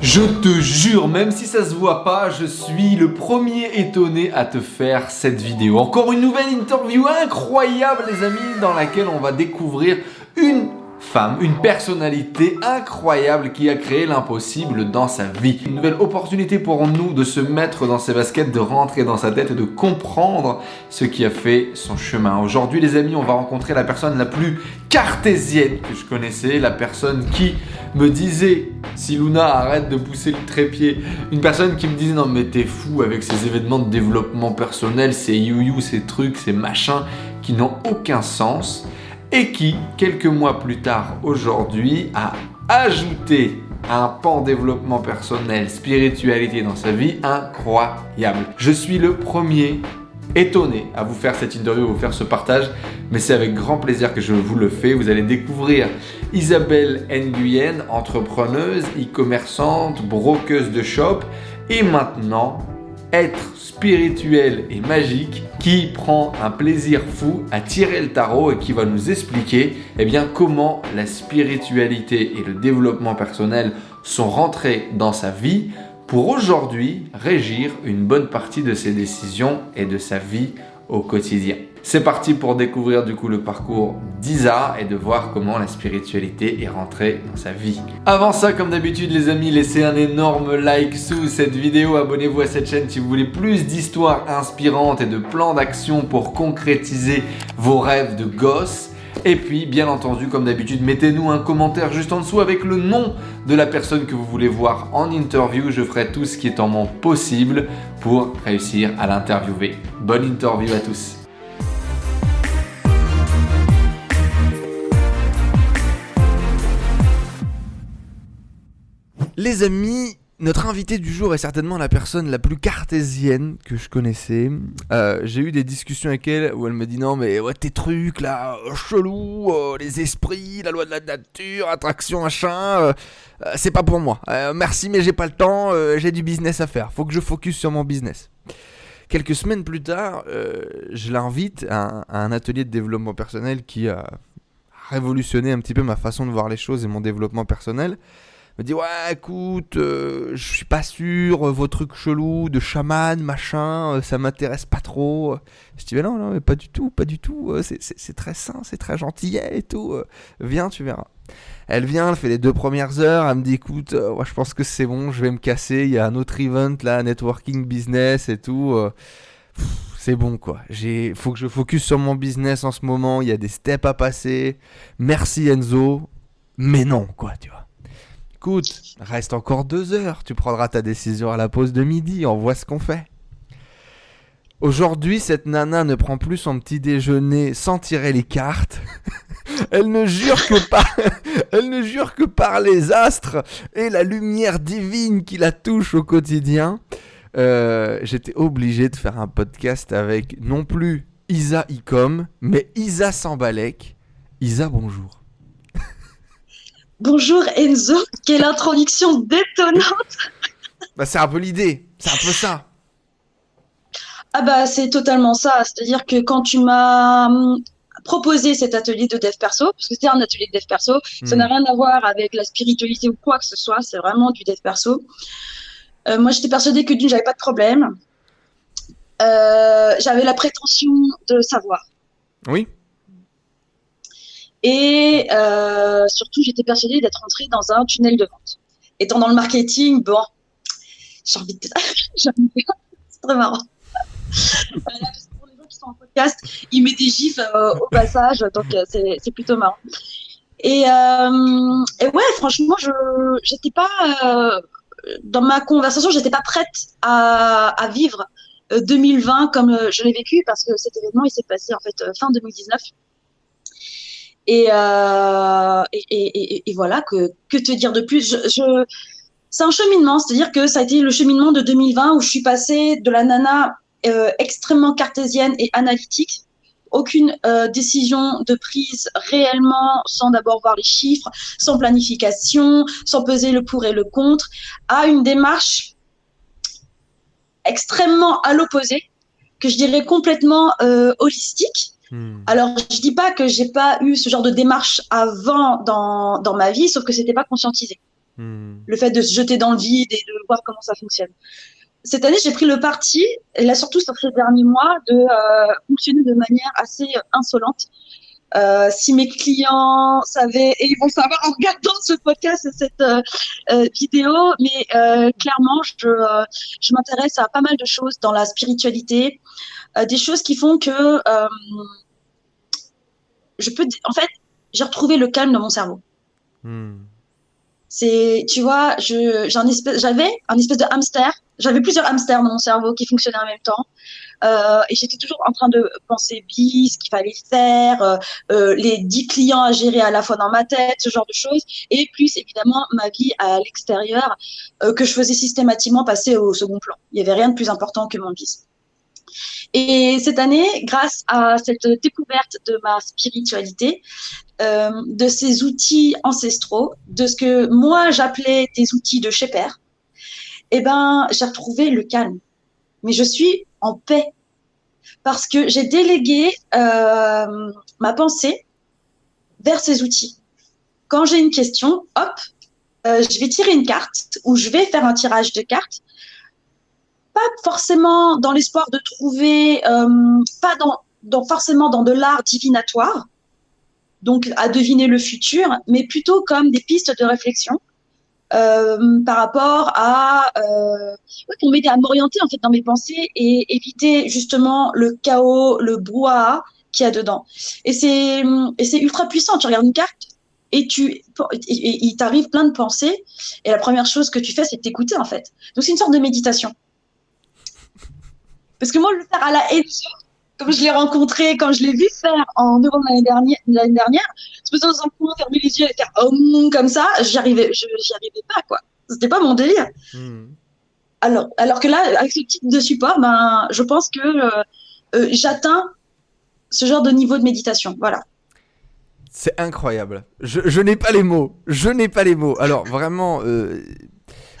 Je te jure, même si ça se voit pas, je suis le premier étonné à te faire cette vidéo. Encore une nouvelle interview incroyable les amis dans laquelle on va découvrir une une personnalité incroyable qui a créé l'impossible dans sa vie. Une nouvelle opportunité pour nous de se mettre dans ses baskets, de rentrer dans sa tête et de comprendre ce qui a fait son chemin. Aujourd'hui les amis, on va rencontrer la personne la plus cartésienne que je connaissais, la personne qui me disait si Luna arrête de pousser le trépied, une personne qui me disait non mais t'es fou avec ces événements de développement personnel, ces you-you, ces trucs, ces machins qui n'ont aucun sens et qui, quelques mois plus tard aujourd'hui, a ajouté un pan développement personnel, spiritualité dans sa vie incroyable. Je suis le premier étonné à vous faire cette interview, à vous faire ce partage, mais c'est avec grand plaisir que je vous le fais. Vous allez découvrir Isabelle Nguyen, entrepreneuse, e-commerçante, brokeuse de shop, et maintenant être spirituel et magique qui prend un plaisir fou à tirer le tarot et qui va nous expliquer eh comment la spiritualité et le développement personnel sont rentrés dans sa vie pour aujourd'hui régir une bonne partie de ses décisions et de sa vie au quotidien. C'est parti pour découvrir du coup le parcours d'Isa et de voir comment la spiritualité est rentrée dans sa vie. Avant ça, comme d'habitude les amis, laissez un énorme like sous cette vidéo, abonnez-vous à cette chaîne si vous voulez plus d'histoires inspirantes et de plans d'action pour concrétiser vos rêves de gosse. Et puis, bien entendu, comme d'habitude, mettez-nous un commentaire juste en dessous avec le nom de la personne que vous voulez voir en interview. Je ferai tout ce qui est en mon possible pour réussir à l'interviewer. Bonne interview à tous. Les amis, notre invité du jour est certainement la personne la plus cartésienne que je connaissais. Euh, j'ai eu des discussions avec elle où elle me dit non mais ouais tes trucs là, euh, chelou, euh, les esprits, la loi de la nature, attraction, machin, c'est pas pour moi. merci mais j'ai pas le temps, j'ai du business à faire. Faut que je focus sur mon business. Quelques semaines plus tard, je l'invite à, un atelier de développement personnel qui a révolutionné un petit peu ma façon de voir les choses et mon développement personnel me dit ouais écoute euh, je suis pas sûr euh, vos trucs chelous de chaman machin euh, ça m'intéresse pas trop je dis mais non non mais pas du tout pas du tout c'est très sain c'est très gentil et tout viens tu verras elle vient elle fait les deux premières heures elle me dit écoute ouais, je pense que c'est bon je vais me casser il y a un autre event là networking business et tout c'est bon quoi. J'ai faut que je focus sur mon business en ce moment, il y a des steps à passer. Merci Enzo. Mais non quoi, tu vois. Écoute, reste encore deux heures, tu prendras ta décision à la pause de midi, on voit ce qu'on fait. Aujourd'hui, cette nana ne prend plus son petit déjeuner sans tirer les cartes. elle ne jure que par, elle ne jure que par les astres et la lumière divine qui la touche au quotidien. Euh, j'étais obligé de faire un podcast avec non plus Isa Icom, mais Isa Sambalek. Isa, bonjour. Bonjour Enzo, quelle introduction détonnante Bah c'est un peu l'idée, c'est un peu ça. Ah bah c'est totalement ça, c'est-à-dire que quand tu m'as hum, proposé cet atelier de dev perso, parce que c'était un atelier de dev perso, ça hmm. n'a rien à voir avec la spiritualité ou quoi que ce soit, c'est vraiment du dev perso. Euh, moi j'étais persuadée que d'une j'avais pas de problème, euh, j'avais la prétention de savoir. Oui. Et euh, surtout, j'étais persuadée d'être entrée dans un tunnel de vente. Étant dans le marketing, bon, j'ai envie de. c'est très marrant. pour les gens qui sont en podcast, il met des gifs euh, au passage, donc euh, c'est plutôt marrant. Et, et, ouais, franchement, je j'étais pas dans ma conversation, j'étais pas prête à, à vivre 2020 comme je l'ai vécu parce que cet événement il s'est passé en fait fin 2019 euh, et, et, et, voilà, que, que te dire de plus? C'est un cheminement, c'est-à-dire que ça a été le cheminement de 2020 où je suis passée de la nana euh, extrêmement cartésienne et analytique, aucune euh, décision de prise réellement sans d'abord voir les chiffres, sans planification, sans peser le pour et le contre, à une démarche extrêmement à l'opposé, que je dirais complètement holistique, Hmm. Alors, je dis pas que j'ai pas eu ce genre de démarche avant dans, dans ma vie, sauf que c'était pas conscientisé. Hmm. Le fait de se jeter dans le vide et de voir comment ça fonctionne. Cette année, j'ai pris le parti, et là surtout sur ces derniers mois, de euh, fonctionner de manière assez insolente. Euh, si mes clients savaient, et ils vont savoir en regardant ce podcast et cette euh, euh vidéo, mais clairement, je, je m'intéresse à pas mal de choses dans la spiritualité, des choses qui font que je peux, en fait, j'ai retrouvé le calme dans mon cerveau. Hmm. C'est, tu vois, j'avais un espèce de hamster. J'avais plusieurs hamsters dans mon cerveau qui fonctionnaient en même temps. Euh, et j'étais toujours en train de penser bis, ce qu'il fallait faire, euh, euh, les dix clients à gérer à la fois dans ma tête, ce genre de choses. Et plus, évidemment, ma vie à l'extérieur euh, que je faisais systématiquement passer au second plan. Il n'y avait rien de plus important que mon bis. Et cette année, grâce à cette découverte de ma spiritualité, euh, de ces outils ancestraux, de ce que moi j'appelais des outils de chez eh ben, j'ai retrouvé le calme. Mais je suis en paix parce que j'ai délégué euh, ma pensée vers ces outils. Quand j'ai une question, hop, euh, je vais tirer une carte ou je vais faire un tirage de cartes pas forcément dans l'espoir de trouver, euh, pas dans, forcément dans de l'art divinatoire, donc à deviner le futur, mais plutôt comme des pistes de réflexion euh, par rapport à euh, pour m'aider à m'orienter en fait dans mes pensées et éviter justement le chaos, le brouhaha qu'il y a dedans. Et c'est c'est ultra puissant. Tu regardes une carte et tu il t'arrive plein de pensées et la première chose que tu fais c'est t'écouter en fait. Donc c'est une sorte de méditation. Parce que moi, le faire à la Enzo, comme je l'ai rencontré, quand je l'ai vu faire en novembre l'année dernière, l'année dernière, je dans un coin, fermer les yeux et faire oh, comme ça, j'y arrivais, j'y arrivais pas, quoi. C'était pas mon délire. Hmm. Alors, alors que là, avec ce type de support, ben, je pense que euh, euh, j'atteins ce genre de niveau de méditation. Voilà. C'est incroyable. Je, je n'ai pas les mots. Je n'ai pas les mots. Alors, vraiment. Euh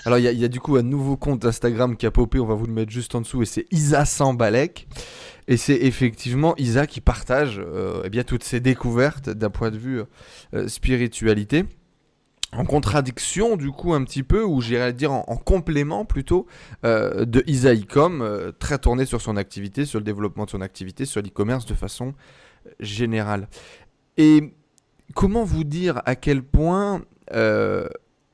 alors, il y, a du coup un nouveau compte Instagram qui a popé, on va vous le mettre juste en dessous, et c'est Isa Sambalek. Et c'est effectivement Isa qui partage euh, eh bien, toutes ses découvertes d'un point de vue euh, spiritualité. En contradiction, du coup, un petit peu, ou j'irais dire en, complément plutôt, euh, de Isa Ecom, très tourné sur son activité, sur le développement de son activité, sur l'e-commerce de façon générale. Et comment vous dire à quel point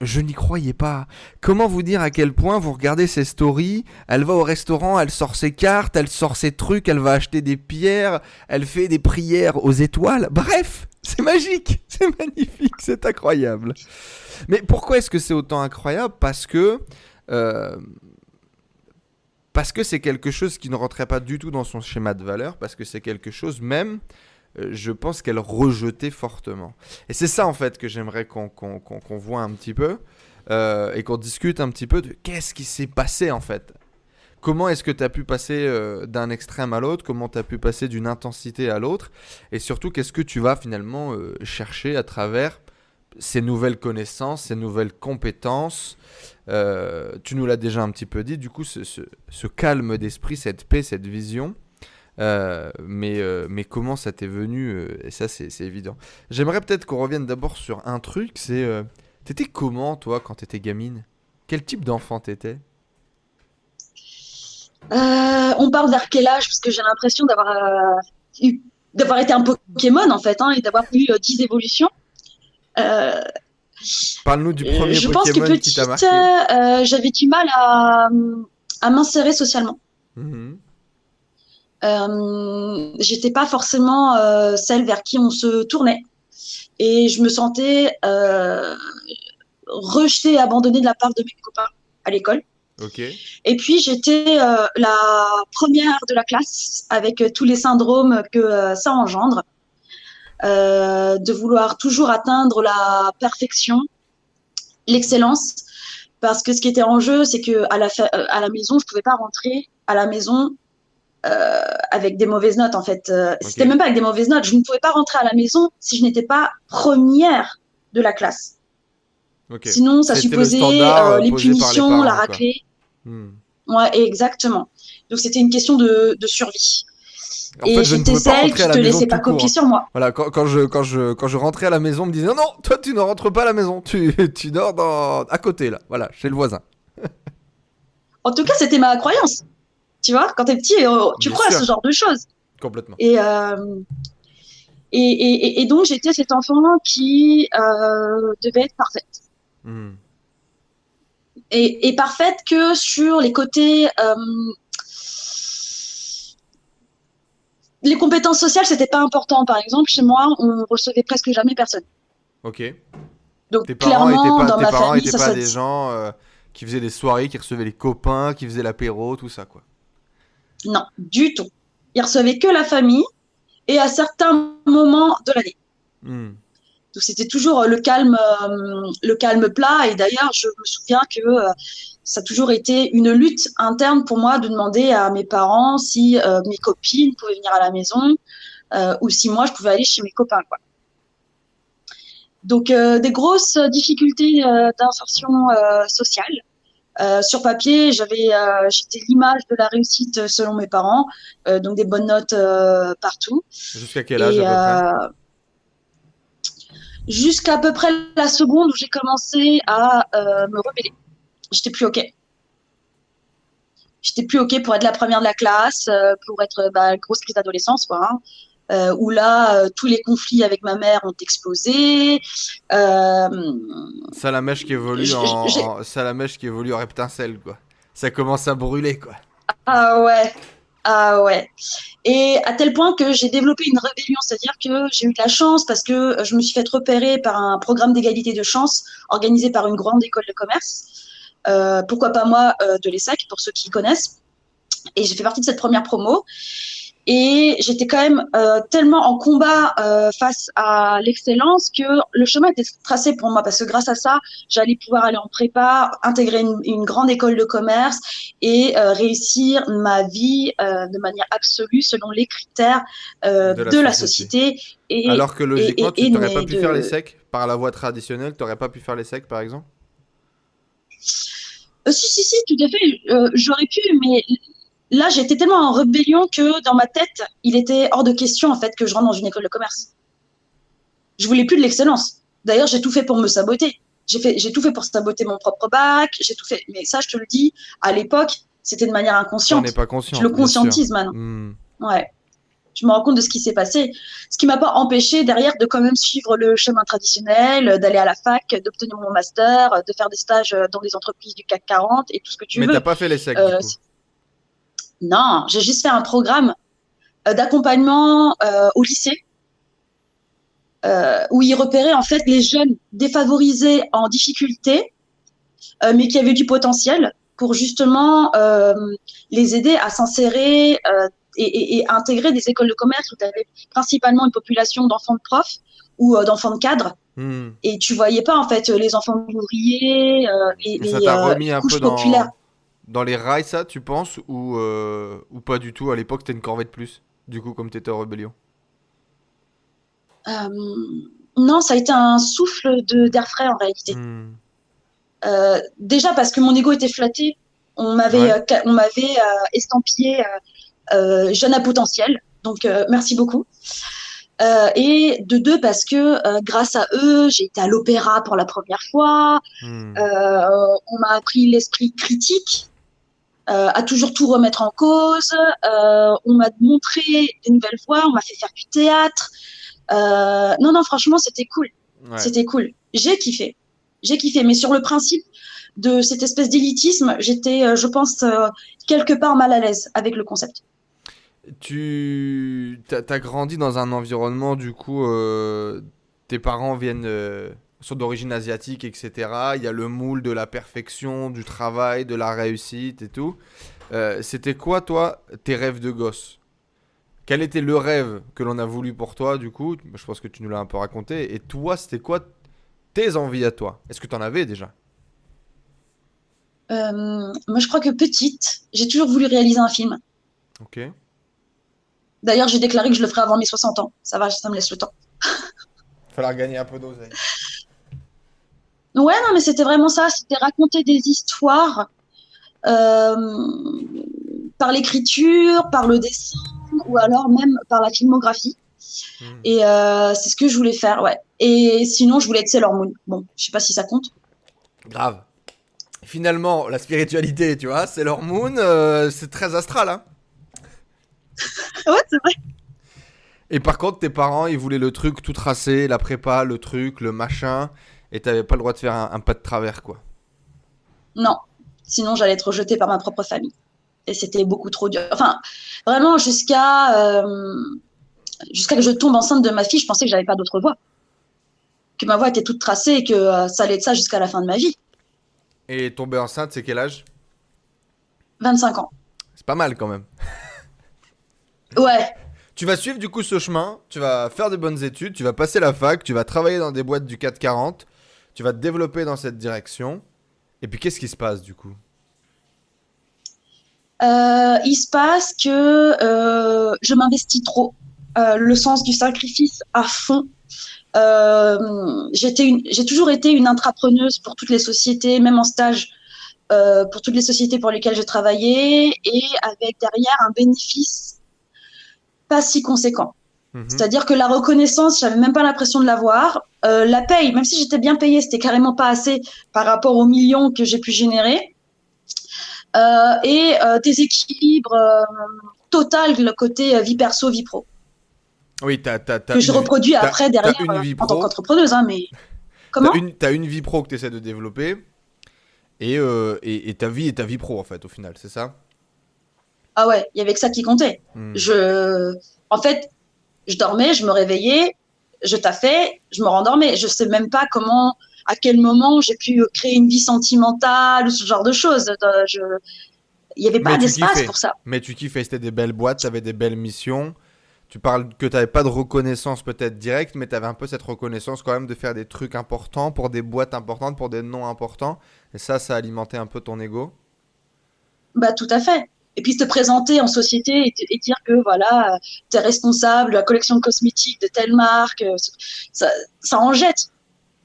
je n'y croyais pas. Comment vous dire à quel point vous regardez ses stories, elle va au restaurant, elle sort ses cartes, elle sort ses trucs, elle va acheter des pierres, elle fait des prières aux étoiles. Bref, c'est magique, c'est magnifique, c'est incroyable. Mais pourquoi est-ce que c'est autant incroyable? Parce que... Euh, parce que c'est quelque chose qui ne rentrait pas du tout dans son schéma de valeur, parce que c'est quelque chose même je pense qu'elle rejetait fortement. Et c'est ça en fait que j'aimerais qu'on voit un petit peu euh, et qu'on discute un petit peu de qu'est-ce qui s'est passé en fait. Comment est-ce que tu as pu passer euh, d'un extrême à l'autre? Comment tu as pu passer d'une intensité à l'autre? Et surtout, qu'est-ce que tu vas finalement chercher à travers ces nouvelles connaissances, ces nouvelles compétences? Tu nous l'as déjà un petit peu dit, du coup, ce calme d'esprit, cette paix, cette vision, euh, mais, euh, mais comment ça t'est venu euh, Et ça, c'est évident. J'aimerais peut-être qu'on revienne d'abord sur un truc. C'est, t'étais comment toi quand t'étais gamine? Quel type d'enfant t'étais? On parle vers quel âge? Parce que j'ai l'impression d'avoir d'avoir été un Pokémon en fait, hein, et d'avoir eu 10 évolutions. Parle-nous du premier je Pokémon pense que petite, j'avais du mal à, à m'insérer socialement. Mmh euh, j'étais pas forcément euh, celle vers qui on se tournait. Et je me sentais euh, rejetée, abandonnée de la part de mes copains à l'école. Okay. Et puis j'étais euh, la première de la classe avec tous les syndromes que ça engendre, de vouloir toujours atteindre la perfection, l'excellence, parce que ce qui était en jeu, c'est que à la, à la maison, je pouvais pas rentrer à la maison avec des mauvaises notes en fait. Euh, c'était même pas avec des mauvaises notes. Je ne pouvais pas rentrer à la maison si je n'étais pas première de la classe. Sinon, ça supposait euh, les punitions, la raclée. Hmm. Ouais, exactement. Donc c'était une question de, de survie. En et fait, je ne j'étais pouvais pas celle rentrer qui à la te maison laissait pas tout court. copier sur moi. Voilà, quand, quand je, quand, je, quand je rentrais à la maison, on me disait non, non, toi tu ne rentres pas à la maison, tu, tu dors dans, à côté là, voilà, chez le voisin. En tout cas, c'était ma croyance. Tu vois, quand t'es petit, euh, tu Bien crois sûr. à ce genre de choses. Complètement. Et, euh, et, et, donc, j'étais cet enfant qui euh, devait être parfaite. Hmm. Et, et parfaite que sur les côtés. euh, les compétences sociales, c'était pas important. Par exemple, chez moi, on recevait presque jamais personne. Ok. Donc, Tes parents clairement, pas, dans tes ma parents famille, ça, pas des gens euh, qui faisaient des soirées, qui recevaient les copains, qui faisaient l'apéro, tout ça quoi. Non, du tout. Ils recevaient que la famille et à certains moments de l'année. Hmm. Donc c'était toujours euh, le calme, euh, le calme plat. Et d'ailleurs, je me souviens que euh, ça a toujours été une lutte interne pour moi de demander à mes parents si euh, mes copines pouvaient venir à la maison ou si moi je pouvais aller chez mes copains. Quoi. Donc des grosses difficultés d'insertion sociale. Euh, sur papier, j'avais, euh, j'étais l'image de la réussite euh, selon mes parents, euh, donc des bonnes notes partout. Jusqu'à quel âge Et, à peu Jusqu'à peu près la seconde où j'ai commencé à me rebeller. J'étais plus OK. J'étais plus OK pour être la première de la classe, pour être bah, grosse crise d'adolescence, quoi. hein. Euh, où là, euh, tous les conflits avec ma mère ont explosé. Euh, Salamèche qui évolue Je- en, Salamèche qui évolue en reptincelle quoi. Ça commence à brûler quoi. Ah ouais, ah ouais. Et à tel point que j'ai développé une rébellion, c'est-à-dire que j'ai eu de la chance parce que je me suis fait repérer par un programme d'égalité de chance organisé par une grande école de commerce. Euh, pourquoi pas moi euh, de l'ESSEC, pour ceux qui connaissent. Et j'ai fait partie de cette première promo. Et j'étais quand même euh, tellement en combat euh, face à l'excellence que le chemin était tracé pour moi parce que grâce à ça, j'allais pouvoir aller en prépa, intégrer une, une grande école de commerce et euh, réussir ma vie euh, de manière absolue selon les critères euh, De de, la société. Et, Alors que logiquement, et- et tu n'aurais pas pu de- faire les secs par la voie traditionnelle, tu n'aurais pas pu faire les secs par exemple? Euh, si, si, si, tout à fait. Euh, J'aurais pu, mais là, j'étais tellement en rébellion que dans ma tête, il était hors de question, en fait, que je rentre dans une école de commerce. Je voulais plus de l'excellence. D'ailleurs, j'ai tout fait pour me saboter. J'ai tout fait pour saboter mon propre bac. J'ai tout fait. Mais ça, je te le dis, à l'époque, c'était de manière inconsciente. es pas conscient. Je le conscientise maintenant. Hmm. Ouais. Je me rends compte de ce qui s'est passé. Ce qui m'a pas empêché derrière de quand même suivre le chemin traditionnel, d'aller à la fac, d'obtenir mon master, de faire des stages dans des entreprises du CAC 40 et tout ce que tu Mais veux. t'as pas fait les Euh, du coup. Non, j'ai juste fait un programme euh, d'accompagnement euh, au lycée euh, où ils repéraient en fait les jeunes défavorisés en difficulté, euh, mais qui avaient du potentiel pour justement les aider à s'insérer et, et- et intégrer des écoles de commerce où tu avais principalement une population d'enfants de profs ou d'enfants de cadres Hmm. et tu voyais pas en fait les enfants ouvriers et Et ça les t'a remis un couches peu dans, populaires. Dans les rails, ça, tu penses ou, euh, ou pas du tout À l'époque, t'es une corvée de plus, du coup, comme t'étais en rébellion? Euh, non, ça a été un souffle de d'air frais en réalité. Hmm. Euh, déjà parce que mon ego était flatté. On m'avait, Ouais. on m'avait estampillé jeune à potentiel. Donc merci beaucoup. Euh, et de deux parce que euh, grâce à eux, j'ai été à l'opéra pour la première fois. Hmm. Euh, on m'a appris l'esprit critique, à toujours tout remettre en cause. Euh, on m'a montré des nouvelles voies. On m'a fait faire du théâtre. Euh, non, non, franchement, c'était cool. Ouais. C'était cool. J'ai kiffé. J'ai kiffé. Mais sur le principe de cette espèce d'élitisme, j'étais, euh, je pense, euh, quelque part mal à l'aise avec le concept. Tu t'as as grandi dans un environnement, du coup, euh, tes parents viennent, euh, sont d'origine asiatique, etc. Il y a le moule de la perfection, du travail, de la réussite et tout. Euh, C'était quoi, toi, tes rêves de gosse? Quel était le rêve que l'on a voulu pour toi, du coup? Je pense que tu nous l'as un peu raconté. Et toi, c'était quoi tes envies à toi? Est-ce que tu en avais déjà? Euh, moi, je crois que petite, j'ai toujours voulu réaliser un film. Ok. D'ailleurs, j'ai déclaré que je le ferais avant mes 60 ans. Ça va, ça me laisse le temps. Falloir gagner un peu d'oseille. Ouais, non, mais c'était vraiment ça. C'était raconter des histoires euh, par l'écriture, par le dessin, ou alors même par la filmographie. Hmm. Et euh, c'est ce que je voulais faire, ouais. Et sinon, je voulais être Sailor Moon. Bon, je sais pas si ça compte. Grave. Finalement, la spiritualité, tu vois, leur moon, euh, c'est très astral, hein. ouais, c'est vrai. Et par contre, tes parents, ils voulaient le truc tout tracé, la prépa, le truc, le machin, et t'avais pas le droit de faire un, un pas de travers, quoi. Non, sinon j'allais être rejetée par ma propre famille. Et c'était beaucoup trop dur. Enfin, vraiment, jusqu'à euh, jusqu'à que je tombe enceinte de ma fille, je pensais que j'avais pas d'autre voie. Que ma voie était toute tracée et que euh, ça allait être ça jusqu'à la fin de ma vie. Et tomber enceinte, c'est quel âge? 25 ans. C'est pas mal quand même. Ouais, Tu vas suivre du coup ce chemin, tu vas faire de bonnes études, tu vas passer la fac, tu vas travailler dans des boîtes du 440, tu vas te développer dans cette direction. Et puis qu'est-ce qui se passe du coup? Euh, il se passe que euh, je m'investis trop. Euh, le sens du sacrifice à fond. J'ai toujours été une intrapreneuse pour toutes les sociétés, même en stage, pour toutes les sociétés pour lesquelles j'ai travaillé, et avec derrière un bénéfice pas si conséquent. Mhm. C'est-à-dire que la reconnaissance, j'avais même pas l'impression de l'avoir. Euh, la paye, même si j'étais bien payée, c'était carrément pas assez par rapport aux millions que j'ai pu générer. Euh, et euh, déséquilibre euh, total le côté euh, vie perso, vie pro, Oui, t'as, t'as, t'as que je reproduis après derrière une en tant qu'entrepreneuse. Hein, mais comment T'as une, vie pro que tu essaies de développer et, et, et ta vie est ta vie pro en fait au final, c'est ça? Ah ouais, il y avait que ça qui comptait. Hmm. Je, en fait, je dormais, je me réveillais, je taffais, je me rendormais. Je sais même pas comment, à quel moment j'ai pu créer une vie sentimentale ou ce genre de choses. Euh, Je, il y avait pas tu d'espace pour ça. Mais tu kiffais, c'était des belles boîtes, t'avais des belles missions. Tu parles que t'avais pas de reconnaissance peut-être directe, mais t'avais un peu cette reconnaissance quand même de faire des trucs importants pour des boîtes importantes, pour des noms importants. Et ça, ça alimentait un peu ton ego? Bah tout à fait. Et puis se présenter en société et, et dire que voilà, tu es responsable de la collection de cosmétiques de telle marque, euh, ça, ça en jette.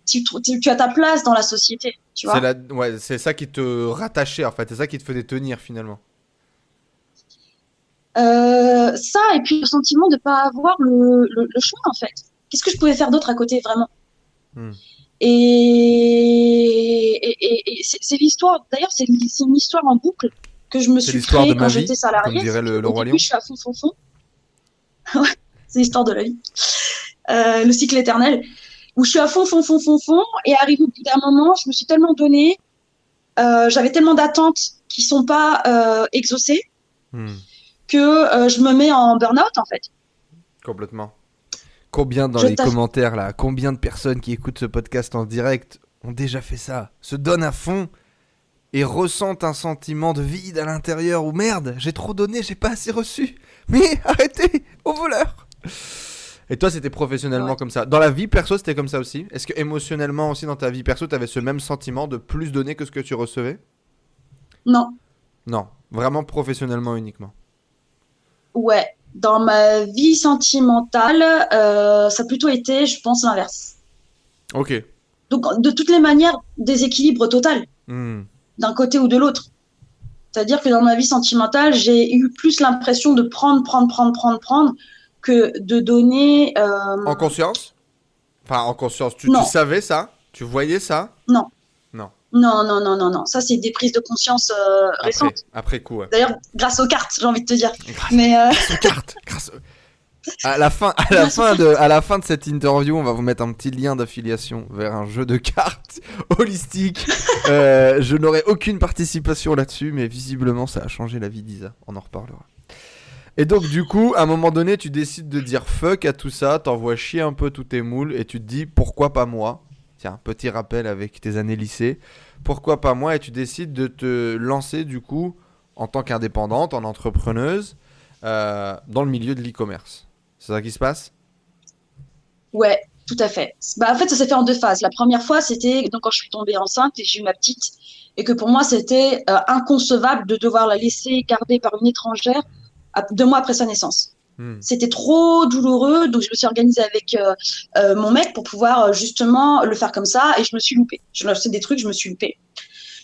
Tu, tu, tu as ta place dans la société, tu vois. C'est la... ouais, c'est ça qui te rattachait en fait, c'est ça qui te faisait tenir finalement. Euh, ça, et puis le sentiment de ne pas avoir le, le, le choix, en fait. Qu'est-ce que je pouvais faire d'autre à côté, vraiment? Hmm. Et, et, et- et c'est c'est l'histoire, d'ailleurs, c'est une, c'est une histoire en boucle que je me C'est suis de quand j'étais dirait le- le roi lion. je suis à fond, fond, fond. ouais, c'est l'histoire de la vie. Euh, le cycle éternel, où je suis à fond, fond, fond, fond, fond, et arrive au bout d'un moment, je me suis tellement donnée, euh, j'avais tellement d'attentes qui sont pas euh, exaucées Hmm. que je me mets en burn-out, en fait. Complètement. Combien dans Je les commentaires là, combien de personnes qui écoutent ce podcast en direct ont déjà fait ça, se donnent à fond et ressentent un sentiment de vide à l'intérieur ou merde, j'ai trop donné, j'ai pas assez reçu. Mais arrêtez, au voleur. Et toi, c'était professionnellement Ouais. comme ça. Dans la vie perso, c'était comme ça aussi? Est-ce que émotionnellement aussi dans ta vie perso, t'avais ce même sentiment de plus donner que ce que tu recevais? Non, Non, vraiment professionnellement uniquement. ouais. Dans ma vie sentimentale, euh, ça a plutôt été, je pense, l'inverse. Ok. Donc, de toutes les manières, déséquilibre total, Hmm. D'un côté ou de l'autre. C'est-à-dire que dans ma vie sentimentale, j'ai eu plus l'impression de prendre, prendre, prendre, prendre, prendre, que de donner. euh, En conscience? Enfin, en conscience, tu, Non. tu savais ça? Tu voyais ça? Non, non, non, non, non. Ça, c'est des prises de conscience euh, après, récentes. après coup, ouais. D'ailleurs, grâce aux cartes, j'ai envie de te dire. Grâce, Mais euh, grâce aux cartes grâce aux- À la, fin, à, la fin de, à la fin de cette interview, on va vous mettre un petit lien d'affiliation vers un jeu de cartes holistique. Euh, je n'aurai aucune participation là-dessus, mais visiblement, ça a changé la vie d'Isa. On en reparlera. Et donc, du coup, à un moment donné, tu décides de dire fuck à tout ça, t'envoies chier un peu tous tes moules et tu te dis pourquoi pas moi? Tiens, petit rappel avec tes années lycée. Pourquoi pas moi? Et tu décides de te lancer, du coup, en tant qu'indépendante, en entrepreneuse, euh, dans le milieu de l'e-commerce. C'est ça qui se passe? Ouais, tout à fait. Bah, en fait, ça s'est fait en deux phases. La première fois, c'était donc quand je suis tombée enceinte et j'ai eu ma petite, et que pour moi, c'était euh, inconcevable de devoir la laisser garder par une étrangère à- deux mois après sa naissance. Hmm. C'était trop douloureux, donc je me suis organisée avec euh, euh, mon mec pour pouvoir justement le faire comme ça, et je me suis loupée. Je c'est des trucs, je me suis loupée.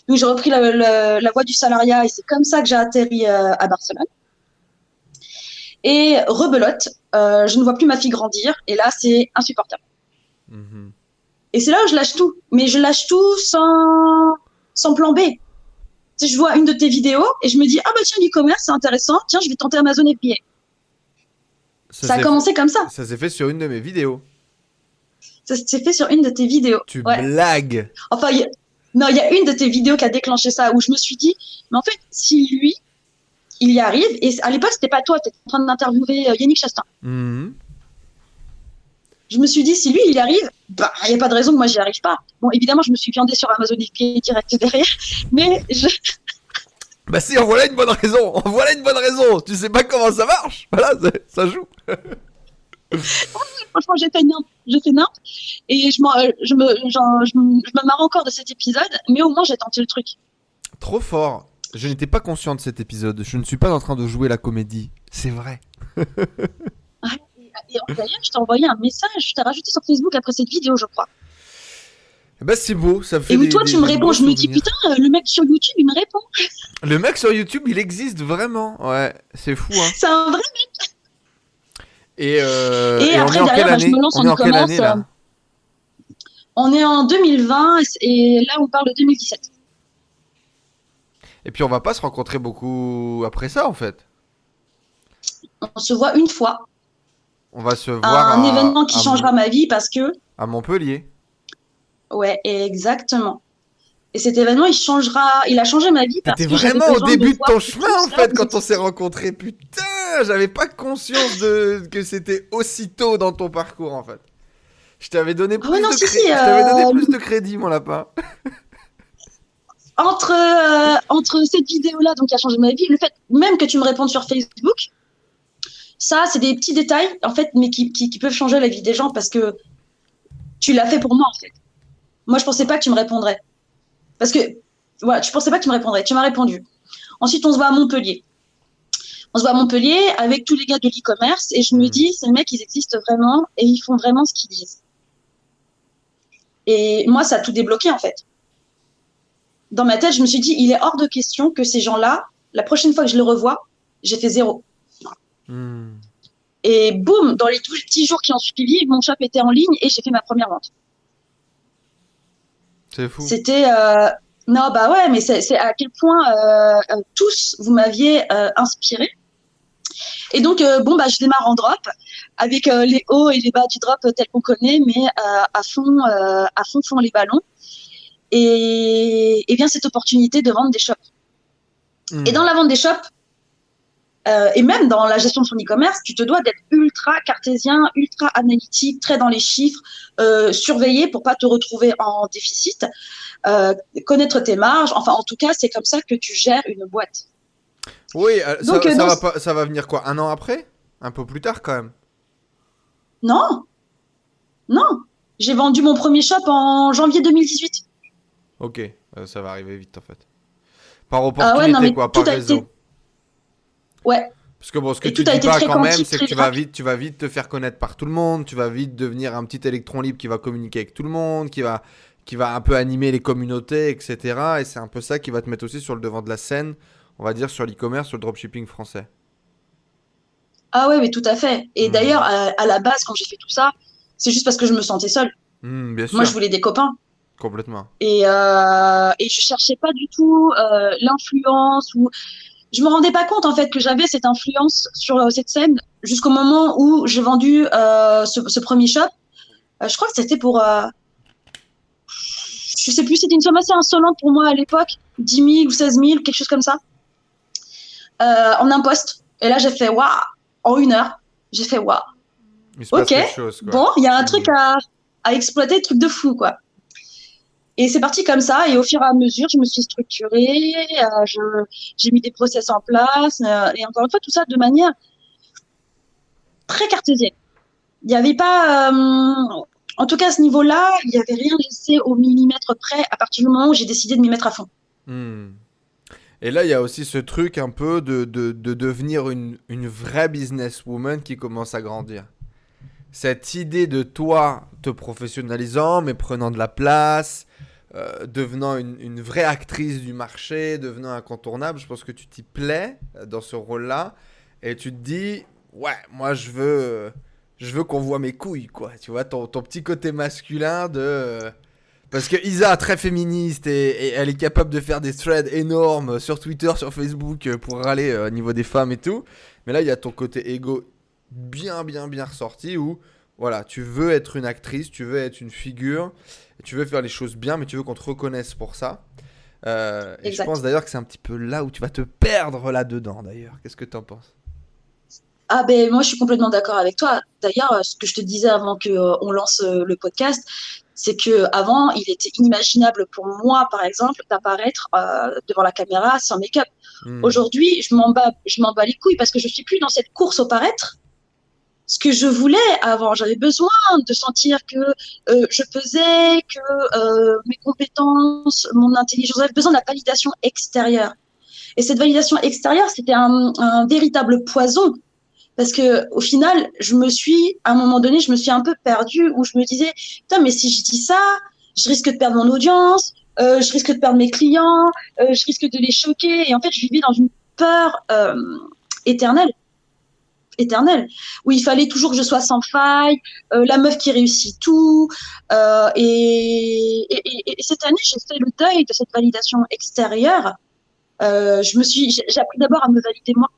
Donc j'ai repris la, la- la voie du salariat, et c'est comme ça que j'ai atterri à Barcelone. Et rebelote, euh, je ne vois plus ma fille grandir. Et là, c'est insupportable. Mhm. Et c'est là où je lâche tout. Mais je lâche tout sans, sans plan B. Sais, je vois une de tes vidéos et je me dis, ah bah tiens, l'e-commerce, c'est intéressant. Tiens, je vais tenter Amazon FBA. Ça, a s'est commencé comme ça. ça s'est fait sur une de mes vidéos. Ça s'est fait sur une de tes vidéos. Tu Ouais. blagues. Enfin, y a- non, il y a une de tes vidéos qui a déclenché ça, où je me suis dit, mais en fait, si lui, il y arrive, et à l'époque, c'était pas toi, tu étais en train d'interviewer euh, Yannick Chastain. Mhm. Je me suis dit, si lui, il y arrive, bah, il n'y a pas de raison que moi, j'y arrive pas. Bon, évidemment, je me suis viandée sur Amazon FBA direct derrière, mais je, Bah si, en voilà une bonne raison. En voilà une bonne raison. Tu sais pas comment ça marche. Voilà, ça joue. franchement, j'ai fait nimp, j'ai fait nimp, et je, euh, je, me, genre, je, je me marre encore de cet épisode, mais au moins, j'ai tenté le truc. Trop fort. Je n'étais pas conscient de cet épisode. Je ne suis pas en train de jouer la comédie. C'est vrai. Et d'ailleurs, je t'ai envoyé un message, je t'ai rajouté sur Facebook après cette vidéo, je crois. Bah c'est beau, ça fait Et des- toi, des- tu me réponds, je me dis, putain, euh, le mec sur YouTube, il me répond. Le mec sur YouTube, il existe vraiment. Ouais, c'est fou hein. C'est un vrai Et, euh, Et et on après, est en quelle derrière, bah, je me lance On en est en quelle année là euh, On est en 2020 et là on parle de 2017. Et puis on va pas se rencontrer beaucoup après ça en fait. On se voit une fois On va se à voir un à, événement qui à- changera ma vie parce que à Montpellier. ouais exactement. Et cet événement il changera, il a changé ma vie parce T'étais vraiment au début de ton chemin en fait quand on s'est rencontrés. Putain, j'avais pas conscience de que c'était aussitôt dans ton parcours en fait. Je t'avais donné Ah plus ouais, non, de si, crédit. si, Je t'avais donné plus de crédit mon lapin. entre euh, entre cette vidéo là donc qui a changé ma vie, le fait même que tu me répondes sur Facebook, ça c'est des petits détails en fait mais qui, peuvent changer la vie des gens parce que tu l'as fait pour moi en fait. Moi je pensais pas que tu me répondrais parce que voilà, tu pensais pas que tu me répondrais, tu m'as répondu. Ensuite on se voit à Montpellier. On se voit à Montpellier avec tous les gars de l'e-commerce et je me dis ces mecs ils existent vraiment et ils font vraiment ce qu'ils disent. Et moi ça a tout débloqué en fait dans ma tête, je me suis dit, il est hors de question que ces gens-là, la prochaine fois que je les revois, j'ai fait zéro. Hmm. Et boum, dans les 10 jours qui ont suivi, mon shop était en ligne et j'ai fait ma première vente. C'est fou. C'était. euh, Non, bah ouais, mais c'est à quel point euh, euh, tous, vous m'aviez euh, inspiré. Et donc, bon, bah, je démarre en drop avec les hauts et les bas du drop tel qu'on connaît, mais à fond, à fond, fond les ballons. Et, et bien cette opportunité de vendre des shops. Hmm. Et dans la vente des shops, euh, et même dans la gestion de son e-commerce, tu te dois d'être ultra cartésien, ultra analytique, très dans les chiffres, euh, surveiller pour pas te retrouver en déficit, euh, connaître tes marges. Enfin, en tout cas, c'est comme ça que tu gères une boîte. Oui, ça, Donc, ça dans va pas, ça va venir quoi Un an après? Un peu plus tard quand même. Non, non. J'ai vendu mon premier shop en janvier 2018. Ok, euh, ça va arriver vite en fait. Par Ah opportunité ouais, non, mais quoi, par réseau. été- Ouais. Parce que bon, ce que Et tu dis pas quand même, c'est que tu vas vite, tu vas vite te faire connaître par tout le monde, tu vas vite devenir un petit électron libre qui va communiquer avec tout le monde, qui va, qui va un peu animer les communautés, etc. Et c'est un peu ça qui va te mettre aussi sur le devant de la scène, on va dire sur l'e-commerce, sur le dropshipping français. Ah ouais, mais tout à fait. Et Mhm. d'ailleurs, à, à la base, quand j'ai fait tout ça, c'est juste parce que je me sentais seule. Hmm, bien sûr, Moi, je voulais des copains. Complètement. Et, euh, et je cherchais pas du tout euh, l'influence ou je me rendais pas compte en fait que j'avais cette influence sur euh, cette scène jusqu'au moment où j'ai vendu euh, ce, ce premier shop. Je crois que c'était pour, je sais plus, c'était une somme assez insolente pour moi à l'époque, 10 000 ou 16 000, quelque chose comme ça, euh, en imposte. Et là j'ai fait waouh, en une heure, j'ai fait waouh. Ok, chose. Bon, il y a un Mhm. truc à, à exploiter, truc de fou, quoi. Et c'est parti comme ça, et au fur et à mesure, je me suis structurée, euh, j'ai mis des process en place, euh, et encore une fois, tout ça de manière très cartésienne. Il n'y avait pas, euh, en tout cas à ce niveau-là, il n'y avait rien laissé au millimètre près à partir du moment où j'ai décidé de m'y mettre à fond. Hmm. Et là, il y a aussi ce truc un peu de, de, de devenir une, une vraie businesswoman qui commence à grandir. Cette idée de toi te professionnalisant, mais prenant de la place, euh, devenant une, vraie actrice du marché, devenant incontournable, je pense que tu t'y plais euh, dans ce rôle-là. Et tu te dis, ouais, moi je veux, je veux qu'on voit mes couilles, quoi. Tu vois, ton, ton petit côté masculin de. euh, Parce que Isa, très féministe, et, et elle est capable de faire des threads énormes sur Twitter, sur Facebook, pour râler au niveau des femmes et tout. Mais là, il y a ton côté égo bien, bien, bien ressorti où, voilà, tu veux être une actrice, tu veux être une figure, tu veux faire les choses bien, mais tu veux qu'on te reconnaisse pour ça. Euh, et je pense d'ailleurs que c'est un petit peu là où tu vas te perdre là-dedans, d'ailleurs. Qu'est-ce que tu en penses? Ah ben moi je suis complètement d'accord avec toi. D'ailleurs, euh, ce que je te disais avant que euh, on lance euh, le podcast, c'est que avant il était inimaginable pour moi, par exemple, d'apparaître euh, devant la caméra sans make-up. Hmm. Aujourd'hui, je m'en bats, je m'en bats les couilles parce que je suis plus dans cette course au paraître. Ce que je voulais avant, j'avais besoin de sentir que euh, je pesais, que euh, mes compétences, mon intelligence, j'avais besoin de la validation extérieure. Et cette validation extérieure, c'était un, véritable poison parce que au final, je me suis, à un moment donné, je me suis un peu perdue où je me disais, putain, mais si je dis ça, je risque de perdre mon audience, euh, je risque de perdre mes clients, je risque de les choquer. Et en fait, je vivais dans une peur éternelle, éternelle, où il fallait toujours que je sois sans faille, euh, la meuf qui réussit tout. Euh, et, et, et- et cette année, j'ai fait le deuil de cette validation extérieure. Euh, je me suis, j'ai j'ai appris d'abord à me valider moi.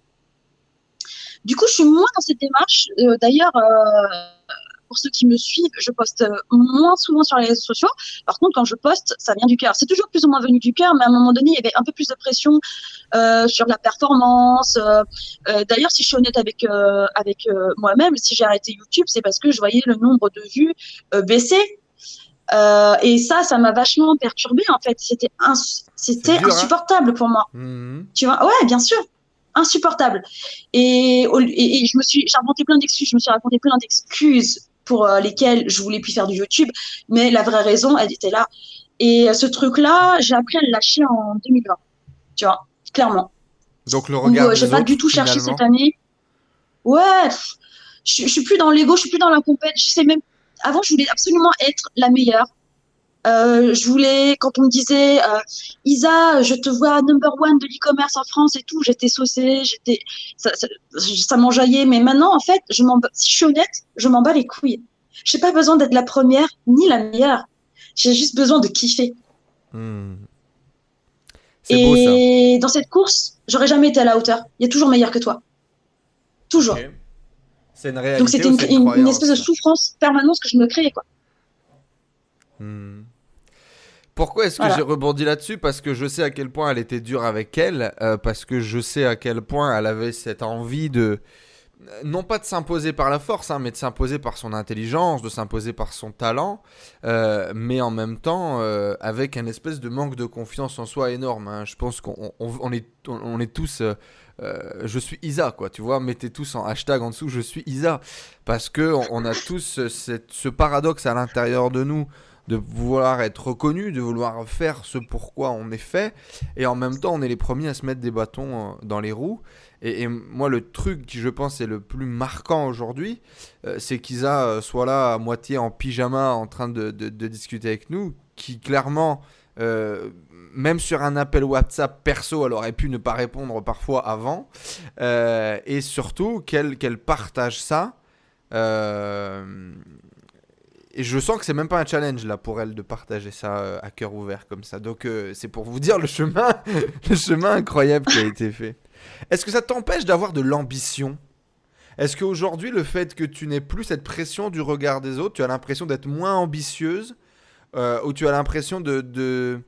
Du coup, je suis moins dans cette démarche. Euh, D'ailleurs, euh, pour ceux qui me suivent, je poste euh, moins souvent sur les réseaux sociaux. Par contre, quand je poste, ça vient du cœur. C'est toujours plus ou moins venu du cœur, mais à un moment donné, il y avait un peu plus de pression euh, sur la performance. Euh, D'ailleurs, si je suis honnête avec euh, avec moi-même, si j'ai arrêté YouTube, c'est parce que je voyais le nombre de vues baisser. Et ça, ça m'a vachement perturbée en fait. C'était hein insupportable pour moi. Hmm. Tu vois, ouais, bien sûr, insupportable. Et, et je me suis, j'ai inventé plein d'excuses, je me suis raconté plein d'excuses pour euh, lesquelles je voulais plus faire du YouTube, mais la vraie raison, elle était là. Et euh, ce truc-là, j'ai appris à le lâcher en 2020. Tu vois, clairement. Donc le regard euh, j'ai pas du tout cherché cette année. Ouais, je, je suis plus dans l'ego, je suis plus dans la compète. Je sais même. Avant, je voulais absolument être la meilleure. Euh, je voulais, quand on me disait, euh, Isa, je te vois number one de l'e-commerce en France et tout, j'étais saucée, j'étais, ça, ça, ça m'enjaillait. Mais maintenant, en fait, je m'en, si je suis honnête, je m'en bats les couilles. J'ai pas besoin d'être la première ni la meilleure. J'ai juste besoin de kiffer. Hmm. C'est beau ça. Et dans cette course, j'aurais jamais été à la hauteur. Il y a toujours meilleur que toi. Toujours. C'est une réalité Donc c'était une, espèce de souffrance permanente que je me créais quoi. Hmm. Pourquoi est-ce que Voilà. j'ai rebondi là-dessus? Parce que je sais à quel point elle était dure avec elle, euh, parce que je sais à quel point elle avait cette envie de, euh, non pas de s'imposer par la force, hein, mais de s'imposer par son intelligence, de s'imposer par son talent, euh, mais en même temps euh, avec un espèce de manque de confiance en soi énorme. hein. Je pense qu'on on- on est, on, est tous... euh, je suis Isa, quoi, tu vois, mettez tous en hashtag en dessous, je suis Isa, parce que on, a tous cette- ce paradoxe à l'intérieur de nous de vouloir être reconnu, de vouloir faire ce pourquoi on est fait, et en même temps on est les premiers à se mettre des bâtons euh, dans les roues. Et, moi le truc qui je pense est le plus marquant aujourd'hui, euh, c'est qu'Isa euh, soit là à moitié en pyjama en train de, discuter avec nous, qui clairement, euh, même sur un appel WhatsApp perso, elle aurait pu ne pas répondre parfois avant, et surtout qu'elle qu'elle partage ça. euh, et je sens que c'est même pas un challenge là pour elle de partager ça euh, à cœur ouvert comme ça. Donc euh, c'est pour vous dire le chemin, le chemin incroyable qui a été fait. Est-ce que ça t'empêche d'avoir de l'ambition? Est-ce qu'aujourd'hui le fait que tu n'aies plus cette pression du regard des autres, tu as l'impression d'être moins ambitieuse euh, ou tu as l'impression de, de-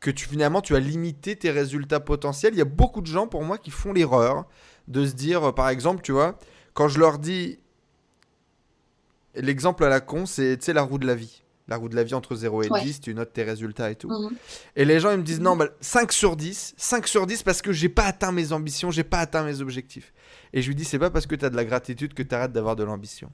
que tu finalement tu as limité tes résultats potentiels? Il y a beaucoup de gens pour moi qui font l'erreur de se dire par exemple, tu vois, quand je leur dis L'exemple à la con, c'est la roue de la vie. La roue de la vie entre 0 et Ouais. 10, tu notes tes résultats et tout. Mhm. Et les gens, ils me disent non, bah, 5 sur 10, 5 sur 10 parce que j'ai pas atteint mes ambitions, j'ai pas atteint mes objectifs. Et je lui dis, c'est pas parce que tu as de la gratitude que tu arrêtes d'avoir de l'ambition.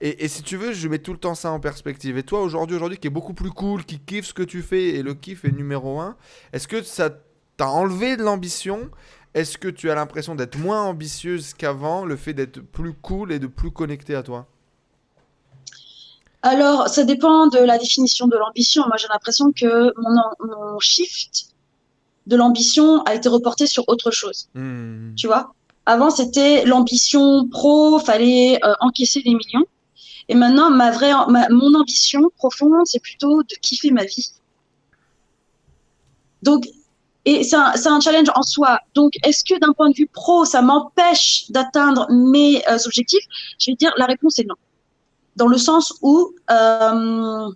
Et, et si tu veux, je mets tout le temps ça en perspective. Et toi, aujourd'hui, aujourd'hui, qui est beaucoup plus cool, qui kiffe ce que tu fais et le kiff est numéro un, est-ce que ça t'a enlevé de l'ambition? Est-ce que tu as l'impression d'être moins ambitieuse qu'avant, le fait d'être plus cool et de plus connecté à toi? Alors ça dépend de la définition de l'ambition. Moi j'ai l'impression que mon, shift de l'ambition a été reporté sur autre chose. Hmm. Tu vois? Avant, c'était l'ambition pro, fallait euh, encaisser des millions. Et maintenant, ma vraie, ma- mon ambition profonde, c'est plutôt de kiffer ma vie. Donc, et c'est un, un challenge en soi. Donc, est-ce que d'un point de vue pro, ça m'empêche d'atteindre mes euh, objectifs? Je vais dire, la réponse est non. Dans le sens où, euh,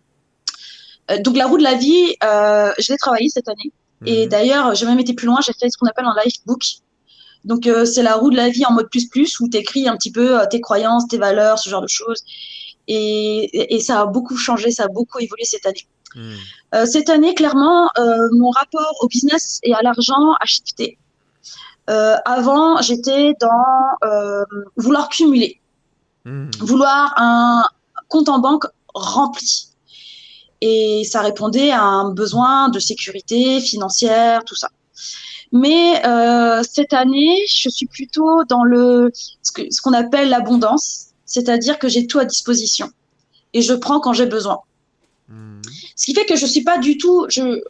euh, donc la roue de la vie, euh, je l'ai travaillé cette année. Et Mhm. d'ailleurs, j'ai même été plus loin, j'ai fait ce qu'on appelle un life book. Donc, c'est la roue de la vie en mode plus plus où tu écris un petit peu tes croyances, tes valeurs, ce genre de choses. Et, ça a beaucoup changé, ça a beaucoup évolué cette année. Mhm. Euh, cette année, clairement, euh, mon rapport au business et à l'argent a shifté. Euh, avant, j'étais dans vouloir cumuler, Mhm. vouloir un compte en banque rempli. Et ça répondait à un besoin de sécurité financière, tout ça. Mais euh, cette année, je suis plutôt dans le ce qu'on appelle l'abondance, c'est-à-dire que j'ai tout à disposition et je prends quand j'ai besoin. Mhm. Ce qui fait que je suis pas du tout, je,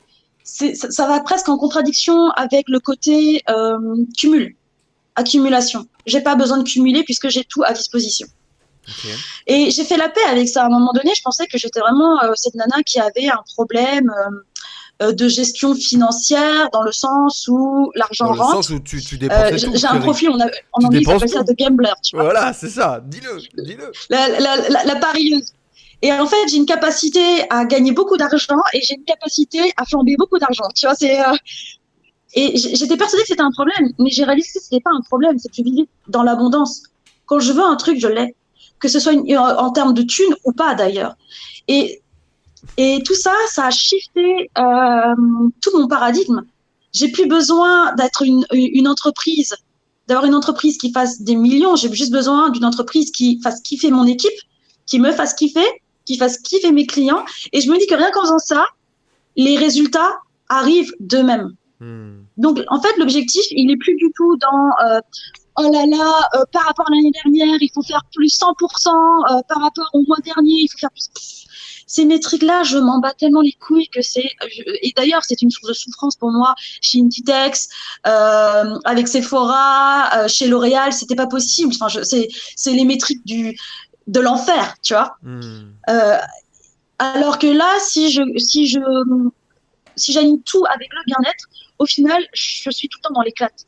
c'est- ça, ça va presque en contradiction avec le côté euh, cumul, accumulation. J'ai pas besoin de cumuler puisque j'ai tout à disposition. Et j'ai fait la paix avec ça. À un moment donné, je pensais que j'étais vraiment euh, cette nana qui avait un problème euh, euh, de gestion financière dans le sens où l'argent Dans le rentre. sens où tu, tu Euh, j'ai un profil, on a, en anglais, ça s'appelle ça de gambler, tu vois. Voilà, c'est ça. Dis-le, dis-le. la, la, la, la parieuse. Et en fait, j'ai une capacité à gagner beaucoup d'argent et j'ai une capacité à flamber beaucoup d'argent. Tu vois, c'est. Et j'étais persuadée que c'était un problème, mais j'ai réalisé que c'était pas un problème, c'est que je vivais dans l'abondance. Quand je veux un truc, je l'ai. Que ce soit une- en en termes de thunes ou pas d'ailleurs. Et, et tout ça, ça a shifté euh, tout mon paradigme. J'ai plus besoin d'être une, une entreprise, d'avoir une entreprise qui fasse des millions. J'ai juste besoin d'une entreprise qui fasse kiffer mon équipe, qui me fasse kiffer, qui fasse kiffer mes clients. Et je me dis que rien qu'en faisant ça, les résultats arrivent d'eux-mêmes. Mhm. Donc, en fait, l'objectif, il est plus du tout dans euh, oh là là, euh, par rapport à l'année dernière, il faut faire plus 100%, euh, par rapport au mois dernier, il faut faire plus. Ces métriques-là, je m'en bats tellement les couilles que c'est. Et d'ailleurs, c'est une source de souffrance pour moi chez Intitex, euh, avec Sephora, euh, chez L'Oréal, c'était pas possible. Enfin, c'est les métriques du de l'enfer, tu vois. Euh, alors que là, si je, si je, si j'aligne tout avec le bien-être, au final, je suis tout le temps dans l'éclate.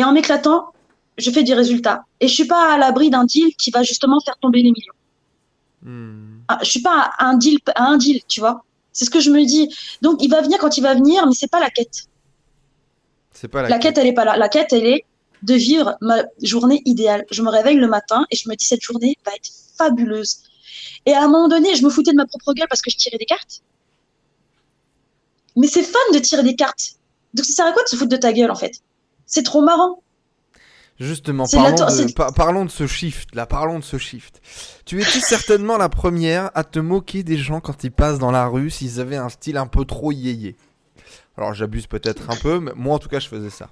Et en m'éclatant, je fais des résultats. Et je suis pas à l'abri d'un deal qui va justement faire tomber les millions. Mhm. Ah, Je suis pas à un deal, à un deal, tu vois. C'est ce que je me dis. Donc, il va venir quand il va venir, mais c'est pas la quête. C'est pas la, La quête, elle est pas là. La quête, elle est de vivre ma journée idéale. Je me réveille le matin et je me dis cette journée va être fabuleuse. Et à un moment donné, je me foutais de ma propre gueule parce que je tirais des cartes. Mais c'est fun de tirer des cartes. Donc ça sert à quoi de se foutre de ta gueule en fait? C'est trop marrant. Justement, de parlons, de, c'est- par- parlons de ce shift, là, parlons de ce shift. Tu étais certainement la première à te moquer des gens quand ils passent dans la rue s'ils avaient un style un peu trop yéyé. Alors j'abuse peut-être un peu, mais moi en tout cas je faisais ça.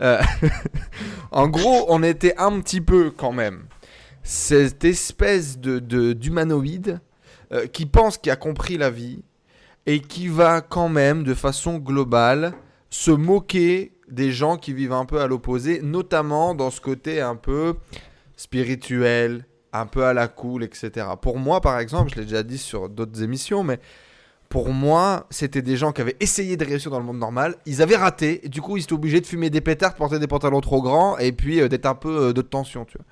Euh, en gros, on était un petit peu quand même cette espèce de de- d'humanoïde euh, qui pense qu'il a compris la vie et qui va quand même de façon globale se moquer des gens qui vivent un peu à l'opposé, notamment dans ce côté un peu spirituel, un peu à la cool, etc. Pour moi, par exemple, je l'ai déjà dit sur d'autres émissions, mais pour moi, c'était des gens qui avaient essayé de réussir dans le monde normal, ils avaient raté, du coup, ils étaient obligés de fumer des pétards, de porter des pantalons trop grands, et puis euh, d'être un peu euh, de tension, tu vois.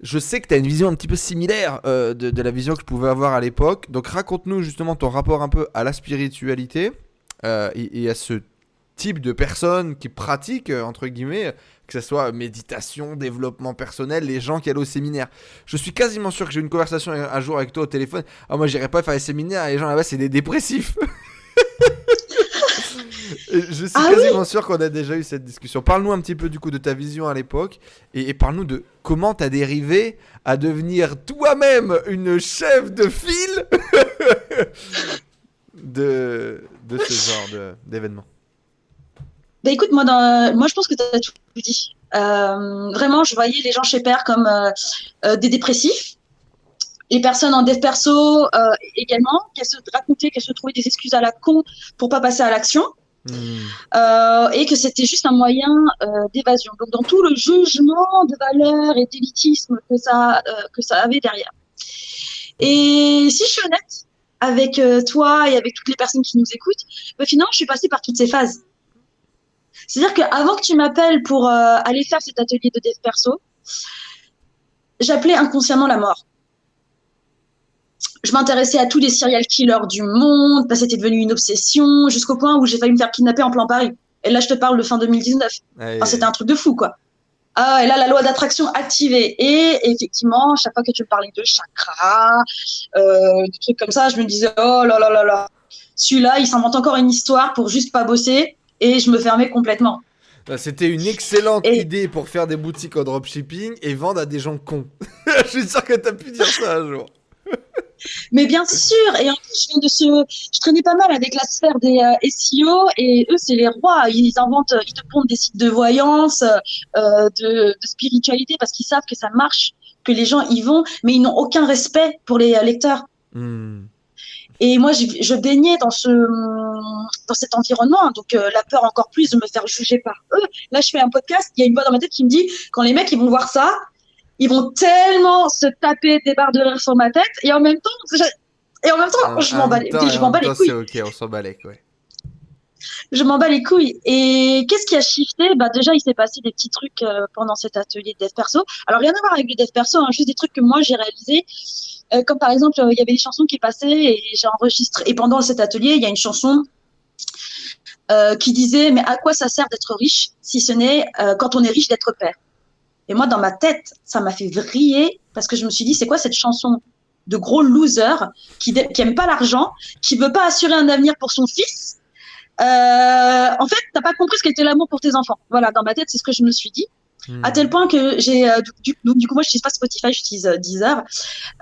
Je sais que tu as une vision un petit peu similaire euh, de, la vision que je pouvais avoir à l'époque, donc raconte-nous justement ton rapport un peu à la spiritualité et à ce type de personnes qui pratiquent, euh, entre guillemets, que ce soit méditation, développement personnel, les gens qui allaient au séminaire. Je suis quasiment sûr que j'ai eu une conversation un jour avec toi au téléphone. Ah, moi, j'irai pas faire les séminaires, les gens là-bas, c'est des dépressifs. Je suis Ah oui quasiment sûr qu'on a déjà eu cette discussion. Parle-nous un petit peu du coup de ta vision à l'époque et, et parle-nous de comment tu as dérivé à devenir toi-même une chef de file de, de ce genre d'événement. Bah écoute, moi, dans, moi je pense que tu as tout dit. Euh, vraiment, je voyais les gens chez Père comme euh, euh, des dépressifs. Les personnes en dev perso euh, également, qu'elles se racontaient, qu'elles se trouvaient des excuses à la con pour pas passer à l'action. Hmm. et que c'était juste un moyen d'évasion. Donc dans tout le jugement de valeur et d'élitisme que ça que ça avait derrière. Et si je suis honnête avec toi et avec toutes les personnes qui nous écoutent, bah, finalement je suis passée par toutes ces phases. C'est-à-dire qu'avant que tu m'appelles pour euh, aller faire cet atelier de dev perso, j'appelais inconsciemment la mort. Je m'intéressais à tous les serial killers du monde, parce que c'était devenu une obsession, jusqu'au point où j'ai failli me faire kidnapper en plein Paris. Et là, je te parle de fin 2019. Ouais, Enfin, c'était un truc de fou, quoi. Ah, et là, la loi d'attraction activée. Et effectivement, chaque fois que tu me parlais de chakra, euh, des trucs comme ça, je me disais, oh là là là là, celui-là, il s'invente encore une histoire pour juste pas bosser. Et je me fermais complètement. Bah, C'était une excellente Et- idée pour faire des boutiques en dropshipping et vendre à des gens cons. je suis sûr que t'as pu dire ça un jour. Mais bien sûr, et en plus, je viens de se, je traînais pas mal avec la sphère des euh, SEO et eux, c'est les rois. Ils inventent, ils te pondent des sites de voyance, euh, de, de spiritualité parce qu'ils savent que ça marche, que les gens y vont, mais ils n'ont aucun respect pour les euh, lecteurs. Hmm. Et moi, je, je baignais dans ce, dans cet environnement, donc euh, la peur encore plus de me faire juger par eux. Là, je fais un podcast, il y a une voix dans ma tête qui me dit, quand les mecs ils vont voir ça, ils vont tellement se taper des barres de rire sur ma tête, et en même temps, je, et en même temps, je En m'en bats les, je en m'en bats les couilles. C'est ok, on s'en bat les couilles. Je m'en bats les couilles. Et qu'est-ce qui a shifté? Bah déjà, il s'est passé des petits trucs euh, pendant cet atelier de dev perso. Alors rien à voir avec le dev perso, hein, juste des trucs que moi j'ai réalisés. Euh, comme par exemple, euh, il y avait des chansons qui passaient et j'ai enregistré. Et pendant cet atelier, il y a une chanson euh, qui disait mais à quoi ça sert d'être riche si ce n'est quand on est riche d'être père? Et moi, dans ma tête, ça m'a fait vriller parce que je me suis dit c'est quoi cette chanson de gros loser qui, dé- qui aime pas l'argent, qui veut pas assurer un avenir pour son fils? En fait, t'as pas compris ce qu'était l'amour pour tes enfants. Voilà, dans ma tête, c'est ce que je me suis dit. Hmm. À tel point que j'ai, euh, du, du- donc, du coup, moi, je n'utilise pas Spotify, j'utilise euh, Deezer.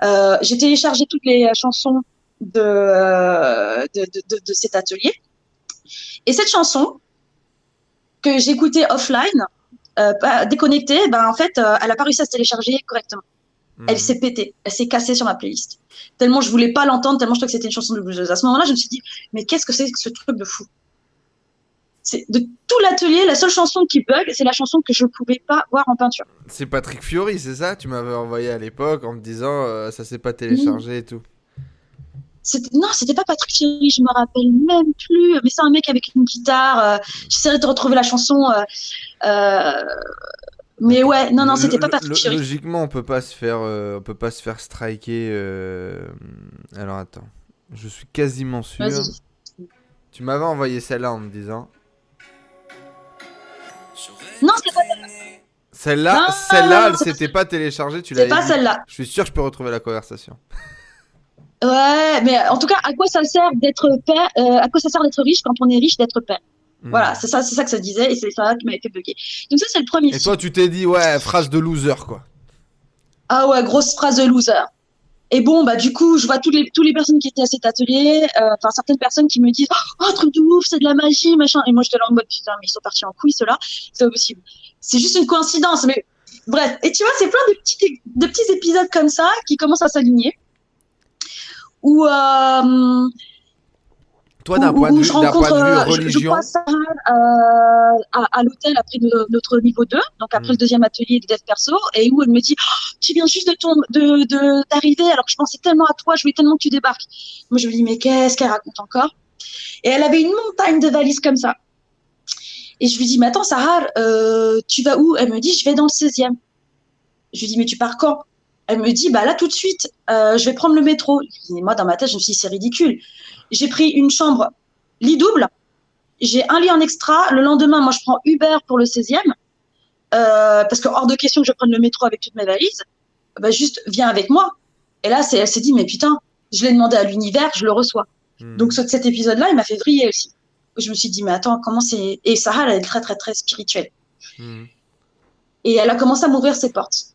Euh, j'ai téléchargé toutes les euh, chansons de, euh, de, de, de, cet atelier. Et cette chanson que j'écoutais offline, pas déconnectée, ben en fait, elle a pas réussi à se télécharger correctement. Hmm. Elle s'est pétée, elle s'est cassée sur ma playlist. Tellement je voulais pas l'entendre, tellement je trouvais que c'était une chanson de blueseuse. À ce moment-là, je me suis dit, mais qu'est-ce que c'est que ce truc de fou? C'est de tout l'atelier, la seule chanson qui bug, c'est la chanson que je pouvais pas voir en peinture. C'est Patrick Fiori, c'est ça? Tu m'avais envoyé à l'époque en me disant euh, ça s'est pas téléchargé et tout. Non, c'était pas Patrick Fiori, je me rappelle même plus. Mais c'est un mec avec une guitare. Euh, J'essaierai de retrouver la chanson. euh, euh, Mais ouais, non, non, c'était pas Patrick Fiori. Logiquement, on peut pas se faire, on peut pas se faire striker. Alors attends, je suis quasiment sûr. Tu m'avais envoyé celle-là en me disant. Celle-là, celle-là, elle c'est s'était pas téléchargée, tu c'est l'avais pas celle-là. Je suis sûr que je peux retrouver la conversation. Ouais, mais en tout cas, à quoi ça sert d'être père euh, À quoi ça sert d'être riche quand on est riche d'être père Hmm. Voilà, c'est ça, c'est ça que ça disait et c'est ça qui m'avait fait bugger. Donc ça, c'est le premier. Et toi, tu t'es dit, ouais, phrase de loser, quoi. Ah ouais, grosse phrase de loser. Et bon, bah du coup, je vois toutes les, toutes les personnes qui étaient à cet atelier, euh, enfin certaines personnes qui me disent Oh, truc de ouf, c'est de la magie, machin. Et moi, j'étais là en mode Putain, mais ils sont partis en couille, ceux-là. C'est pas possible. C'est juste une coïncidence, mais bref. Et tu vois, c'est plein de petits, de petits épisodes comme ça qui commencent à s'aligner. Où, euh, Toi, d'un point, de vue- de euh, je- je, religion, Sarah euh, à, à l'hôtel après de- notre niveau 2, donc après Mm. le deuxième atelier de dev perso, et où elle me dit Oh, Tu viens juste de ton- de de- d'arriver, alors que je pensais tellement à toi, je voulais tellement que tu débarques. Moi, je me dis Mais qu'est-ce qu'elle raconte encore? Et elle avait une montagne de valises comme ça. Et je lui dis Mais attends, Sarah, euh, tu vas où? Elle me dit Je vais dans le 16e. Je lui dis Mais tu pars quand? Elle me dit Bah là, tout de suite, euh, je vais prendre le métro. Et moi, dans ma tête, je me suis dit C'est ridicule. J'ai pris une chambre lit double. J'ai un lit en extra. Le lendemain, moi, je prends Uber pour le 16e. euh, parce que hors de question que je prenne le métro avec toutes mes valises. Bah, juste, viens avec moi. Et là, elle s'est dit, mais putain, je l'ai demandé à l'univers, je le reçois. hmm. Donc, ce- cet épisode-là, il m'a fait vriller aussi. Je me suis dit, mais attends, comment c'est. Et Sarah, elle est très, très, très spirituelle. Hmm. Et elle a commencé à m'ouvrir ses portes.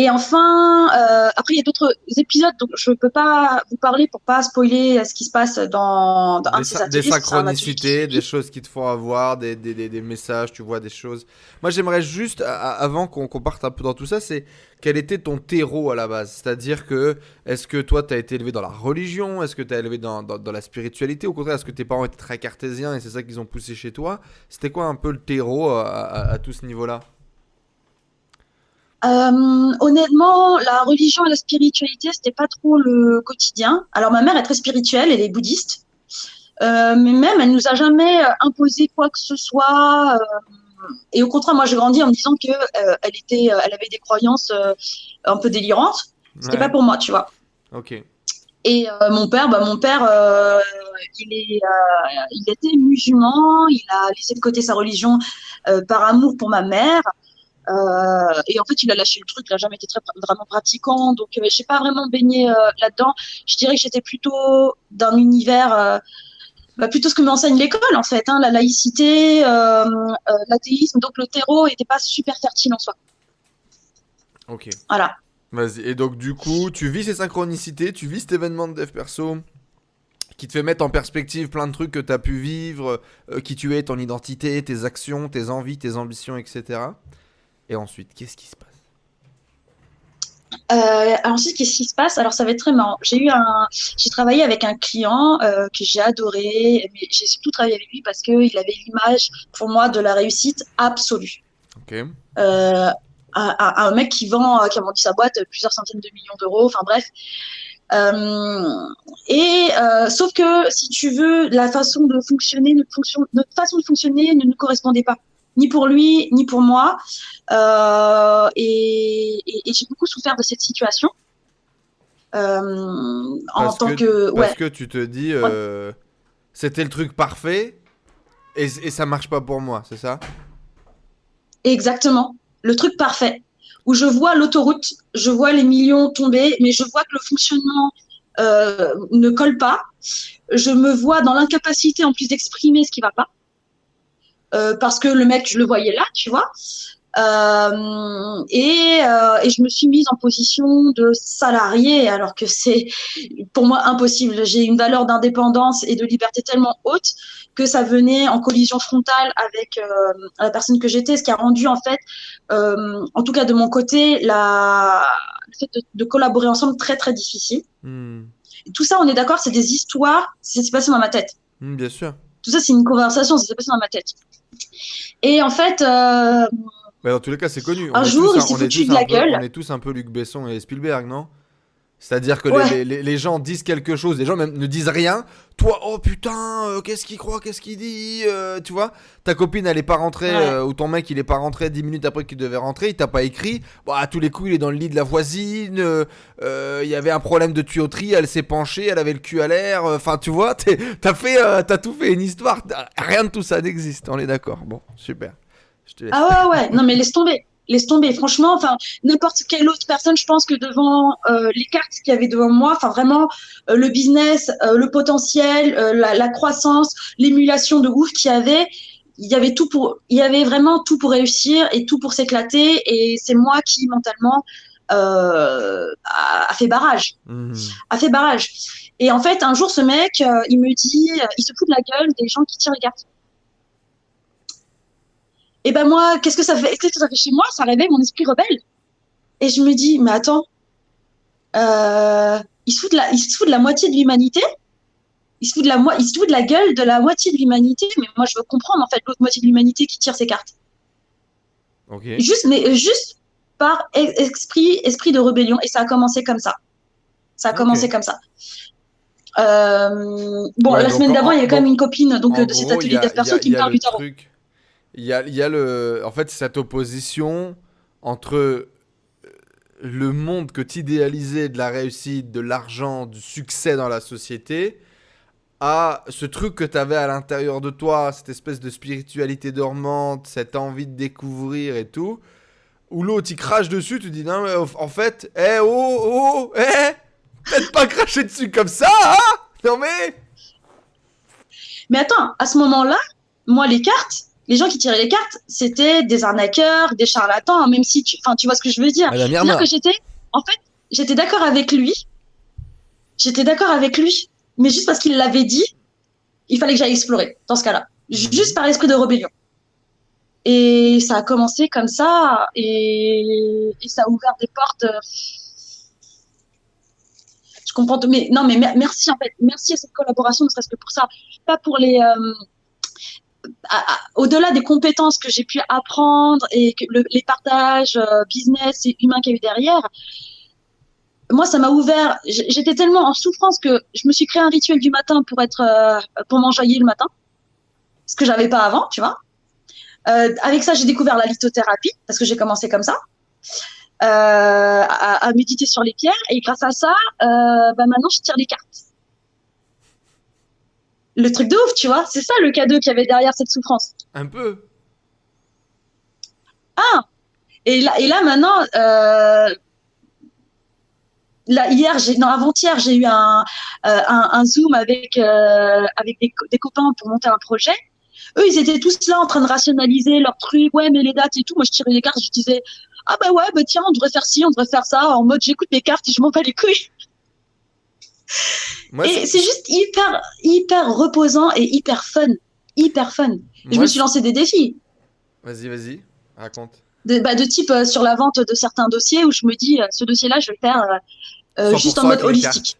Et enfin, euh, après, il y a d'autres épisodes, donc je ne peux pas vous parler pour pas spoiler ce qui se passe dans, dans un Des, de ces des un synchronicités, des choses qui te font avoir, des, des, des, messages, tu vois, des choses. Moi, j'aimerais juste, avant qu'on qu'on parte un peu dans tout ça, c'est quel était ton terreau à la base? C'est-à-dire que, est-ce que toi, tu as été élevé dans la religion? Est-ce que tu as élevé dans, dans, dans la spiritualité? Au contraire, est-ce que tes parents étaient très cartésiens et c'est ça qu'ils ont poussé chez toi? C'était quoi un peu le terreau à, à- à tout ce niveau-là? Euh, honnêtement, la religion et la spiritualité, c'était pas trop le quotidien. Alors, ma mère est très spirituelle, elle est bouddhiste. Euh, mais même, elle nous a jamais euh, imposé quoi que ce soit. euh, et au contraire, moi, j'ai grandi en me disant que elle était, elle avait des croyances un peu délirantes. C'était Ouais. pas pour moi, tu vois. Ok. Et euh, mon père, bah, mon père, euh, il, est, euh, il était musulman, il a laissé de côté sa religion par amour pour ma mère. Euh, et en fait, il a lâché le truc, il n'a jamais été très vraiment pratiquant, donc euh, je n'ai pas vraiment baigné euh, là-dedans. Je dirais que j'étais plutôt d'un univers, bah, plutôt ce que m'enseigne l'école en fait, hein, la laïcité, l'athéisme, donc le terreau n'était pas super fertile en soi. Ok. Voilà. Vas-y. Et donc, du coup, tu vis ces synchronicités, tu vis cet événement de dev perso qui te fait mettre en perspective plein de trucs que tu as pu vivre, euh, qui tu es, ton identité, tes actions, tes envies, tes ambitions, etc. Et ensuite, qu'est-ce qui se passe? Euh, alors ensuite, qu'est-ce qui se passe? Alors ça va être très marrant. J'ai eu un, j'ai travaillé avec un client euh, que j'ai adoré, mais j'ai surtout travaillé avec lui parce qu'il avait l'image pour moi de la réussite absolue. Ok. Euh, un, mec qui vend, euh, qui a vendu sa boîte plusieurs centaines de millions d'euros. Enfin bref. Et sauf que si tu veux, la façon de fonctionner, notre, fonction, notre façon de fonctionner ne nous correspondait pas, ni pour lui, ni pour moi. Euh, et et- et j'ai beaucoup souffert de cette situation. Euh, en Parce tant que- que, ouais, Parce que tu te dis, euh, c'était le truc parfait et, et ça marche pas pour moi, c'est ça? Exactement, le truc parfait, où je vois l'autoroute, je vois les millions tomber, mais je vois que le fonctionnement euh, ne colle pas. Je me vois dans l'incapacité en plus d'exprimer ce qui va pas, Euh, parce que le mec, je le voyais là, tu vois. Euh, et, euh, et je me suis mise en position de salarié, alors que c'est pour moi impossible. J'ai une valeur d'indépendance et de liberté tellement haute que ça venait en collision frontale avec euh, la personne que j'étais, ce qui a rendu en fait, en tout cas de mon côté, la, le fait de, de collaborer ensemble très très difficile. Hmm. Tout ça, on est d'accord, c'est des histoires, c'est c'est passé dans ma tête. Hmm, Bien sûr. Tout ça, c'est une conversation, ça s'est passé dans ma tête. Et en fait, euh, Mais dans tous les cas, c'est connu. Un jour, tous il s'est on est foutu tous de la un peu- gueule. On est tous un peu Luc Besson et Spielberg, non? C'est-à-dire que Ouais. les, les- les gens disent quelque chose, les gens même ne disent rien. Toi, oh putain, euh, qu'est-ce qu'il croit, qu'est-ce qu'il dit euh, Tu vois Ta copine, elle est pas rentrée, Ouais. euh, ou ton mec, il est pas rentré 10 minutes après qu'il devait rentrer, il t'a pas écrit. Bon, à tous les coups, il est dans le lit de la voisine. Il y avait un problème de tuyauterie, elle s'est penchée, elle avait le cul à l'air. Enfin, tu vois, t'as fait, t'as tout fait une histoire. Rien de tout ça n'existe, on est d'accord. Bon, super. Je te laisse. ah ouais, ouais, non mais laisse tomber, laisse tomber. Franchement, enfin, n'importe quelle autre personne, je pense que devant euh, les cartes qu'il y avait devant moi, enfin vraiment, euh, le business, euh, le potentiel, la, la croissance, l'émulation de ouf qu'il y avait, il y avait tout pour, il y avait vraiment tout pour réussir et tout pour s'éclater. Et c'est moi qui mentalement a, a fait barrage. Hmm. a fait barrage. Et en fait, un jour, ce mec, il me dit, il se fout de la gueule des gens qui tirent les cartes. Et ben moi, qu'est-ce que ça fait Qu'est-ce que ça fait chez moi? Ça réveille mon esprit rebelle. Et je me dis, mais attends, euh, il se fout de la, il se fout de la moitié de l'humanité? Il se fout de la moi, il se fout de la gueule de la moitié de l'humanité? Mais moi, je veux comprendre en fait l'autre moitié de l'humanité qui tire ses cartes. Ok. Juste, mais juste par esprit, esprit de rébellion. Et ça a commencé comme ça. Ça a commencé comme ça. Euh, bon, Ouais, la semaine d'avant, il y avait quand même une copine donc, euh, de cet atelier a- dev perso a- qui me a parle le du tarot. truc- Il y a, le, en fait, cette opposition entre euh, le monde que tu idéalisais de la réussite, de l'argent, du succès dans la société, à ce truc que tu avais à l'intérieur de toi, cette espèce de spiritualité dormante, cette envie de découvrir et tout, où l'autre il crache dessus, tu dis non, mais en fait, eh oh, oh, eh, peut-être pas cracher dessus comme ça, hein Non mais. Mais attends, à ce moment-là, moi, les cartes, les gens qui tiraient les cartes, c'était des arnaqueurs, des charlatans, hein, même si tu, enfin, tu vois ce que je veux dire. Madame C'est-à-dire que j'étais, en fait, j'étais d'accord avec lui. J'étais d'accord avec lui, mais juste parce qu'il l'avait dit, il fallait que j'aille explorer dans ce cas-là, juste par esprit de rébellion. Et ça a commencé comme ça, et, et ça a ouvert des portes. euh, Je comprends, mais non, mais mer- merci en fait, merci à cette collaboration, ne serait-ce que pour ça, pas pour les. euh, au-delà des compétences que j'ai pu apprendre et les partages euh, business et humains qu'il y a eu derrière, moi, ça m'a ouvert. J'étais tellement en souffrance que je me suis créé un rituel du matin pour être, euh, pour m'enjailler le matin, ce que j'avais pas avant, tu vois. Euh, avec ça, j'ai découvert la lithothérapie parce que j'ai commencé comme ça. à, méditer sur les pierres et grâce à ça, bah maintenant je tire les cartes. Le truc de ouf, tu vois, c'est ça le cadeau qu'il y avait derrière cette souffrance. Un peu. Et là, et là maintenant, euh, là hier, non avant-hier, j'ai eu un, euh, un, un zoom avec euh, avec des, des copains pour monter un projet. Eux, ils étaient tous là en train de rationaliser leurs trucs, ouais, mais les dates et tout. Moi, je tirais les cartes, je disais, ah bah ouais, bah tiens, on devrait faire ci, on devrait faire ça, en mode j'écoute mes cartes et je m'en bats les couilles. Moi, et c'est juste hyper, hyper reposant et hyper fun, hyper fun. Et je me suis lancé des défis. Vas-y, vas-y, raconte. de, bah, de type euh, sur la vente de certains dossiers où je me dis euh, ce dossier-là, je vais le faire euh, 100% juste en mode holistique.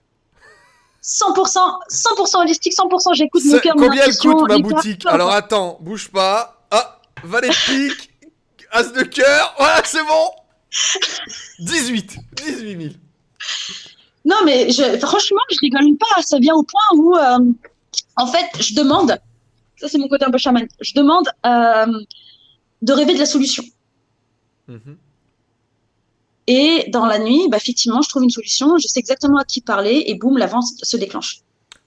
100%, 100% holistique, 100% j'écoute mon cœur, Combien elle coûte ma boutique. Alors attends, bouge pas. Ah, valet de pique, as de cœur, voilà, c'est bon. 18, 18 000. Non, mais je, franchement, je rigole pas. Ça vient au point où, euh, en fait, je demande, ça c'est mon côté un peu chaman, je demande euh, de rêver de la solution. Mhm. Et dans la nuit, bah, effectivement, je trouve une solution, je sais exactement à qui parler, et boum, la vente se déclenche.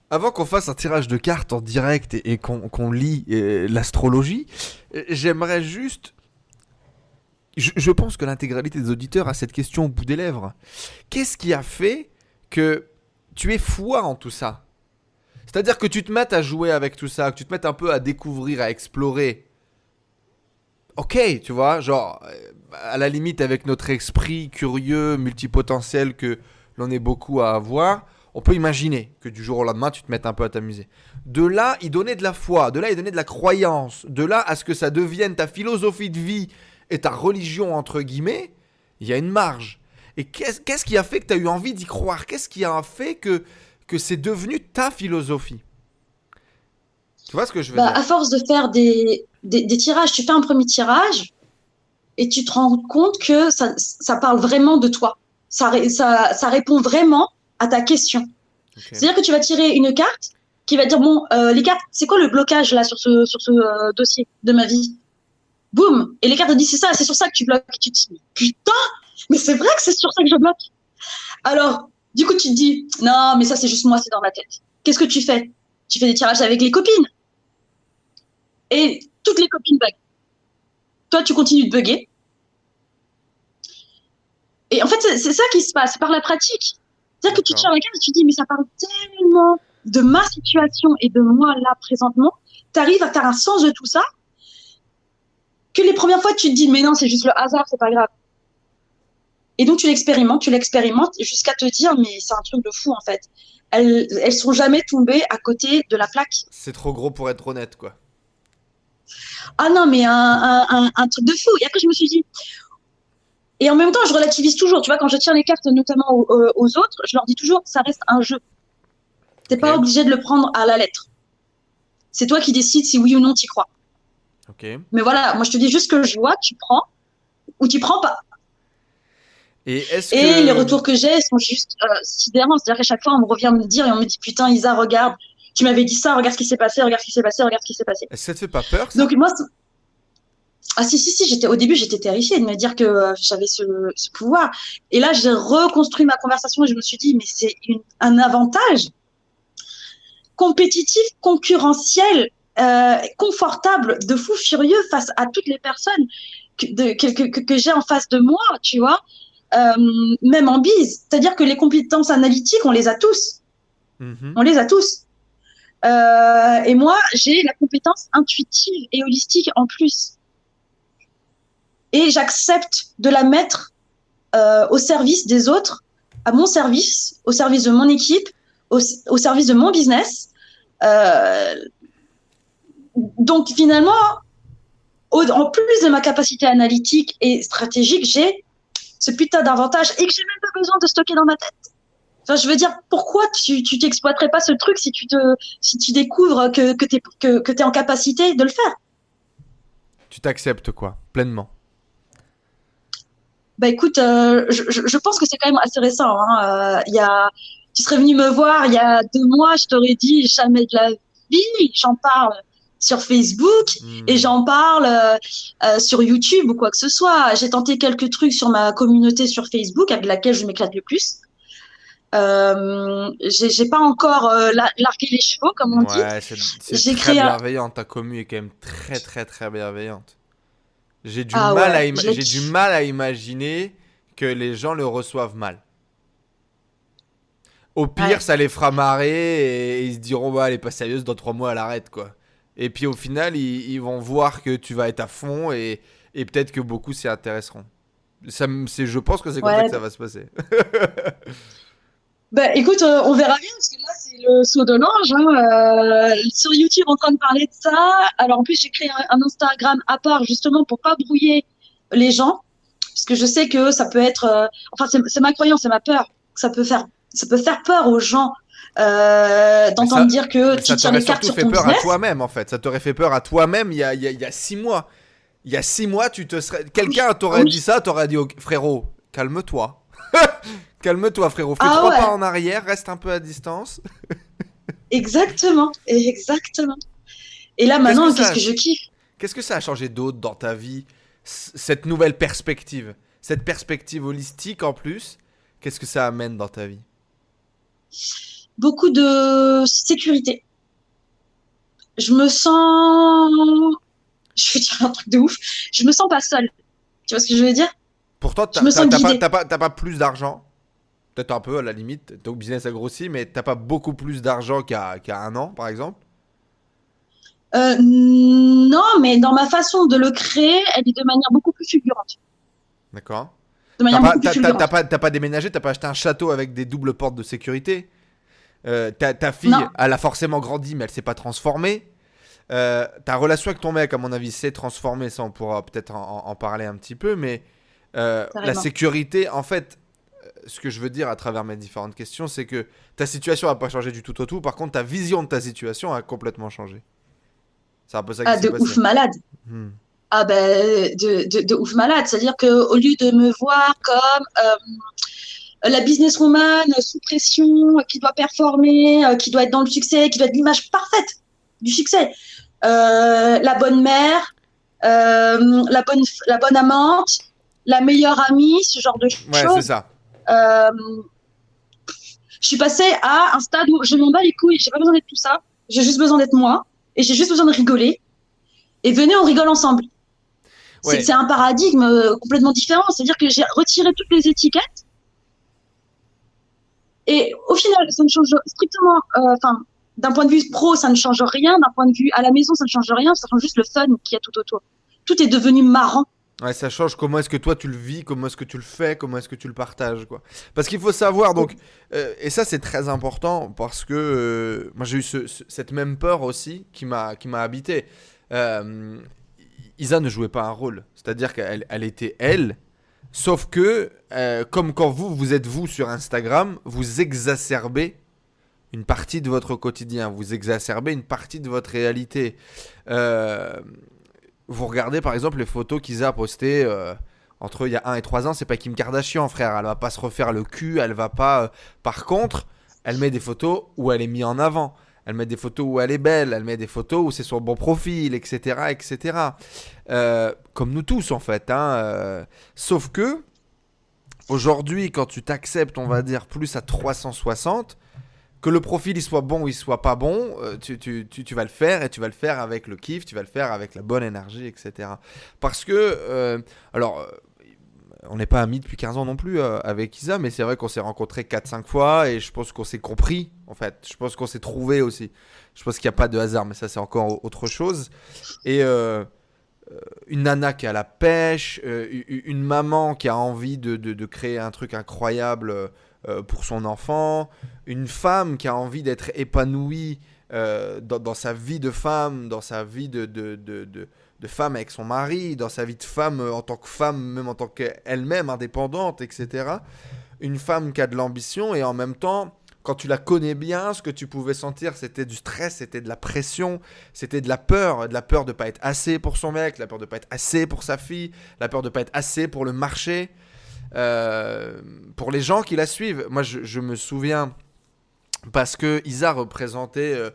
Avant qu'on fasse un tirage de cartes en direct et, et qu'on qu'on lit euh, l'astrologie, j'aimerais juste. Je, je pense que l'intégralité des auditeurs a cette question au bout des lèvres. Qu'est-ce qui a fait que tu aies foi en tout ça C'est-à-dire que tu te mettes à jouer avec tout ça, que tu te mettes un peu à découvrir, à explorer. Ok, tu vois, genre, euh, à la limite avec notre esprit curieux, multipotentiel que l'on est beaucoup à avoir, on peut imaginer que du jour au lendemain, tu te mettes un peu à t'amuser. De là, il donnait de la foi, de là, il donnait de la croyance, de là à ce que ça devienne ta philosophie de vie et ta religion, entre guillemets, il y a une marge. Et qu'est-ce qui a fait que tu as eu envie d'y croire? Qu'est-ce qui a fait que, que c'est devenu ta philosophie? Tu vois ce que je veux Bah, dire? à force de faire des, des, des tirages, tu fais un premier tirage et tu te rends compte que ça, ça parle vraiment de toi. Ça, ça, ça répond vraiment à ta question. C'est-à-dire que tu vas tirer une carte qui va dire bon, euh, les cartes, c'est quoi le blocage là sur ce, sur ce euh, dossier de ma vie? Boum Et les cartes te disent c'est ça, c'est sur ça que tu bloques. Et tu te dis putain, mais c'est vrai que c'est sur ça que je bloque. Alors, du coup, tu te dis non, mais ça c'est juste moi, c'est dans ma tête. Qu'est-ce que tu fais? Tu fais des tirages avec les copines. Et toutes les copines bug. Toi, tu continues de bugger. Et en fait, c'est ça qui se passe, par la pratique. C'est-à-dire que tu tires la carte et tu te dis, mais ça parle tellement de ma situation et de moi là présentement. Tu arrives à faire un sens de tout ça que les premières fois, tu te dis, mais non, c'est juste le hasard, c'est pas grave. Et donc, tu l'expérimentes, tu l'expérimentes jusqu'à te dire, mais c'est un truc de fou en fait. Elles, elles sont jamais tombées à côté de la plaque. C'est trop gros pour être honnête, quoi. Ah non, mais un, un, un, un truc de fou. Et après, je me suis dit. Et en même temps, je relativise toujours. Tu vois, quand je tire les cartes, notamment aux, aux- autres, je leur dis toujours, ça reste un jeu. T'es pas Ok. obligé de le prendre à la lettre. C'est toi qui décides si oui ou non t'y crois. Ok. Mais voilà, moi je te dis juste que je vois, tu prends ou tu prends pas. Et est-ce Et que... les retours que j'ai sont juste euh, sidérants. C'est-à-dire qu'à chaque fois, on me revient me dire et on me dit putain, Isa, regarde, tu m'avais dit ça, regarde ce qui s'est passé, regarde ce qui s'est passé, regarde ce qui s'est passé. Est-ce que ça te fait pas peur Donc moi, c'est- ah si si si, j'étais au début j'étais terrifiée de me dire que euh, j'avais ce, ce pouvoir. Et là j'ai reconstruit ma conversation et je me suis dit mais c'est une- un avantage compétitif, concurrentiel, euh, confortable, de fou furieux face à toutes les personnes que, de- que, que, que- que j'ai en face de moi, tu vois. Euh, même en bise, c'est-à-dire que les compétences analytiques, on les a tous Mhm. on les a tous. Euh, et moi, j'ai la compétence intuitive et holistique en plus. Et j'accepte de la mettre euh, au service des autres, à mon service, au service de mon équipe, au, au service de mon business. Donc finalement, au, en plus de ma capacité analytique et stratégique, j'ai ce putain d'avantage et que j'ai même pas besoin de stocker dans ma tête. Enfin, je veux dire, pourquoi tu tu t'exploiterais pas ce truc si tu te si tu découvres que que t'es que, que t'es en capacité de le faire? Tu t'acceptes quoi, pleinement. Bah écoute, euh, je, je, pense que c'est quand même assez récent. Hein. Euh, y a, tu serais venu me voir il y a deux mois, je t'aurais dit jamais de la vie. J'en parle sur Facebook Hmm. et j'en parle euh, euh, sur YouTube ou quoi que ce soit. J'ai tenté quelques trucs sur ma communauté sur Facebook avec laquelle je m'éclate le plus. Euh, j'ai pas encore euh, la- largué les chevaux comme on dit. Ouais, c'est très un- bienveillant. Ta commu est quand même très très très bienveillante. J'ai du Ah mal ouais, à j'ai du mal à imaginer que les gens le reçoivent mal. Au pire, Ouais. ça les fera marrer et ils se diront bah elle est pas sérieuse dans trois mois elle arrête quoi. Et puis au final ils, ils vont voir que tu vas être à fond et, et peut-être que beaucoup s'y intéresseront. Ça, je pense que c'est comme Ouais. ça que ça va se passer. Bah écoute, euh, on verra bien parce que là c'est le saut de l'ange. Hein, euh, sur YouTube en train de parler de ça. Alors en plus j'ai créé un, un Instagram à part justement pour pas brouiller les gens parce que je sais que ça peut être. euh, enfin c'est ma croyance, c'est ma peur. Ça peut faire, ça peut faire peur aux gens euh, d'entendre dire que tu tiens t'aurait les cartes sur fait ton peur à toi-même en fait. Ça t'aurait fait peur à toi-même il y a, il y a- il y a six mois. Il y a six mois, tu te serais. Quelqu'un t'aurait Oui. dit ça, t'aurais dit frérot, calme-toi. calme-toi, frérot. Fais Ah trois ouais. pas en arrière, reste un peu à distance. Exactement, exactement. Et là maintenant, qu'est-ce que je kiffe? Qu'est-ce que ça a changé d'autre dans ta vie Cette nouvelle perspective, cette perspective holistique en plus, qu'est-ce que ça amène dans ta vie? Beaucoup de sécurité. Je me sens, je vais dire un truc de ouf. Je me sens pas seule. Tu vois ce que je veux dire? Je me t'as- pas, pas, pas plus d'argent? Peut-être un peu à la limite. Ton business a grossi, mais t'as pas beaucoup plus d'argent qu'à un an, par exemple? Euh, non, mais dans ma façon de le créer, elle est de manière beaucoup plus fulgurante. D'accord. De T'as manière pas, pas déménagé, t'as pas acheté un château avec des doubles portes de sécurité? Euh, ta, ta fille, Non. elle a forcément grandi, mais elle s'est pas transformée. Euh, ta relation avec ton mec, à mon avis, s'est transformée. Ça, on pourra peut-être en, parler un petit peu. Mais euh, la sécurité, en fait, ce que je veux dire à travers mes différentes questions, c'est que ta situation n'a pas changé du tout au tout. Par contre, ta vision de ta situation a complètement changé. C'est un peu ça qui Ah, de passé. ouf malade. Hmm. Ah ben, de, de, de ouf malade. C'est-à-dire que au lieu de me voir comme la businesswoman sous pression, euh, qui doit performer, euh, qui doit être dans le succès, qui doit être l'image parfaite du succès, euh, la bonne mère, euh, la bonne la bonne amante, la meilleure amie, ce genre de Ouais, c'est choses. ça. Euh, je suis passée à un stade où je m'en bats les couilles, j'ai pas besoin d'être tout ça, j'ai juste besoin d'être moi et j'ai juste besoin de rigoler. Et venez, on rigole ensemble. C'est- Ouais. C'est un paradigme euh, complètement différent, c'est-à-dire que j'ai retiré toutes les étiquettes. Et au final, ça ne change strictement, euh, enfin, d'un point de vue pro, ça ne change rien, d'un point de vue à la maison, ça ne change rien, ça change juste le fun qu'il y a tout autour. Tout est devenu marrant. Ouais, ça change comment est-ce que toi tu le vis, comment est-ce que tu le fais, comment est-ce que tu le partages, quoi. Parce qu'il faut savoir, donc, euh, et ça c'est très important parce que euh, moi j'ai eu ce- ce- cette même peur aussi qui m'a habité. Isa ne jouait pas un rôle, c'est-à-dire qu'elle elle était elle, sauf que euh, comme quand vous vous êtes vous sur Instagram, vous exacerbez une partie de votre quotidien, vous exacerbez une partie de votre réalité. Euh, vous regardez par exemple les photos qu'Isa a postées euh, entre il y a 1 et 3 ans, c'est pas Kim Kardashian, frère. Elle va pas se refaire le cul, elle va pas. Par contre, elle met des photos où elle est mise en avant. Elle met des photos où elle est belle, elle met des photos où c'est son bon profil, etc. etc. Euh, comme nous tous en fait. hein, euh, Sauf que, aujourd'hui, quand tu t'acceptes, on va dire, plus à 360, que le profil il soit bon ou il soit pas bon, euh, tu, vas le faire et tu vas le faire avec le kiff, tu vas le faire avec la bonne énergie, etc. Parce que, alors, on n'est pas amis depuis 15 ans non plus avec Isa, mais c'est vrai qu'on s'est rencontrés 4-5 fois et je pense qu'on s'est compris en fait. Je pense qu'on s'est trouvé aussi. Je pense qu'il n'y a pas de hasard, mais ça c'est encore autre chose. Et euh, euh, une nana qui a la pêche, une maman qui a envie de, de, créer un truc incroyable pour son enfant, une femme qui a envie d'être épanouie dans, dans, sa vie de femme, dans sa vie de, de de femme avec son mari, dans sa vie de femme euh, en tant que femme, même en tant qu'elle-même indépendante, etc. Une femme qui a de l'ambition et en même temps, quand tu la connais bien, ce que tu pouvais sentir, c'était du stress, c'était de la pression, c'était de la peur, de la peur de pas être assez pour son mec, la peur de pas être assez pour sa fille, la peur de pas être assez pour le marché, euh, pour les gens qui la suivent. Moi, je, me souviens parce que Isa représentait euh,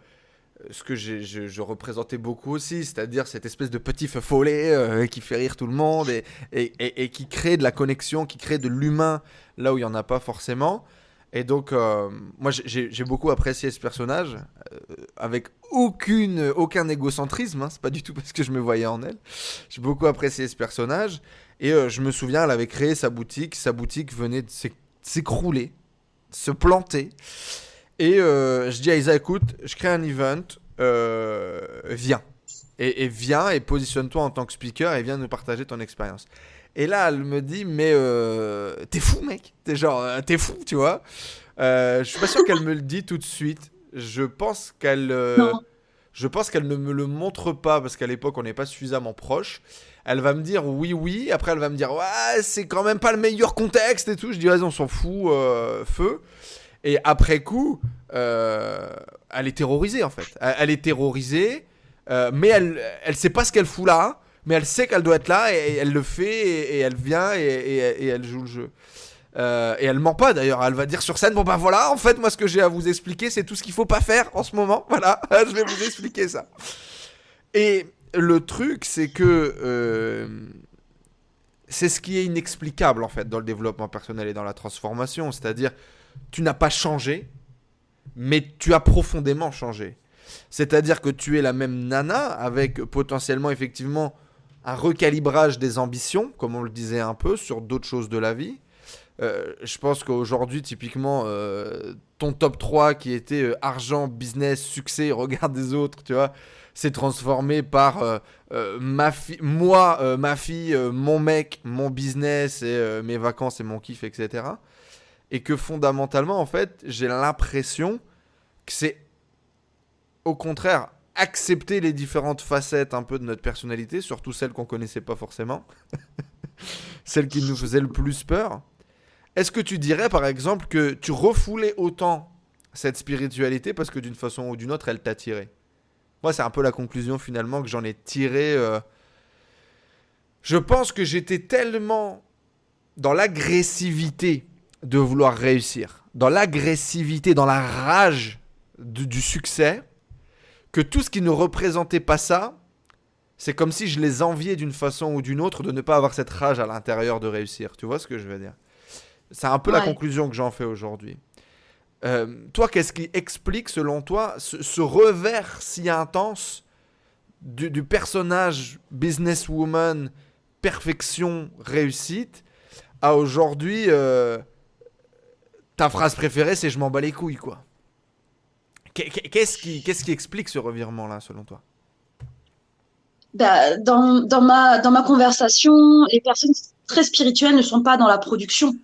ce que je, représentais beaucoup aussi, c'est-à-dire cette espèce de petit feu follet euh, qui fait rire tout le monde et, et, qui crée de la connexion, qui crée de l'humain là où il n'y en a pas forcément. Et donc, euh, moi, j'ai beaucoup apprécié ce personnage, euh, avec aucune, aucun égocentrisme, hein, c'est pas du tout parce que je me voyais en elle. J'ai beaucoup apprécié ce personnage, et je me souviens, elle avait créé sa boutique, sa boutique venait de s'écrouler, se planter. Et euh, je dis à Isa, écoute, je crée un event, euh, viens. Et, viens et positionne-toi en tant que speaker et viens nous partager ton expérience. Et là, elle me dit, mais euh, t'es fou, mec. T'es genre, t'es fou, tu vois. je suis pas sûr qu'elle me le dit tout de suite. Je pense qu'elle, je pense qu'elle ne me le montre pas parce qu'à l'époque, on n'est pas suffisamment proche. Elle va me dire oui, oui. Après, elle va me dire, ouais, c'est quand même pas le meilleur contexte et tout. Je dis, vas-y, on s'en fout, feu. Et après coup, euh, elle est terrorisée en fait. Elle, est terrorisée, euh, mais elle, elle sait pas ce qu'elle fout là, mais elle sait qu'elle doit être là et, elle le fait et, elle vient et, elle joue le jeu. Euh, et elle ment pas d'ailleurs, elle va dire sur scène bon bah voilà, en fait moi ce que j'ai à vous expliquer c'est tout ce qu'il faut pas faire en ce moment. Voilà, je vais vous expliquer ça. Et le truc c'est que c'est ce qui est inexplicable en fait dans le développement personnel et dans la transformation, c'est-à-dire tu n'as pas changé, mais tu as profondément changé. C'est-à-dire que tu es la même nana avec potentiellement effectivement un recalibrage des ambitions, comme on le disait un peu, sur d'autres choses de la vie. Euh, je pense qu'aujourd'hui, typiquement, euh, ton top 3 qui était euh, argent, business, succès, regard des autres, tu vois, s'est transformé par ma moi, ma fille, mon mec, mon business, et, mes vacances et mon kiff, etc et que fondamentalement, en fait, j'ai l'impression que c'est au contraire accepter les différentes facettes un peu de notre personnalité, surtout celles qu'on connaissait pas forcément, celles qui nous faisaient le plus peur. Est-ce que tu dirais par exemple que tu refoulais autant cette spiritualité parce que d'une façon ou d'une autre, elle t'attirait? Moi, c'est un peu la conclusion finalement que j'en ai tiré. Euh. Je pense que j'étais tellement dans l'agressivité de vouloir réussir, dans l'agressivité, dans la rage du, succès, que tout ce qui ne représentait pas ça, c'est comme si je les enviais d'une façon ou d'une autre de ne pas avoir cette rage à l'intérieur de réussir. Tu vois ce que je veux dire? C'est un peu la conclusion que j'en fais aujourd'hui. Euh, toi, qu'est-ce qui explique, selon toi, ce, revers si intense du, personnage businesswoman, perfection, réussite, à aujourd'hui euh, ta phrase préférée, c'est je m'en bats les couilles, quoi. Qu'est-ce qui, qu'est-ce qui explique ce revirement-là, selon toi? Bah, dans, dans, ma, dans ma conversation, les personnes très spirituelles ne sont pas dans la production.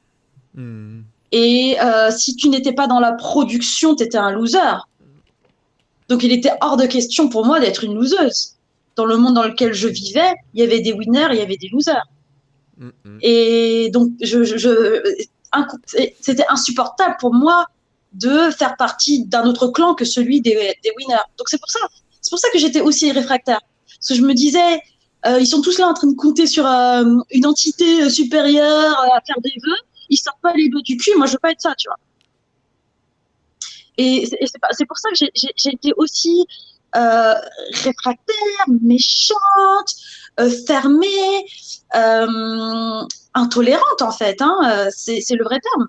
Hmm. Et euh, si tu n'étais pas dans la production, tu étais un loser. Donc il était hors de question pour moi d'être une loseuse. Dans le monde dans lequel je vivais, il y avait des winners, il y avait des losers. Hmm, hmm. Et donc, je, je, c'était insupportable pour moi de faire partie d'un autre clan que celui des, winners. Donc c'est pour ça, c'est pour ça que j'étais aussi réfractaire. Parce que je me disais, euh, ils sont tous là en train de compter sur euh, une entité supérieure à faire des vœux. Ils sortent pas les vœux du cul. Moi, je veux pas être ça, tu vois. Et c'est pour ça que j'ai été aussi euh, réfractaire, méchante, fermée intolérante en fait, hein, euh, c'est le vrai terme.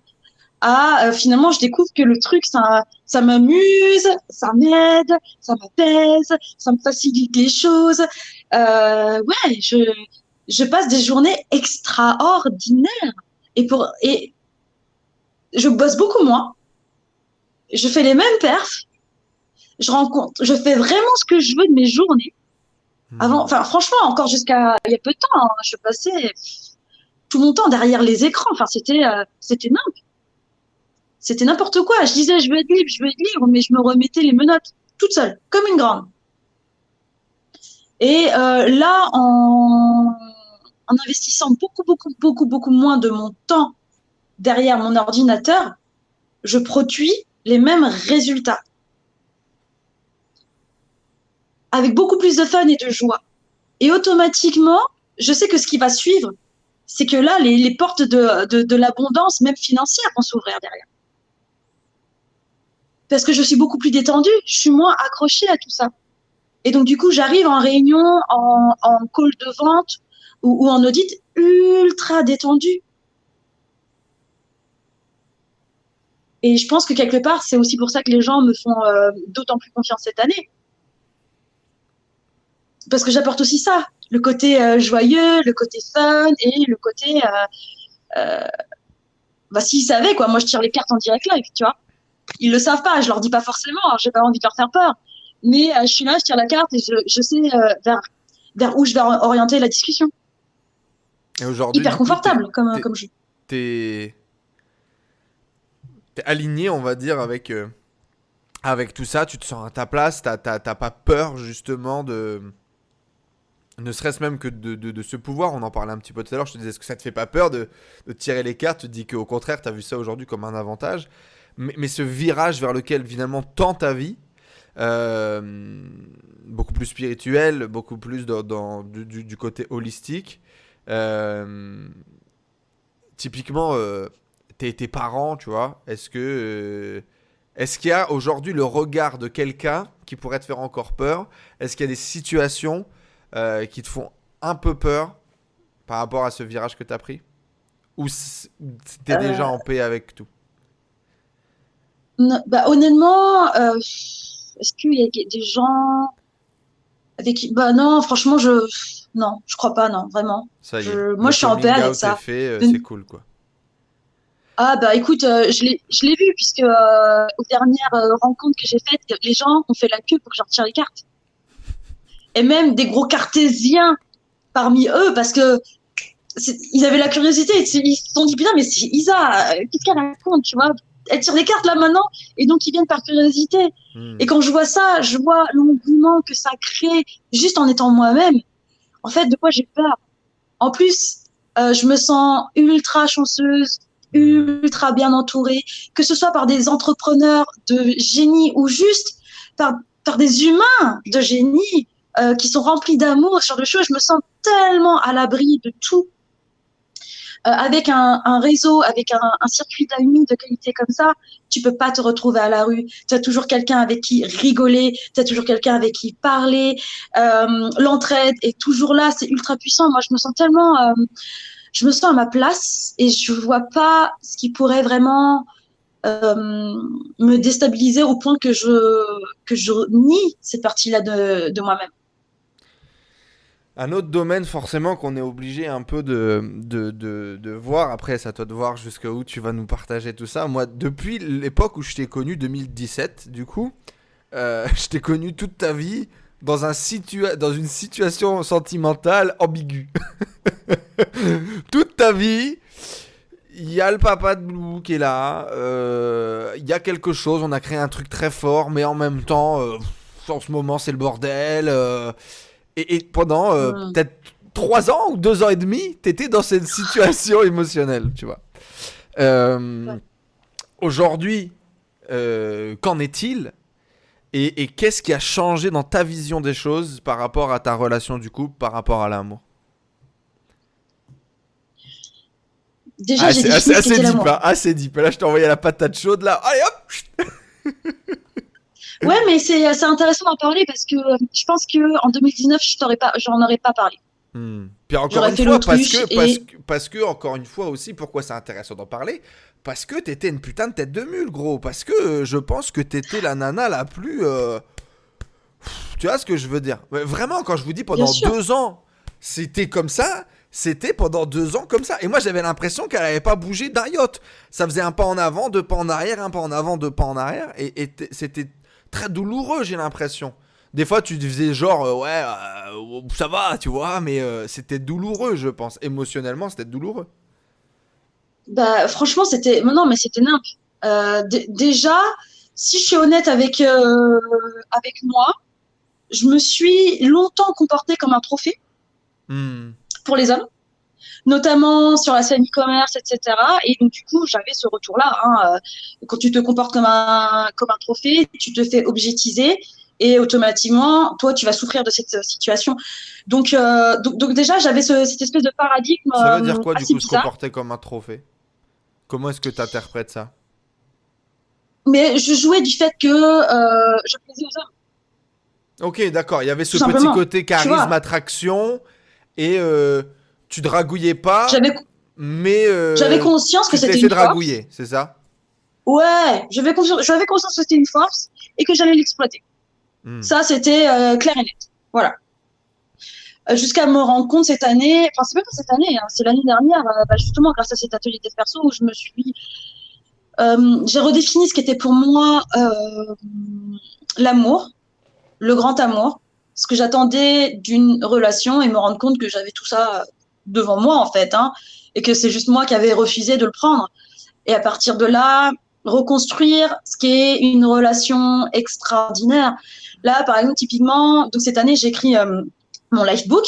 Ah, finalement, je découvre que le truc, ça, ça m'amuse, ça m'aide, ça m'apaise, ça me facilite les choses. Euh, ouais, je, je passe des journées extraordinaires. Et, pour, et je bosse beaucoup moins. Je fais les mêmes perfs. Je rencontre, je fais vraiment ce que je veux de mes journées. Avant, Hmm. enfin, franchement, encore jusqu'à il y a peu de temps, hein, je passais tout mon temps derrière les écrans. Enfin, c'était, euh, c'était nimp. C'était n'importe quoi. Je disais, je veux être libre, je veux être libre, mais je me remettais les menottes toute seule, comme une grande. Et euh, là, en, investissant beaucoup, beaucoup, beaucoup, beaucoup moins de mon temps derrière mon ordinateur, je produis les mêmes résultats. Avec beaucoup plus de fun et de joie. Et automatiquement, je sais que ce qui va suivre, c'est que là, les, portes de l'abondance, même financière, vont s'ouvrir derrière. Parce que je suis beaucoup plus détendue, je suis moins accrochée à tout ça. Et donc, du coup, j'arrive en réunion, en, call de vente ou, en audit ultra détendue. Et je pense que quelque part, c'est aussi pour ça que les gens me font euh, d'autant plus confiance cette année. Parce que j'apporte aussi ça, le côté euh, joyeux, le côté fun et le côté... Euh, bah, s'ils savaient, quoi, moi je tire les cartes en direct live, tu vois. Ils le savent pas, je leur dis pas forcément, hein, j'ai pas envie de leur faire peur. Mais euh, je suis là, je tire la carte et je, je sais euh, vers, vers où je vais orienter la discussion. Et aujourd'hui, Hyper coup, confortable comme, t'es- comme jeu. t'es aligné, on va dire, avec euh, avec tout ça. Tu te sens à ta place. T'as t'as- t'as pas peur justement de ne serait-ce même que de, de- de ce pouvoir. On en parlait un petit peu tout à l'heure. Je te disais, est-ce que ça te fait pas peur de, de tirer les cartes Tu te dis qu'au contraire, tu as vu ça aujourd'hui comme un avantage? Mais, mais ce virage vers lequel finalement tend ta vie, euh, beaucoup plus spirituel, beaucoup plus dans, dans- du, du- du côté holistique. euh, typiquement, euh, tes, tes parents, tu vois, est-ce que est-ce qu'il y a aujourd'hui le regard de quelqu'un qui pourrait te faire encore peur? Est-ce qu'il y a des situations qui te font un peu peur par rapport à ce virage que tu as pris? Ou t'es déjà en paix avec tout? Non, bah, honnêtement, euh, est-ce qu'il y a des gens avec qui... Bah non, franchement, je... Non, je crois pas, non, vraiment. Ça y est. Je- moi, le je suis en paix avec ça. euh, c'est cool quoi. Ah bah écoute, euh, je l'ai je l'ai vu puisque euh, aux dernières rencontres que j'ai faites, les gens ont fait la queue pour que je retire les cartes. Et même des gros cartésiens parmi eux parce que ils avaient la curiosité, ils se sont dit putain mais c'est Isa, qu'est-ce qu'elle raconte, tu vois? Elle tire les cartes là maintenant et donc ils viennent par curiosité. Hmm. Et quand je vois ça, je vois l'engouement que ça crée juste en étant moi-même. En fait, de quoi j'ai peur En plus, euh, je me sens ultra chanceuse, ultra bien entourée, que ce soit par des entrepreneurs de génie ou juste par, par des humains de génie euh, qui sont remplis d'amour, genre de choses. Je me sens tellement à l'abri de tout. Euh, avec un, un réseau, avec un, un circuit d'amis de qualité comme ça, tu peux pas te retrouver à la rue. Tu as toujours quelqu'un avec qui rigoler, tu as toujours quelqu'un avec qui parler. Euh, L'entraide est toujours là, c'est ultra puissant. Moi, je me sens tellement, euh, je me sens à ma place et je vois pas ce qui pourrait vraiment euh, me déstabiliser au point que je que je nie cette partie-là de, de moi-même. Un autre domaine forcément qu'on est obligé un peu de, de, de, voir, après c'est à toi de voir jusqu'où tu vas nous partager tout ça. Moi, depuis l'époque où je t'ai connu, 2017 du coup, euh, je t'ai connu toute ta vie dans, un situa dans une situation sentimentale ambiguë. toute ta vie, il y a le papa de Blue qui est là, euh, il y a quelque chose, on a créé un truc très fort, mais en même temps, euh, en ce moment c'est le bordel. Et, et pendant euh, Mm. peut-être trois ans ou deux ans et demi, t'étais dans cette situation émotionnelle, tu vois. Euh. Aujourd'hui, euh, qu'en est-il? Et, et qu'est-ce qui a changé dans ta vision des choses par rapport à ta relation du couple, par rapport à l'amour? Déjà, Ah, j'ai assez, assez qu'était deep, hein, assez deep. Là, je t'ai envoyé la patate chaude, là. Allez, hop Ouais, mais c'est intéressant d'en parler parce que euh, je pense que en 2019, je t'aurais pas, j'en aurais pas parlé. Hmm. Puis encore une fois, parce que, et- parce, que, parce que, encore une fois aussi, pourquoi c'est intéressant d'en parler? Parce que t'étais une putain de tête de mule, gros. Parce que euh, je pense que t'étais la nana la plus. euh, Tu vois ce que je veux dire? Vraiment, quand je vous dis pendant deux ans, c'était comme ça, c'était pendant deux ans comme ça. Et moi, j'avais l'impression qu'elle n'avait pas bougé d'un yacht. Ça faisait un pas en avant, deux pas en arrière, un pas en avant, deux pas en arrière. Et, c'était très douloureux, j'ai l'impression. Des fois, tu faisais genre, euh, ouais, euh, ça va, tu vois, mais euh, c'était douloureux, je pense. Émotionnellement, c'était douloureux. Bah, franchement, c'était. Non, mais c'était nimp. déjà, si je suis honnête avec, avec moi, je me suis longtemps comportée comme un trophée hmm. pour les hommes, notamment sur la scène e-commerce, etc. Et donc, du coup, j'avais ce retour-là. Hein, quand tu te comportes comme un, comme un trophée, tu te fais objectiver et automatiquement, toi, tu vas souffrir de cette situation. Donc, euh, donc, déjà, j'avais cette espèce de paradigme. Ça veut dire quoi, du coup, se comporter comme un trophée? Comment est-ce que tu interprètes ça? Mais je jouais du fait que euh, je plaisais aux hommes. Ok, d'accord. Il y avait ce petit côté charisme, attraction, et euh, tu dragouillais pas. Mais j'avais conscience que c'était une dragouiller, c'est ça? Ouais, j'avais conscience, j'avais conscience que c'était une force et que j'allais l'exploiter. Hmm. Ça, c'était euh, clair et net. Voilà. Euh, jusqu'à me rendre compte cette année, enfin c'est même pas cette année, hein, c'est l'année dernière, euh, bah, justement grâce à cet atelier des perso où je me suis, j'ai redéfini ce qui était pour moi l'amour, le grand amour, ce que j'attendais d'une relation et me rendre compte que j'avais tout ça devant moi en fait, hein, et que c'est juste moi qui avais refusé de le prendre. Et à partir de là, reconstruire ce qui est une relation extraordinaire. Là, par exemple, typiquement, donc cette année, j'ai écrit euh, mon lifebook.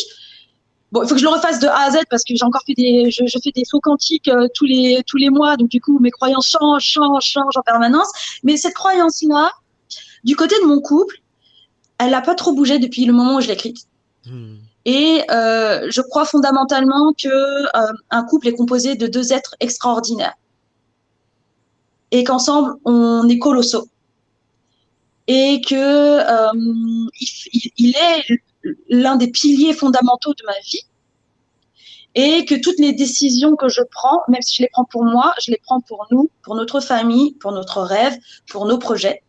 Bon, il faut que je le refasse de A à Z parce que j'ai encore fait des, je, fais des sauts quantiques euh, tous les tous les mois, donc du coup mes croyances changent, changent, changent en permanence. Mais cette croyance-là, du côté de mon couple, elle n'a pas trop bougé depuis le moment où je l'ai écrite. Hmm. Et euh, je crois fondamentalement que un couple est composé de deux êtres extraordinaires. Et qu'ensemble on est colossaux. Et que euh, il, est l'un des piliers fondamentaux de ma vie. Et que toutes les décisions que je prends, même si je les prends pour moi, je les prends pour nous, pour notre famille, pour notre rêve, pour nos projets.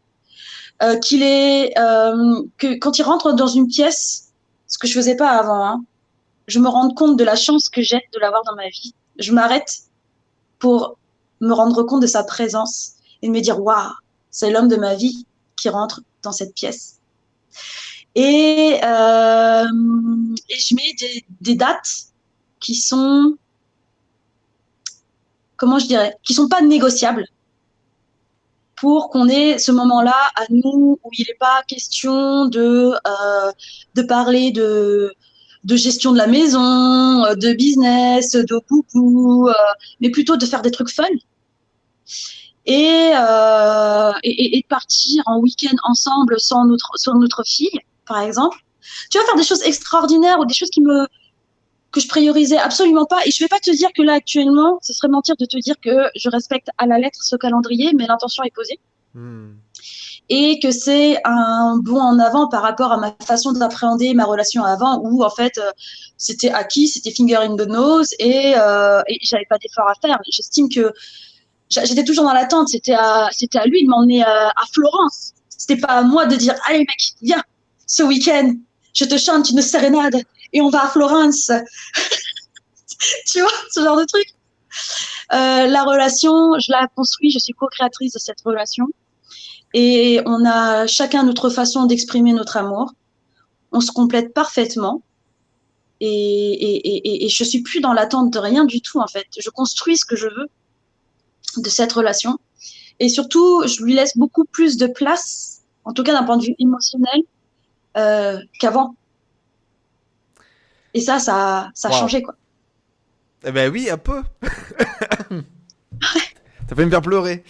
Euh, qu'il est euh, que quand il rentre dans une pièce, ce que je faisais pas avant, hein, je me rends compte de la chance que j'ai de l'avoir dans ma vie. Je m'arrête pour me rendre compte de sa présence et de me dire waouh, c'est l'homme de ma vie qui rentre dans cette pièce. Et, euh, je mets des, dates qui sont, comment je dirais, qui sont pas négociables pour qu'on ait ce moment-là à nous où il n'est pas question de, euh, de parler de, de gestion de la maison, de business, de boubou, euh, mais plutôt de faire des trucs fun euh, et, et, partir en week-end ensemble sans notre, sans notre fille, par exemple. Tu vas faire des choses extraordinaires ou des choses qui me que je priorisais absolument pas. Et je vais pas te dire que là actuellement, ce serait mentir de te dire que je respecte à la lettre ce calendrier, mais l'intention est posée. Hmm. Et que c'est un bond en avant par rapport à ma façon d'appréhender ma relation avant, où en fait euh, c'était acquis, c'était finger in the nose et, euh, et j'avais pas d'effort à faire. J'estime que j'étais toujours dans l'attente. C'était à, c'était à lui de m'emmener à, à Florence. C'était pas à moi de dire, allez mec, viens, ce week-end, je te chante une sérénade et on va à Florence. tu vois, ce genre de truc. Euh, la relation, je la construis, je suis co-créatrice de cette relation. Et on a chacun notre façon d'exprimer notre amour. On se complète parfaitement. Et, et, et, je suis plus dans l'attente de rien du tout, en fait. Je construis ce que je veux de cette relation. Et surtout, je lui laisse beaucoup plus de place, en tout cas d'un point de vue émotionnel, euh, qu'avant. Et ça, ça, ça a changé, quoi. Eh ben oui, un peu. ça fait me faire pleurer.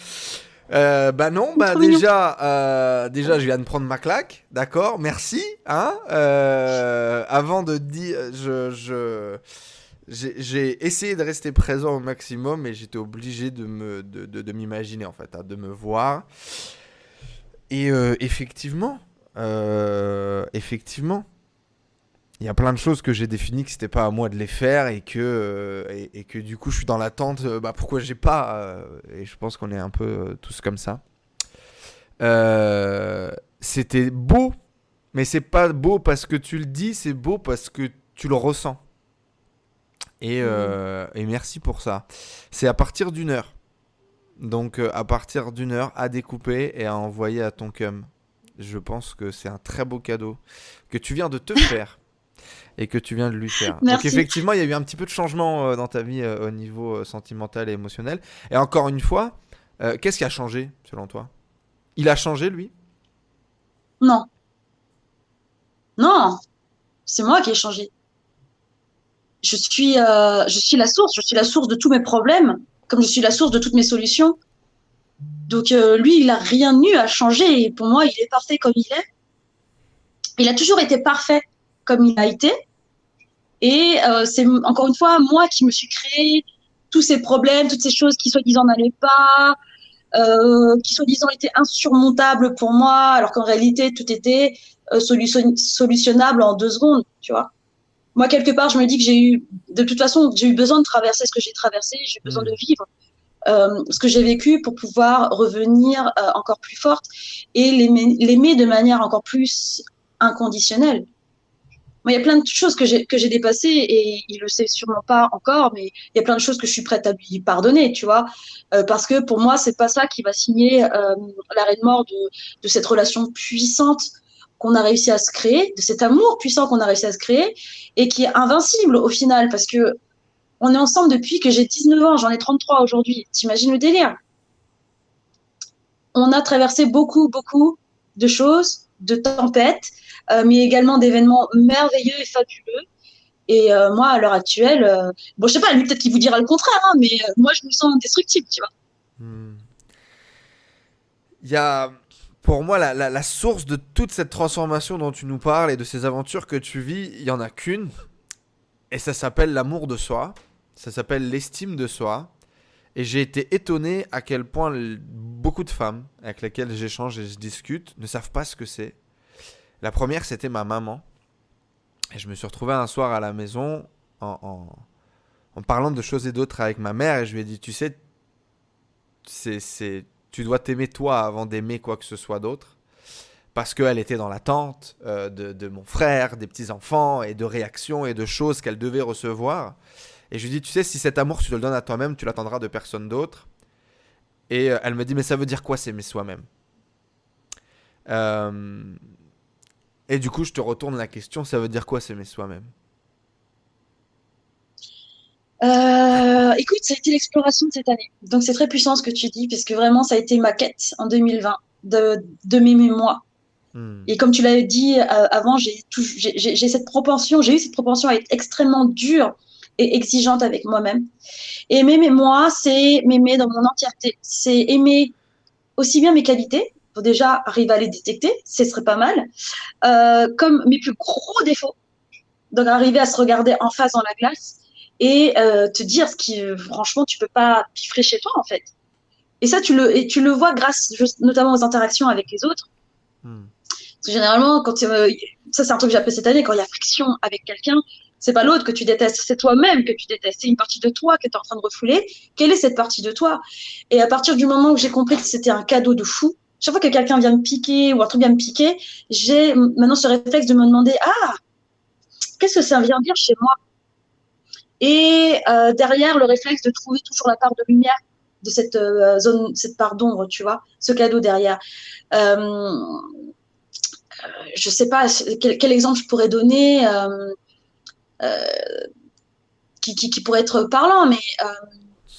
Euh, bah non, bah déjà, euh, déjà, je viens de prendre ma claque, d'accord, merci. Hein euh, avant de dire, je, je, j'ai essayé de rester présent au maximum et j'étais obligé de me de, de, m'imaginer en fait, hein, de me voir. Et euh, effectivement, effectivement, il y a plein de choses que j'ai définies que c'était pas à moi de les faire et que euh, et, que du coup je suis dans l'attente. bah pourquoi j'ai pas Et je pense qu'on est un peu tous comme ça. c'était beau, mais c'est pas beau parce que tu le dis, c'est beau parce que tu le ressens. Et, euh, et merci pour ça. C'est à partir d'une heure. Donc euh, à partir d'une heure à découper et à envoyer à ton cum. Je pense que c'est un très beau cadeau que tu viens de te faire et que tu viens de lui faire. Donc effectivement, il y a eu un petit peu de changement euh, dans ta vie euh, au niveau euh, sentimental et émotionnel. Et encore une fois, euh, qu'est-ce qui a changé selon toi? Il a changé lui? Non. Non. C'est moi qui ai changé. Je suis, euh, je suis la source. Je suis la source de tous mes problèmes, comme je suis la source de toutes mes solutions. Donc euh, lui, il a rien eu à changer. Et pour moi, il est parfait comme il est. Il a toujours été parfait comme il a été. Et euh, c'est encore une fois moi qui me suis créé tous ces problèmes, toutes ces choses qui soi-disant n'allaient pas, euh, qui soi-disant étaient insurmontables pour moi, alors qu'en réalité tout était euh, solution- solutionnable en deux secondes, tu vois. Moi quelque part je me dis que j'ai eu, de toute façon j'ai eu besoin de traverser ce que j'ai traversé, j'ai eu besoin Mhm. de vivre ce que j'ai vécu pour pouvoir revenir encore plus forte et l'aimer de manière encore plus inconditionnelle. Il y a plein de choses que j'ai dépassées et il le sait sûrement pas encore, mais il y a plein de choses que je suis prête à lui pardonner, tu vois, Euh, parce que pour moi, c'est pas ça qui va signer euh, l'arrêt de mort de, de cette relation puissante qu'on a réussi à se créer, de cet amour puissant qu'on a réussi à se créer et qui est invincible au final, parce que on est ensemble depuis que j'ai 19 ans, j'en ai 33 aujourd'hui. T'imagines le délire? On a traversé beaucoup, beaucoup de choses, de tempêtes, mais également d'événements merveilleux et fabuleux. Et euh, moi, à l'heure actuelle, euh, bon, je sais pas, lui peut-être qu'il vous dira le contraire, hein, mais euh, moi, je me sens indestructible, tu vois. Hmm. Il y a, pour moi, la, la- source de toute cette transformation dont tu nous parles et de ces aventures que tu vis, il y en a qu'une. Et ça s'appelle l'amour de soi. Ça s'appelle l'estime de soi. Et j'ai été étonné à quel point beaucoup de femmes avec lesquelles j'échange et je discute ne savent pas ce que c'est. La première, c'était ma maman. Et je me suis retrouvé un soir à la maison en, en- en parlant de choses et d'autres avec ma mère. Et je lui ai dit, tu sais, c'est, tu dois t'aimer toi avant d'aimer quoi que ce soit d'autre. Parce qu'elle était dans l'attente euh, de, de mon frère, des petits-enfants, et de réactions et de choses qu'elle devait recevoir. Et je lui dis, tu sais, si cet amour, tu te le donnes à toi-même, tu l'attendras de personne d'autre. Et euh, elle me dit, mais ça veut dire quoi s'aimer soi-même? Euh, Et du coup, je te retourne la question, ça veut dire quoi s'aimer soi-même? Euh, écoute, ça a été l'exploration de cette année. Donc, c'est très puissant ce que tu dis, parce que vraiment, ça a été ma quête en 2020 de, de m'aimer moi. Hmm. Et comme tu l'avais dit euh, avant, j'ai cette propension, j'ai eu cette propension à être extrêmement dure et exigeante avec moi-même. Et m'aimer moi, c'est m'aimer dans mon entièreté. C'est aimer aussi bien mes qualités, faut déjà arriver à les détecter, ce serait pas mal, euh, comme mes plus gros défauts. Donc arriver à se regarder en face dans la glace et euh, te dire ce qui, franchement, tu peux pas piffrer chez toi en fait. Et ça, tu le, et tu le vois grâce notamment aux interactions avec les autres. Hmm. Parce que généralement, quand euh, ça c'est un truc que j'ai appris cette année, quand il y a friction avec quelqu'un, c'est pas l'autre que tu détestes, c'est toi-même que tu détestes. C'est une partie de toi que tu es en train de refouler. Quelle est cette partie de toi? Et à partir du moment où j'ai compris que c'était un cadeau de fou, chaque fois que quelqu'un vient me piquer ou un truc vient me piquer, j'ai maintenant ce réflexe de me demander ah qu'est-ce que ça vient dire chez moi? Et euh, derrière le réflexe de trouver toujours la part de lumière de cette euh, zone, cette part d'ombre, tu vois, ce cadeau derrière. Euh, je sais pas quel, exemple je pourrais donner qui, pourrait être parlant, mais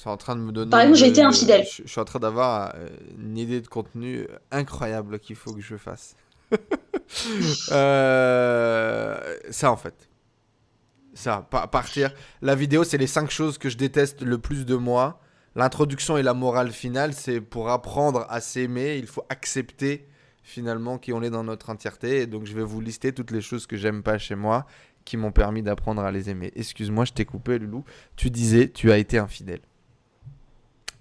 c'est en train de me donner. Par exemple, j'ai été infidèle. Je, je, suis en train d'avoir euh, une idée de contenu incroyable qu'il faut que je fasse. euh, ça en fait. Ça, pa partir. La vidéo, c'est les 5 choses que je déteste le plus de moi. L'introduction et la morale finale, c'est pour apprendre à s'aimer, il faut accepter finalement qui on est dans notre entièreté. Et donc je vais vous lister toutes les choses que j'aime pas chez moi qui m'ont permis d'apprendre à les aimer. Excuse-moi, je t'ai coupé, Loulou. Tu disais, tu as été infidèle.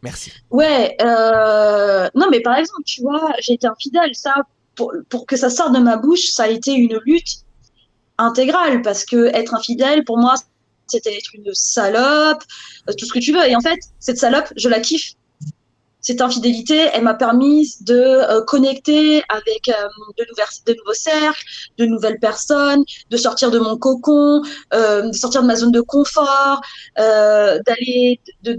Merci. Ouais, euh... non mais par exemple, tu vois, j'ai été infidèle. Ça, pour, pour que ça sorte de ma bouche, ça a été une lutte intégrale parce que être infidèle, pour moi, c'était être une salope, euh, tout ce que tu veux. Et en fait, cette salope, je la kiffe. Cette infidélité, elle m'a permis de euh, connecter avec euh, de, de, nouveaux cercles, de nouvelles personnes, de sortir de mon cocon, euh, de sortir de ma zone de confort, d'aller, de,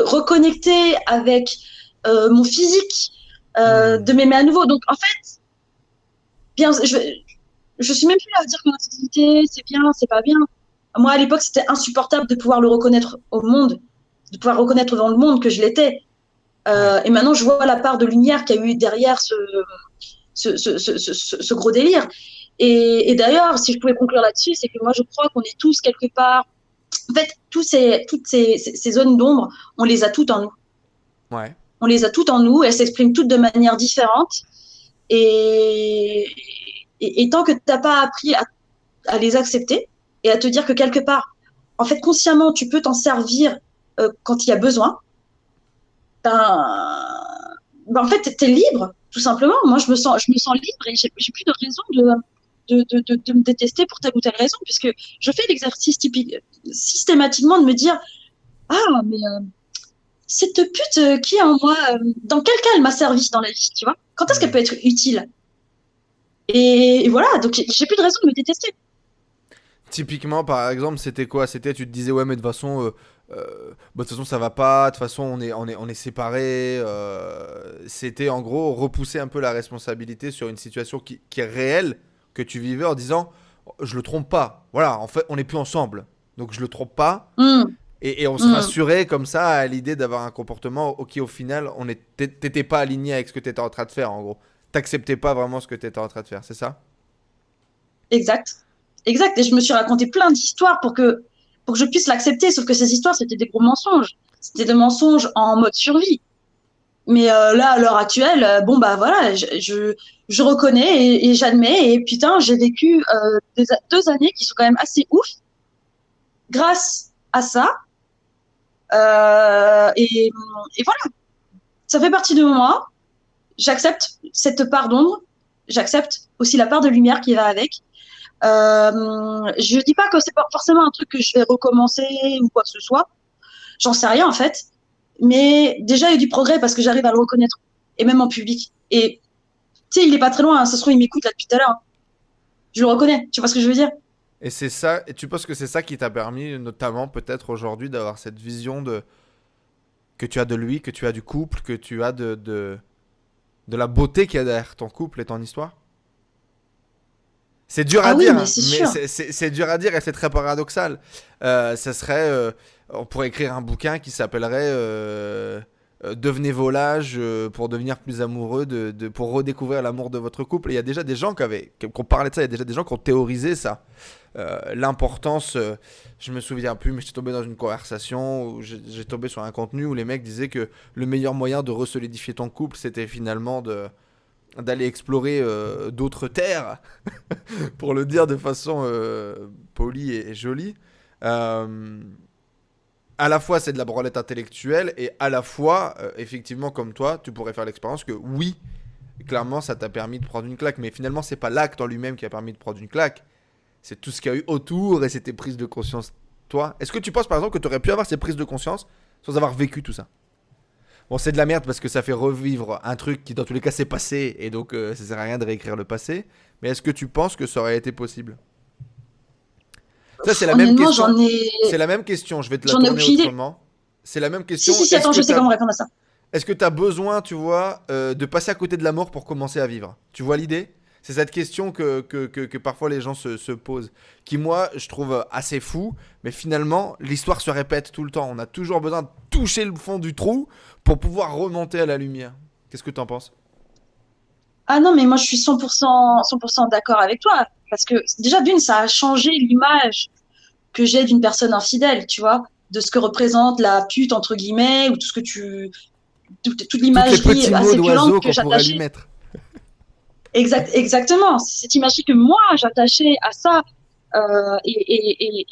reconnecter avec mon physique, euh, de m'aimer à nouveau. Donc, en fait, bien, je, je suis même plus là à dire que l'infidélité, c'est bien, c'est pas bien. Moi, à l'époque, c'était insupportable de pouvoir le reconnaître au monde de pouvoir reconnaître dans le monde que je l'étais. Euh, et maintenant, je vois la part de lumière qu'il y a eu derrière ce, ce, ce, ce gros délire. Et, et d'ailleurs, si je pouvais conclure là-dessus, c'est que moi, je crois qu'on est tous quelque part. En fait, tous ces, toutes ces, ces zones d'ombre, on les a toutes en nous. Ouais. On les a toutes en nous. Elles s'expriment toutes de manière différente. Et, et, et tant que tu n'as pas appris à, à les accepter et à te dire que quelque part, en fait, consciemment, tu peux t'en servir euh, quand il y a besoin, ben, ben en fait, tu es libre, tout simplement. Moi, je me sens, je me sens libre et j'ai plus de raison de, de, de, de, me détester pour telle ou telle raison, puisque je fais l'exercice systématiquement de me dire Ah, mais euh, cette pute euh, qui est en moi, dans quel cas elle m'a servi dans la vie, tu vois? Quand est-ce qu'elle peut être utile? Et, voilà, donc j'ai plus de raison de me détester. Typiquement, par exemple, c'était quoi? C'était, tu te disais, ouais, mais de toute façon, euh, bah, de toute façon ça va pas, de toute façon on est, on est, on est séparés. Euh, c'était en gros repousser un peu la responsabilité sur une situation qui, qui, est réelle que tu vivais en disant je le trompe pas. Voilà, en fait on n'est plus ensemble, donc je le trompe pas. Mmh. Et, et, on se mmh. rassurait comme ça à l'idée d'avoir un comportement qui au final on t'étais pas aligné avec ce que tu étais en train de faire en gros. T'acceptais pas vraiment ce que tu étais en train de faire, c'est ça? Exact. Exact. Et je me suis raconté plein d'histoires pour que pour que je puisse l'accepter. Sauf que ces histoires, c'était des gros mensonges. C'était des mensonges en mode survie. Mais euh, là, à l'heure actuelle, euh, bon, bah voilà, je, je, reconnais et, et j'admets. Et putain, j'ai vécu euh, deux années qui sont quand même assez ouf grâce à ça. Et voilà, ça fait partie de moi. J'accepte cette part d'ombre. J'accepte aussi la part de lumière qui va avec. Euh, je dis pas que c'est forcément un truc que je vais recommencer ou quoi que ce soit. J'en sais rien en fait. Mais déjà, il y a du progrès parce que j'arrive à le reconnaître. Et même en public. Et tu sais, il est pas très loin. Hein. Ça se trouve, il m'écoute là depuis tout à l'heure. Je le reconnais. Tu vois ce que je veux dire? Et c'est ça. Et tu penses que c'est ça qui t'a permis, notamment peut-être aujourd'hui, d'avoir cette vision de que tu as de lui, que tu as du couple, que tu as de de, de la beauté qu'il y a derrière ton couple et ton histoire? C'est dur à ah dire, oui, mais, mais c'est dur à dire et c'est très paradoxal. Euh, ça serait, euh, on pourrait écrire un bouquin qui s'appellerait euh, Devenez volage pour devenir plus amoureux, de, de pour redécouvrir l'amour de votre couple. Il y a déjà des gens qui avaient, qui ont parlé de ça. Il y a déjà des gens qui ont théorisé ça. L'importance, je me souviens plus, mais j'étais tombé dans une conversation où j'ai tombé sur un contenu où les mecs disaient que le meilleur moyen de resolidifier ton couple, c'était finalement de d'aller explorer euh, d'autres terres, pour le dire de façon euh, polie et, jolie. Euh, à la fois, c'est de la branlette intellectuelle, et à la fois, effectivement, comme toi, tu pourrais faire l'expérience que oui, clairement, ça t'a permis de prendre une claque, mais finalement, c'est pas l'acte en lui-même qui a permis de prendre une claque, c'est tout ce qu'il y a eu autour et c'était prises de conscience. Toi, est-ce que tu penses par exemple que tu aurais pu avoir ces prises de conscience sans avoir vécu tout ça? Bon, c'est de la merde parce que ça fait revivre un truc qui, dans tous les cas, s'est passé et donc euh, ça sert à rien de réécrire le passé. Mais est-ce que tu penses que ça aurait été possible? Ça, c'est la même question. Ai... C'est la même question. Je vais te la tourner autrement. C'est la même question. Si, si, si attends, je sais comment répondre à ça. Est-ce que tu as besoin, tu vois, euh, de passer à côté de la mort pour commencer à vivre? Tu vois l'idée? C'est cette question que, que, que, que, parfois les gens se, se, posent, qui moi je trouve assez fou, mais finalement l'histoire se répète tout le temps. On a toujours besoin de toucher le fond du trou pour pouvoir remonter à la lumière. Qu'est-ce que tu en penses? Ah non, mais moi je suis 100%, 100 d'accord avec toi, parce que déjà d'une, ça a changé l'image que j'ai d'une personne infidèle, tu vois, de ce que représente la pute entre guillemets, ou tout ce que tu... toute, toute l'imagerie assez violente que j'attachais. Exact, exactement. Cette image que moi j'attachais à ça. Euh, et, et, et,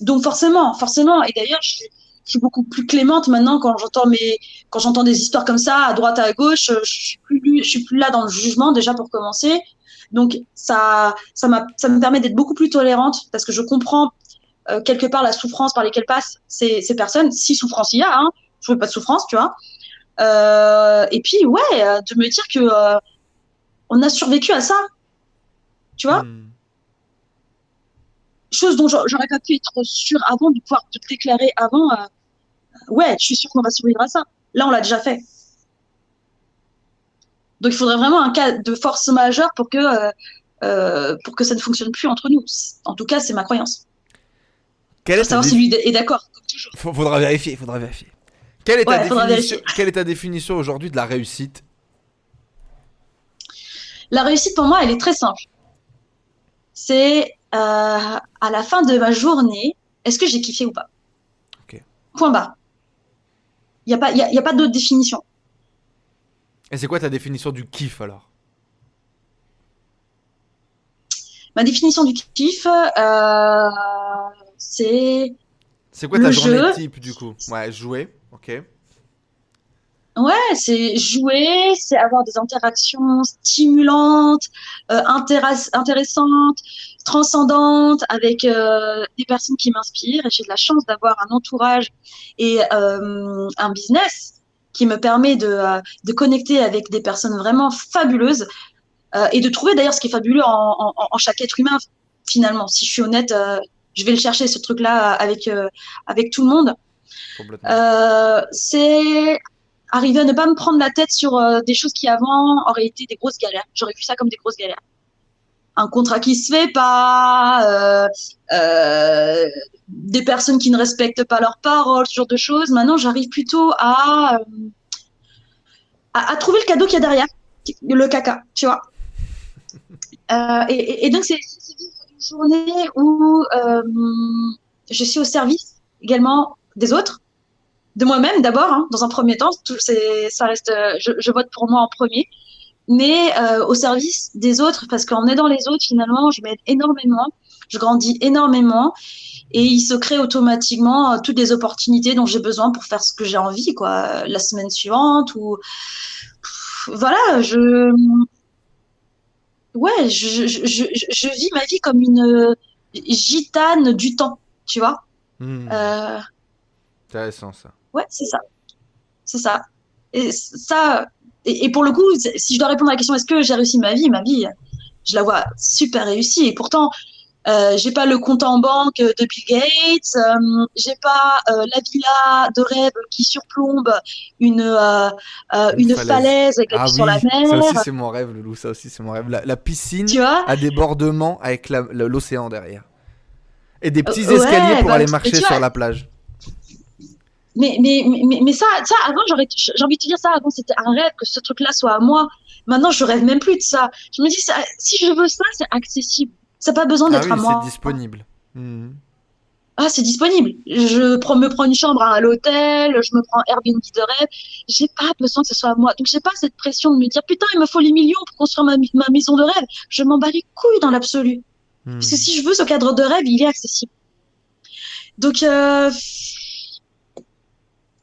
donc forcément, forcément. Et d'ailleurs, je, je, suis beaucoup plus clémente maintenant quand j'entends mes, quand j'entends des histoires comme ça à droite à gauche. Je suis plus, je suis plus là dans le jugement déjà pour commencer. Donc ça, ça ça me permet d'être beaucoup plus tolérante parce que je comprends euh, quelque part la souffrance par lesquelles passent ces, personnes, si souffrance il y a, hein, je veux pas de souffrance, tu vois. Euh, et puis ouais, euh, de me dire que on a survécu à ça, tu vois, Hmm. Chose dont j'a- j'aurais pas pu être sûre avant de pouvoir te déclarer avant. euh, ouais, je suis sûre qu'on va survivre à ça. Là, on l'a déjà fait. Donc il faudrait vraiment un cas de force majeure pour que euh, euh, pour que ça ne fonctionne plus entre nous. En tout cas, c'est ma croyance. Quelle est savoir si lui est d'accord, comme toujours. Faudra vérifier, faudra vérifier. Quelle est, ta Ouais, définition, quelle est ta définition aujourd'hui de la réussite? La réussite pour moi, elle est très simple. C'est à la fin de ma journée, est-ce que j'ai kiffé ou pas? Point barre. Il n'y a pas, y a, il y a pas d'autre définition. Et c'est quoi ta définition du kiff alors? Ma définition du kiff, euh, c'est C'est quoi ta Le journée jeu. type du coup? Ouais, jouer, ok. Ouais, c'est jouer, c'est avoir des interactions stimulantes, euh, intéress- intéressantes, transcendantes avec euh, des personnes qui m'inspirent. Et j'ai de la chance d'avoir un entourage et euh, un business qui me permet de, de connecter avec des personnes vraiment fabuleuses et de trouver d'ailleurs ce qui est fabuleux en, en, en chaque être humain finalement. Si je suis honnête, je vais le chercher ce truc-là avec avec tout le monde. C'est arriver à ne pas me prendre la tête sur euh, des choses qui avant auraient été des grosses galères. J'aurais vu ça comme des grosses galères. Un contrat qui se fait pas, euh, euh, des personnes qui ne respectent pas leurs paroles, ce genre de choses. Maintenant, j'arrive plutôt à, à, trouver le cadeau qu'il y a derrière, le caca, tu vois. Et, donc, c'est une journée où je suis au service également des autres de moi-même d'abord, hein, dans un premier temps. Tout, ça reste, euh, je, je vote pour moi en premier, mais euh, au service des autres, parce qu'en aidant les autres, finalement, je m'aide énormément, je grandis énormément, et il se crée automatiquement euh, toutes les opportunités dont j'ai besoin pour faire ce que j'ai envie, quoi, la semaine suivante ou voilà, je ouais, je, je, je, vis ma vie comme une gitane du temps, tu vois. Hmm, Euh, Intéressant ça. Ouais, c'est ça. C'est ça. Et ça, et, et pour le coup, si je dois répondre à la question, est-ce que j'ai réussi ma vie? Ma vie, je la vois super réussie. Et pourtant, euh, j'ai pas le compte en banque de Bill Gates, euh, j'ai pas euh, la villa de rêve qui surplombe une euh, euh, Une une, falaise. avec la Ah oui, sur la ça mer. aussi c'est mon rêve, Loulou. Ça aussi c'est mon rêve. La, la piscine Tu vois? à débordement avec le- l'océan derrière. Et des petits ouais, escaliers pour bah, aller marcher sur la plage. Mais, mais, mais, mais ça, ça, avant, j'aurais, j'ai envie de te dire ça, avant, c'était un rêve que ce truc-là soit à moi. Maintenant, je rêve même plus de ça. Je me dis, ça, si je veux ça, c'est accessible. Ça n'a pas besoin Ah d'être oui, à moi. c'est disponible. Hmm. Ah, c'est disponible. Je prends, me prends une chambre à l'hôtel, je me prends Airbnb de rêve. J'ai pas besoin que ce soit à moi. Donc, j'ai pas cette pression de me dire, putain, il me faut les millions pour construire ma, ma maison de rêve. Je m'en bats les couilles dans l'absolu. Hmm. Parce que si je veux ce cadre de rêve, il est accessible. Donc, euh...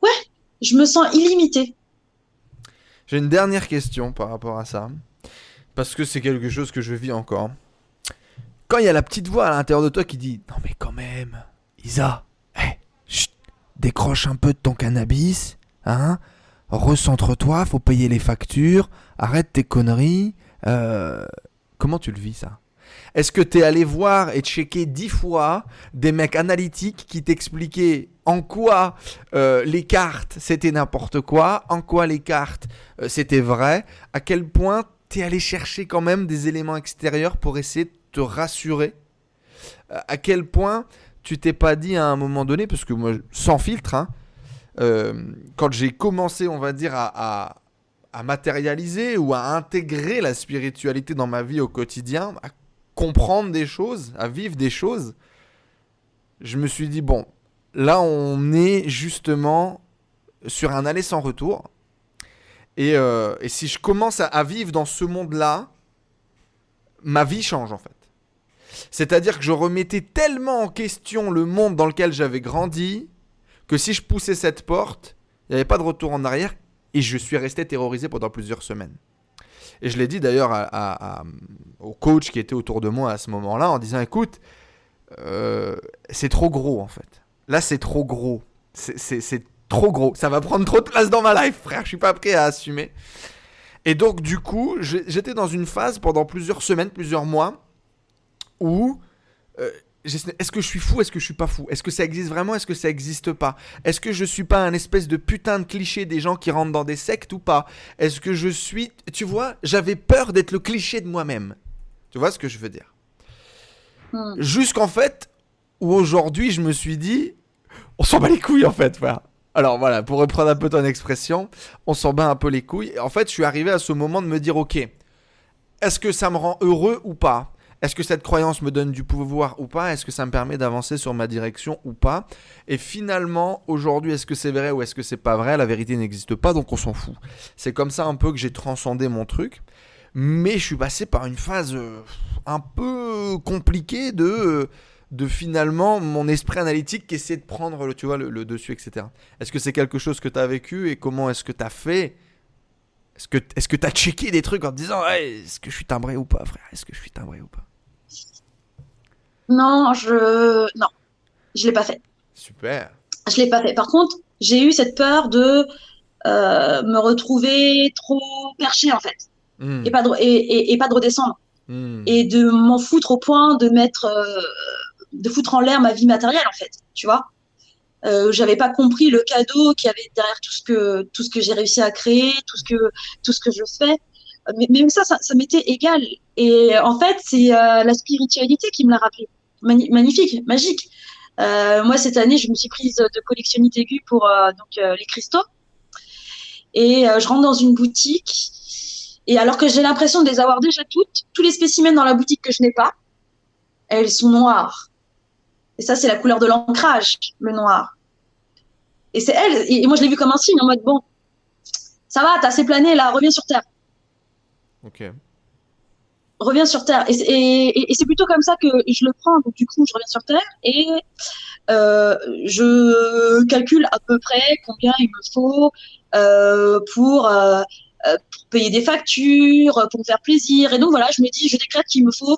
ouais, je me sens illimitée. J'ai une dernière question par rapport à ça. Parce que c'est quelque chose que je vis encore. Quand il y a la petite voix à l'intérieur de toi qui dit Non, mais quand même, Isa, hé, chut, décroche un peu de ton cannabis, hein Recentre-toi, faut payer les factures, arrête tes conneries. euh, Comment tu le vis ça? Est-ce que t'es allé voir et checker dix fois des mecs analytiques qui t'expliquaient en quoi euh, les cartes c'était n'importe quoi, en quoi les cartes euh, c'était vrai, à quel point t'es allé chercher quand même des éléments extérieurs pour essayer de te rassurer, Euh, à quel point tu t'es pas dit à un moment donné, parce que moi, sans filtre, hein, quand j'ai commencé, on va dire, à matérialiser ou à intégrer la spiritualité dans ma vie au quotidien, à comprendre des choses, à vivre des choses, je me suis dit, bon, là on est justement sur un aller sans retour. Et, euh, si je commence à vivre dans ce monde-là, ma vie change en fait. C'est-à-dire que je remettais tellement en question le monde dans lequel j'avais grandi que si je poussais cette porte, il n'y avait pas de retour en arrière et je suis resté terrorisé pendant plusieurs semaines. Et je l'ai dit d'ailleurs au coach qui était autour de moi à ce moment-là en disant écoute, euh, c'est trop gros en fait. Là, c'est trop gros. C'est- trop gros. Ça va prendre trop de place dans ma life, frère. Je suis pas prêt à assumer. Et donc, du coup, j'étais dans une phase pendant plusieurs semaines, plusieurs mois, où euh, est-ce que je suis fou, est-ce que je suis pas fou? Est-ce que ça existe vraiment, est-ce que ça existe pas? Est-ce que je suis pas un espèce de putain de cliché des gens qui rentrent dans des sectes ou pas? Est-ce que je suis... Tu vois, j'avais peur d'être le cliché de moi-même. Tu vois ce que je veux dire? Hmm. Jusqu'en fait, où aujourd'hui je me suis dit, on s'en bat les couilles en fait, frère. Alors voilà, pour reprendre un peu ton expression, on s'en bat un peu les couilles. Et en fait, je suis arrivé à ce moment de me dire, ok, est-ce que ça me rend heureux ou pas? Est-ce que cette croyance me donne du pouvoir ou pas? Est-ce que ça me permet d'avancer sur ma direction ou pas? Et finalement, aujourd'hui, est-ce que c'est vrai ou est-ce que c'est pas vrai? La vérité n'existe pas, donc on s'en fout. C'est comme ça un peu que j'ai transcendé mon truc. Mais je suis passé par une phase euh, un peu compliquée de, euh, de finalement mon esprit analytique qui essaie de prendre le, tu vois, le, dessus, etc. Est-ce que c'est quelque chose que tu as vécu et comment est-ce que tu as fait? Est-ce que tu as checké des trucs en te disant est-ce que je suis timbré ou pas, frère? Est-ce que je suis timbré ou pas? Non, je. Non, je l'ai pas fait. Super. Je l'ai pas fait. Par contre, j'ai eu cette peur de euh, me retrouver trop perché, en fait, Hmm, et pas de, et, et- et pas de redescendre. hmm. et de m'en foutre au point de mettre euh, de foutre en l'air ma vie matérielle en fait tu vois euh, j'avais pas compris le cadeau qu'il y avait derrière tout ce que tout ce que j'ai réussi à créer tout ce que tout ce que je fais mais même ça ça, ça m'était égal et en fait c'est euh, la spiritualité qui me l'a rappelé magnifique magique euh, moi cette année je me suis prise de collectionnite aiguë pour euh, donc euh, les cristaux et je rentre dans une boutique et alors que j'ai l'impression de les avoir déjà toutes, tous les spécimens dans la boutique que je n'ai pas, elles sont noires. Et ça, c'est la couleur de l'ancrage, le noir. Et c'est elle, et moi je l'ai vu comme un signe, en mode, bon, ça va, t'as assez plané, là, reviens sur Terre. Ok. Reviens sur Terre. Et, c'est- plutôt comme ça que je le prends. Donc, du coup, je reviens sur Terre et euh, je calcule à peu près combien il me faut euh, pour, euh, pour payer des factures, pour me faire plaisir. Et donc, voilà, je me dis, je décrète qu'il me faut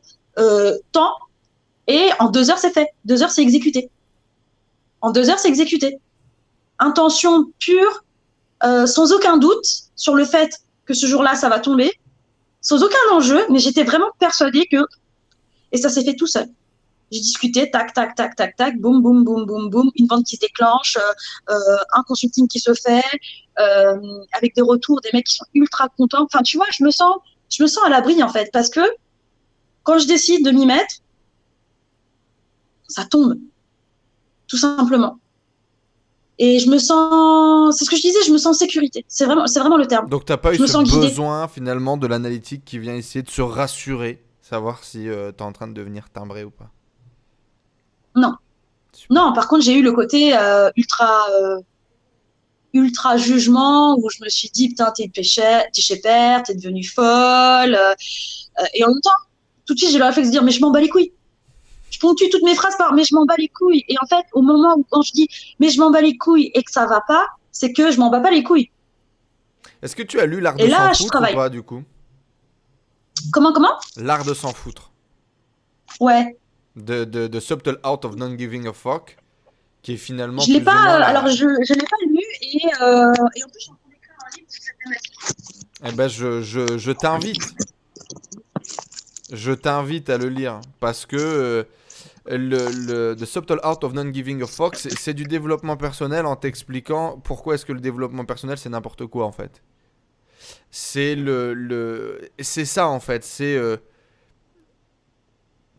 tant. Et en deux heures, c'est fait. Deux heures, c'est exécuté. En deux heures, c'est exécuté. Intention pure, sans aucun doute sur le fait que ce jour-là, ça va tomber sans aucun enjeu, mais j'étais vraiment persuadée que. Et ça s'est fait tout seul. J'ai discuté, tac, tac, tac, tac, tac, boum, boum, boum, boum, boum, une vente qui se déclenche, euh, euh, un consulting qui se fait, euh, avec des retours, des mecs qui sont ultra contents. Enfin, tu vois, je me sens, je me sens à l'abri en fait, parce que quand je décide de m'y mettre, ça tombe, tout simplement. Et je me sens, c'est ce que je disais, je me sens en sécurité. C'est vraiment, c'est vraiment le terme. Donc t'as pas eu Je ce besoin finalement de l'analytique qui vient essayer de se rassurer, savoir si euh, t'es en train de devenir timbré ou pas? Non. Super. Non, par contre, j'ai eu le côté euh, ultra, euh, ultra jugement où je me suis dit, putain, t'es chez père, t'es devenue folle. euh, et en même temps, tout de suite, j'ai le réflexe de dire, mais je m'en bats les couilles. Ponctue toutes mes phrases par, mais je m'en bats les couilles. Et en fait, au moment où quand je dis, mais je m'en bats les couilles et que ça va pas, c'est que je m'en bats pas les couilles. Est-ce que tu as lu l'art de s'en foutre travaille. ou pas du coup? Comment, comment? L'art de s'en foutre. Ouais. De, de, de Subtle Out of Non Giving a Fuck, qui est finalement. Je l'ai pas, euh, la- alors je, je l'ai pas lu et, euh, et en plus, je suis en train d'écrire un livre sur cette thématique. Eh ben, je, je, je t'invite. Je t'invite à le lire parce que euh, le, The Subtle Art of Non Giving a Fuck, c'est c'est du développement personnel en t'expliquant pourquoi est-ce que le développement personnel c'est n'importe quoi en fait. C'est le, le c'est ça en fait, c'est euh,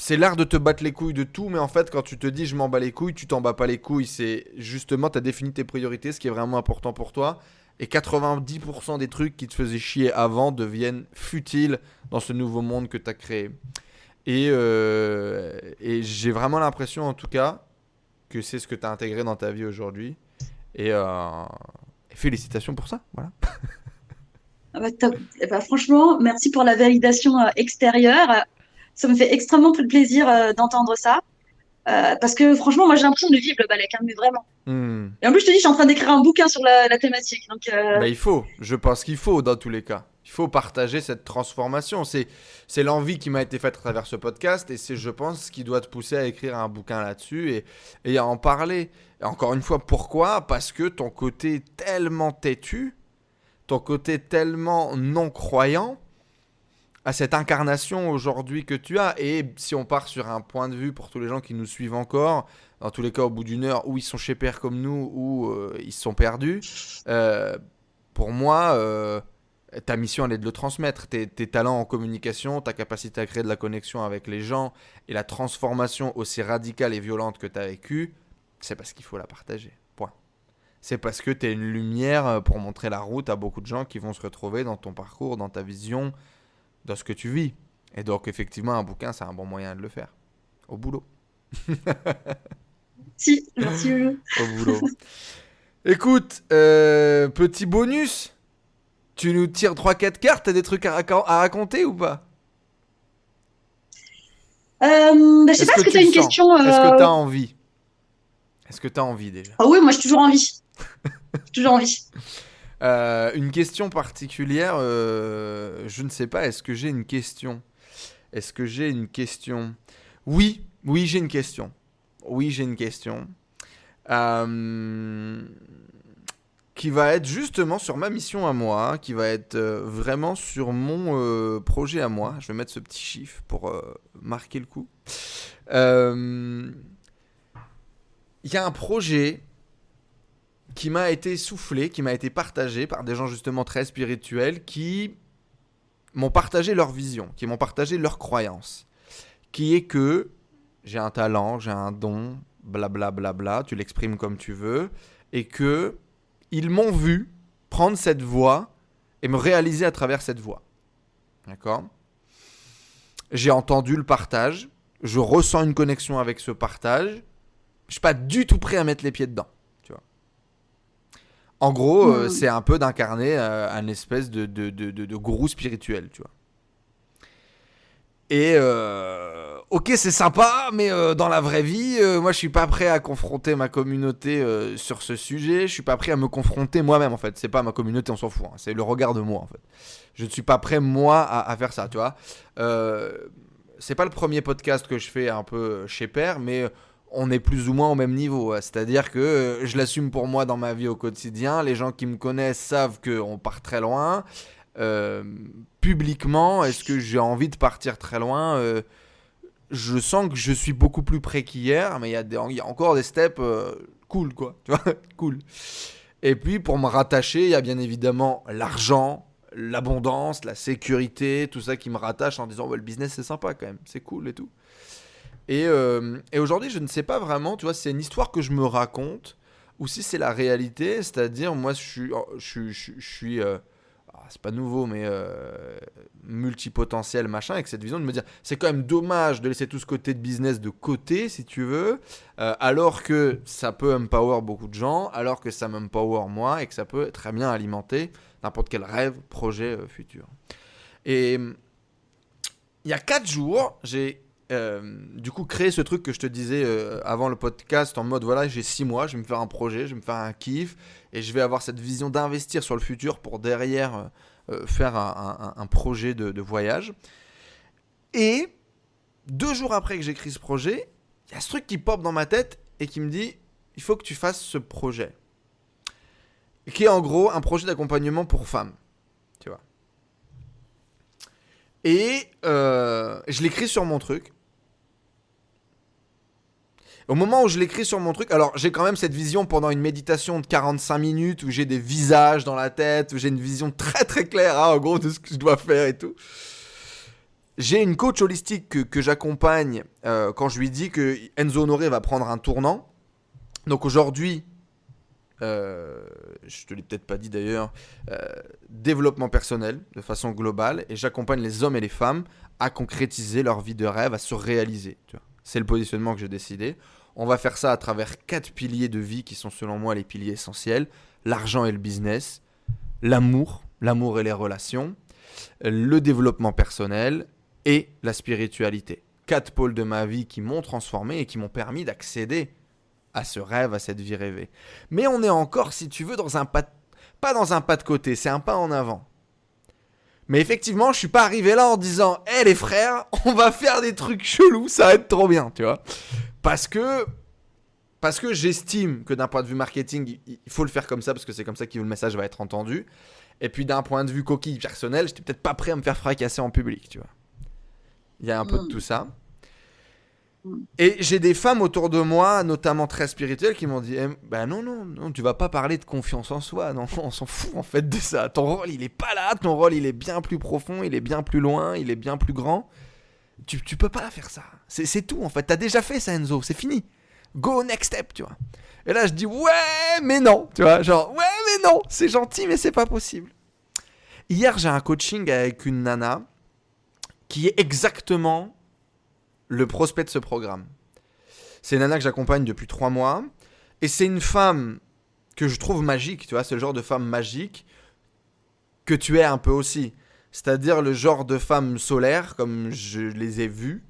c'est l'art de te battre les couilles de tout, mais en fait, quand tu te dis je m'en bats les couilles, tu t'en bats pas les couilles. C'est justement, tu as défini tes priorités, ce qui est vraiment important pour toi. Et 90% des trucs qui te faisaient chier avant deviennent futiles dans ce nouveau monde que tu as créé. Et, euh, et j'ai vraiment l'impression, en tout cas, que c'est ce que tu as intégré dans ta vie aujourd'hui. Et, euh, et félicitations pour ça. Voilà. Ah bah, top. Eh bah, franchement, merci pour la validation euh, extérieure. Ça me fait extrêmement plaisir d'entendre ça. Euh, parce que franchement, moi j'ai l'impression de vivre le balèque, hein, mais vraiment. Hmm. Et en plus, je te dis, je suis en train d'écrire un bouquin sur la, la thématique. Donc, euh, Bah, il faut, je pense qu'il faut dans tous les cas. Il faut partager cette transformation. C'est, c'est l'envie qui m'a été faite à travers ce podcast et c'est, je pense, ce qui doit te pousser à écrire un bouquin là-dessus et, et à en parler. Et encore une fois, pourquoi? Parce que ton côté tellement têtu, ton côté tellement non croyant, à cette incarnation aujourd'hui que tu as. Et si on part sur un point de vue pour tous les gens qui nous suivent encore, dans tous les cas au bout d'une heure, où ils sont chez Père comme nous, ou euh, ils sont perdus, euh, pour moi, euh, ta mission, elle est de le transmettre. Tes, tes, talents en communication, ta capacité à créer de la connexion avec les gens, et la transformation aussi radicale et violente que tu as vécue, c'est parce qu'il faut la partager. Point. C'est parce que tu es une lumière pour montrer la route à beaucoup de gens qui vont se retrouver dans ton parcours, dans ta vision, dans ce que tu vis. Et donc, effectivement, un bouquin, c'est un bon moyen de le faire. Au boulot. si, merci. Au boulot. Écoute, euh, petit bonus. Tu nous tires 3-4 cartes, t'as des trucs à, à, raconter ou pas? Euh, bah, Je sais pas, est-ce que, tu as une question Est-ce que tu as envie? Est-ce que tu as envie déjà? Ah oui, moi j'ai toujours envie. toujours envie. Euh, une question particulière, euh, je ne sais pas, est-ce que j'ai une question? Est-ce que j'ai une question? Oui, oui, j'ai une question. Oui, j'ai une question. Euh, qui va être justement sur ma mission à moi, qui va être vraiment sur mon projet à moi. Je vais mettre ce petit chiffre pour marquer le coup. Il y a un projet qui m'a été soufflé, qui m'a été partagé par des gens justement très spirituels qui m'ont partagé leur vision, qui m'ont partagé leur croyance, qui est que j'ai un talent, j'ai un don, blablabla, bla bla bla, tu l'exprimes comme tu veux, et que ils m'ont vu prendre cette voie et me réaliser à travers cette voie. D'accord? J'ai entendu le partage, je ressens une connexion avec ce partage, je suis pas du tout prêt à mettre les pieds dedans. En gros, euh, c'est un peu d'incarner euh, un espèce de, de, de, gourou spirituel, tu vois. Et euh, ok, c'est sympa, mais dans la vraie vie, moi je suis pas prêt à confronter ma communauté sur ce sujet. Je suis pas prêt à me confronter moi-même en fait. C'est pas ma communauté, on s'en fout. Hein. C'est le regard de moi en fait. Je ne suis pas prêt moi à, faire ça, tu vois. c'est pas le premier podcast que je fais un peu chez Père, mais on est plus ou moins au même niveau. C'est-à-dire que euh, je l'assume pour moi dans ma vie au quotidien. Les gens qui me connaissent savent qu'on part très loin. Euh, publiquement, est-ce que j'ai envie de partir très loin euh, Je sens que je suis beaucoup plus près qu'hier, mais il y, a encore des steps cool, quoi. Cool. Et puis, pour me rattacher, il y a bien évidemment l'argent, l'abondance, la sécurité, tout ça qui me rattache en disant le business c'est sympa quand même, c'est cool et tout. Euh, et, aujourd'hui, je ne sais pas vraiment, tu vois, c'est une histoire que je me raconte ou si c'est la réalité. C'est-à-dire, moi, je suis, je, suis euh, c'est pas nouveau, mais euh, multipotentiel, machin, avec cette vision de me dire, c'est quand même dommage de laisser tout ce côté de business de côté, si tu veux, alors que ça peut empower beaucoup de gens, alors que ça m'empower moi, et que ça peut très bien alimenter n'importe quel rêve, projet futur. Et il y a 4 jours, j'ai euh, du coup, créer ce truc que je te disais euh, avant le podcast en mode voilà, j'ai six mois, je vais me faire un projet, je vais me faire un kiff et je vais avoir cette vision d'investir sur le futur pour derrière euh, faire un, projet de, voyage. Et deux jours après que j'écris ce projet, il y a ce truc qui pop dans ma tête et qui me dit il faut que tu fasses ce projet. Qui est en gros un projet d'accompagnement pour femmes. Tu vois. Et je l'écris sur mon truc. Au moment où je l'écris sur mon truc, alors j'ai quand même cette vision pendant une méditation de 45 minutes où j'ai des visages dans la tête, où j'ai une vision très très claire, hein, en gros, de ce que je dois faire et tout. J'ai une coach holistique que, j'accompagne euh, quand je lui dis que Enzo Honoré va prendre un tournant. Donc aujourd'hui, euh, je te l'ai peut-être pas dit d'ailleurs, euh, développement personnel de façon globale et j'accompagne les hommes et les femmes à concrétiser leur vie de rêve, à se réaliser. C'est le positionnement que j'ai décidé. On va faire ça à travers quatre piliers de vie qui sont selon moi les piliers essentiels. L'argent et le business, l'amour, l'amour et les relations, le développement personnel et la spiritualité. Quatre pôles de ma vie qui m'ont transformé et qui m'ont permis d'accéder à ce rêve, à cette vie rêvée. Mais on est encore, si tu veux, dans un pas, pas dans un pas de côté, c'est un pas en avant. Mais effectivement, je suis pas arrivé là en disant Hé les frères, on va faire des trucs chelous, ça va être trop bien, tu vois. Parce que. Parce que j'estime que d'un point de vue marketing, il faut le faire comme ça, parce que c'est comme ça que le message va être entendu. Et puis d'un point de vue coquille personnelle, j'étais peut-être pas prêt à me faire fracasser en public, tu vois. Il y a un peu de Mm. tout ça. Et j'ai des femmes autour de moi, notamment très spirituelles, qui m'ont dit eh, Bah non, non, non, tu vas pas parler de confiance en soi. Non, on s'en fout en fait de ça. Ton rôle, il est pas là. Ton rôle, il est bien plus profond, il est bien plus loin, il est bien plus grand. Tu, tu peux pas faire ça. C'est tout en fait. T'as déjà fait ça, Enzo. C'est fini. Go next step, tu vois. Et là, je dis Ouais, mais non. Tu vois, genre Ouais, mais non. C'est gentil, mais c'est pas possible. Hier, j'ai un coaching avec une nana qui est exactement le prospect de ce programme. C'est nana que j'accompagne depuis trois mois. Et c'est une femme que je trouve magique, tu vois. C'est le genre de femme magique que tu es un peu aussi. C'est-à-dire le genre de femme solaire, comme je les ai vues,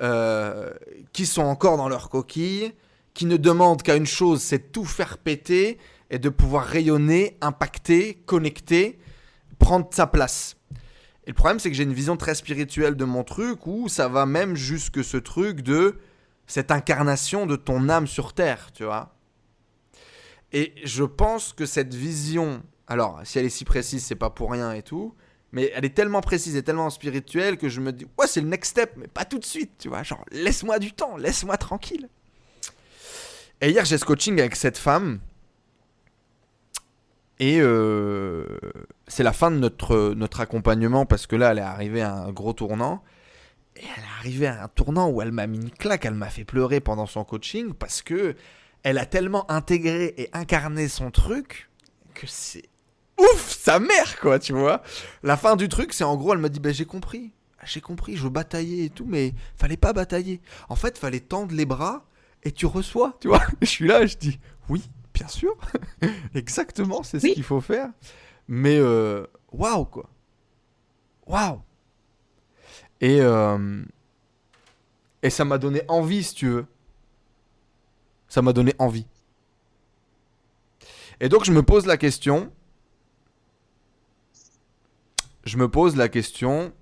euh, qui sont encore dans leur coquille, qui ne demandent qu'à une chose, c'est tout faire péter et de pouvoir rayonner, impacter, connecter, prendre sa place. Et le problème, c'est que j'ai une vision très spirituelle de mon truc où ça va même jusque ce truc de cette incarnation de ton âme sur terre, tu vois. Et je pense que cette vision, alors si elle est si précise, c'est pas pour rien et tout, mais elle est tellement précise et tellement spirituelle que je me dis, ouais, c'est le next step, mais pas tout de suite, tu vois. Genre, laisse-moi du temps, laisse-moi tranquille. Et hier, j'ai ce coaching avec cette femme. Et euh, c'est la fin de notre, notre accompagnement parce que là, elle est arrivée à un gros tournant. Et elle est arrivée à un tournant où elle m'a mis une claque, elle m'a fait pleurer pendant son coaching parce que elle a tellement intégré et incarné son truc que c'est ouf, sa mère, quoi, tu vois. La fin du truc, c'est en gros, elle m'a dit, bah, j'ai compris, j'ai compris, je batailler et tout, mais fallait pas batailler. En fait, fallait tendre les bras et tu reçois, tu vois. Je suis là, je dis, oui, bien sûr, exactement, c'est ce qu'il faut faire. Mais euh, waouh, quoi. Waouh. Et, euh, et ça m'a donné envie, si tu veux. Ça m'a donné envie. Et donc, je me pose la question. Je me pose la question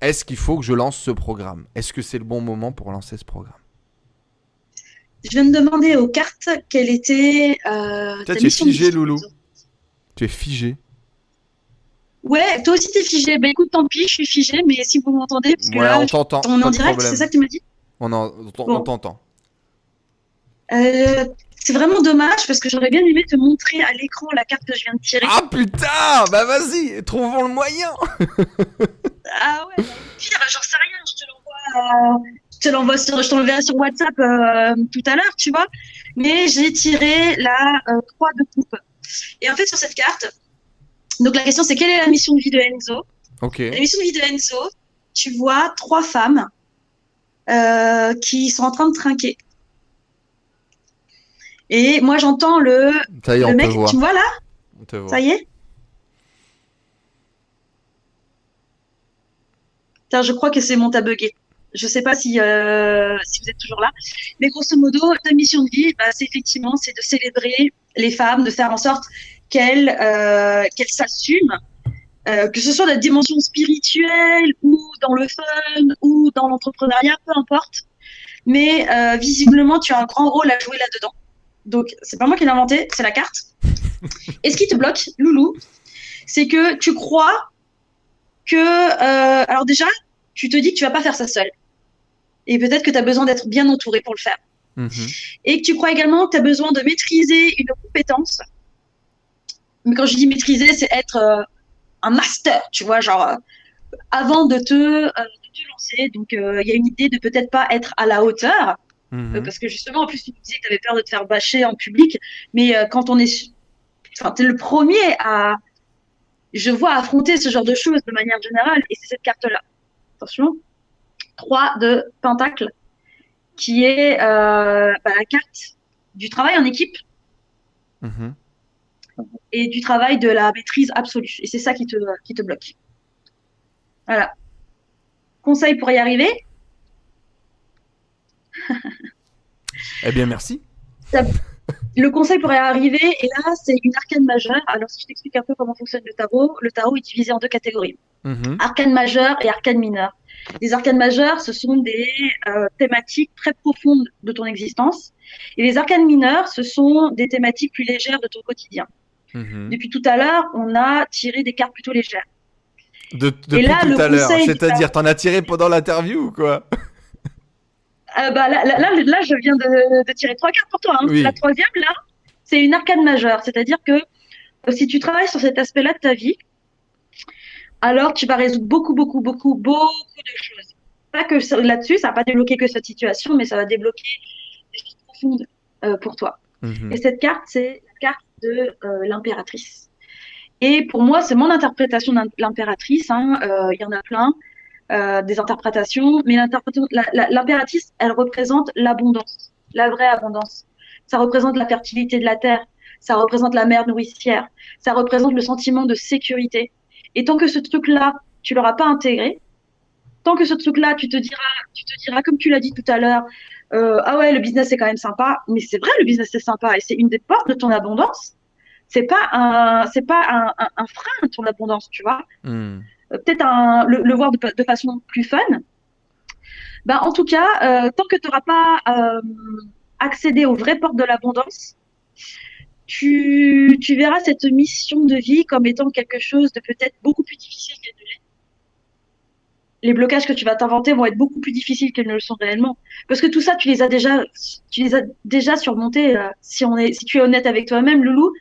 est-ce qu'il faut que je lance ce programme? Est-ce que c'est le bon moment pour lancer ce programme? Je viens de demander aux cartes quelle était euh, ta tu es figé. Loulou. Tu es figé. Ouais, toi aussi t'es figé. Bah écoute, tant pis, je suis figé, mais si vous m'entendez, parce que Ouais, là, on t'entend. on est en direct, c'est ça que tu m'as dit? On en- on Bon. t'entend. Euh, C'est vraiment dommage parce que j'aurais bien aimé te montrer à l'écran la carte que je viens de tirer. Ah putain Bah vas-y, trouvons le moyen Ah ouais, bah, pire, j'en sais rien, je te l'envoie. euh, te l'envoie sur, je te l'enverrai sur WhatsApp euh, tout à l'heure, tu vois. Mais j'ai tiré la euh, croix de coupe. Et en fait, sur cette carte, donc la question c'est quelle est la mission de vie de Enzo. La mission de vie de Enzo, tu vois trois femmes euh, qui sont en train de trinquer. Et moi, j'entends le, Ça y est, le on mec, te voit. tu me vois là On te voit. Ça y est Putain, je crois que c'est mon tabugué. Je sais pas si, euh, si vous êtes toujours là. Mais grosso modo, ta mission de vie, bah, c'est effectivement c'est de célébrer les femmes, de faire en sorte qu'elles euh, s'assument, euh, que ce soit dans la dimension spirituelle ou dans le fun ou dans l'entrepreneuriat, peu importe. Mais visiblement, tu as un grand rôle à jouer là-dedans. Donc, c'est pas moi qui l'ai inventé, c'est la carte. Et ce qui te bloque, Loulou, c'est que tu crois que, alors déjà, tu te dis que tu vas pas faire ça seul. Et peut-être que tu as besoin d'être bien entouré pour le faire. Mhm. Et que tu crois également que tu as besoin de maîtriser une compétence. Mais quand je dis maîtriser, c'est être euh, un master, tu vois, genre euh, avant de te, euh, de te lancer. Donc il y a une idée de peut-être pas être à la hauteur, Mhm. parce que justement, en plus, tu disais que tu avais peur de te faire bâcher en public. Mais quand on est. Enfin, tu es le premier à. Je vois affronter ce genre de choses de manière générale, et c'est cette carte-là. Attention. 3 de Pentacle, qui est euh, bah, la carte du travail en équipe Mhm. et du travail de la maîtrise absolue. Et c'est ça qui te, qui te bloque. Voilà. Conseil pour y arriver, Eh bien, merci. Le conseil pour y arriver, et là, c'est une arcane majeure. Alors, si je t'explique un peu comment fonctionne le tarot, le tarot est divisé en deux catégories. Mhm. arcanes majeures et arcanes mineures. Les arcanes majeures, ce sont des euh, thématiques très profondes de ton existence. Et les arcanes mineures, ce sont des thématiques plus légères de ton quotidien. Mhm. Depuis tout à l'heure, on a tiré des cartes plutôt légères. De, depuis là, tout le à l'heure. C'est-à-dire, t'en as tiré pendant l'interview ou quoi? Euh, bah, là, là, là, là, je viens de, de tirer trois cartes pour toi. hein. Oui. La troisième, là, c'est une arcane majeure. C'est-à-dire que euh, si tu travailles sur cet aspect-là de ta vie, alors tu vas résoudre beaucoup, beaucoup, beaucoup, beaucoup de choses. Pas que là-dessus, ça va pas débloquer que cette situation, mais ça va débloquer des choses profondes euh, pour toi. Mhm. Et cette carte, c'est la carte de euh, l'impératrice. Et pour moi, c'est mon interprétation de l'impératrice. hein. Euh, Il y en a plein, des interprétations. Mais l'impératrice, elle représente l'abondance, la vraie abondance. Ça représente la fertilité de la terre. Ça représente la mère nourricière. Ça représente le sentiment de sécurité. Et tant que ce truc-là, tu l'auras pas intégré, tant que ce truc-là, tu te diras, tu te diras, comme tu l'as dit tout à l'heure, euh, ah ouais, le business c'est quand même sympa, mais c'est vrai, le business c'est sympa et c'est une des portes de ton abondance. C'est pas un, c'est pas un, un, un frein à ton abondance, tu vois. Mhm. Euh, Peut-être le, le voir de, de façon plus fun. Ben, en tout cas, euh, tant que tu n'auras pas accédé aux vraies portes de l'abondance, tu, tu verras cette mission de vie comme étant quelque chose de peut-être beaucoup plus difficile qu'elle ne l'est. Les blocages que tu vas t'inventer vont être beaucoup plus difficiles qu'ils ne le sont réellement. Parce que tout ça, tu les as déjà, tu les as déjà surmontés. euh, si, on est, si tu es honnête avec toi-même, Loulou,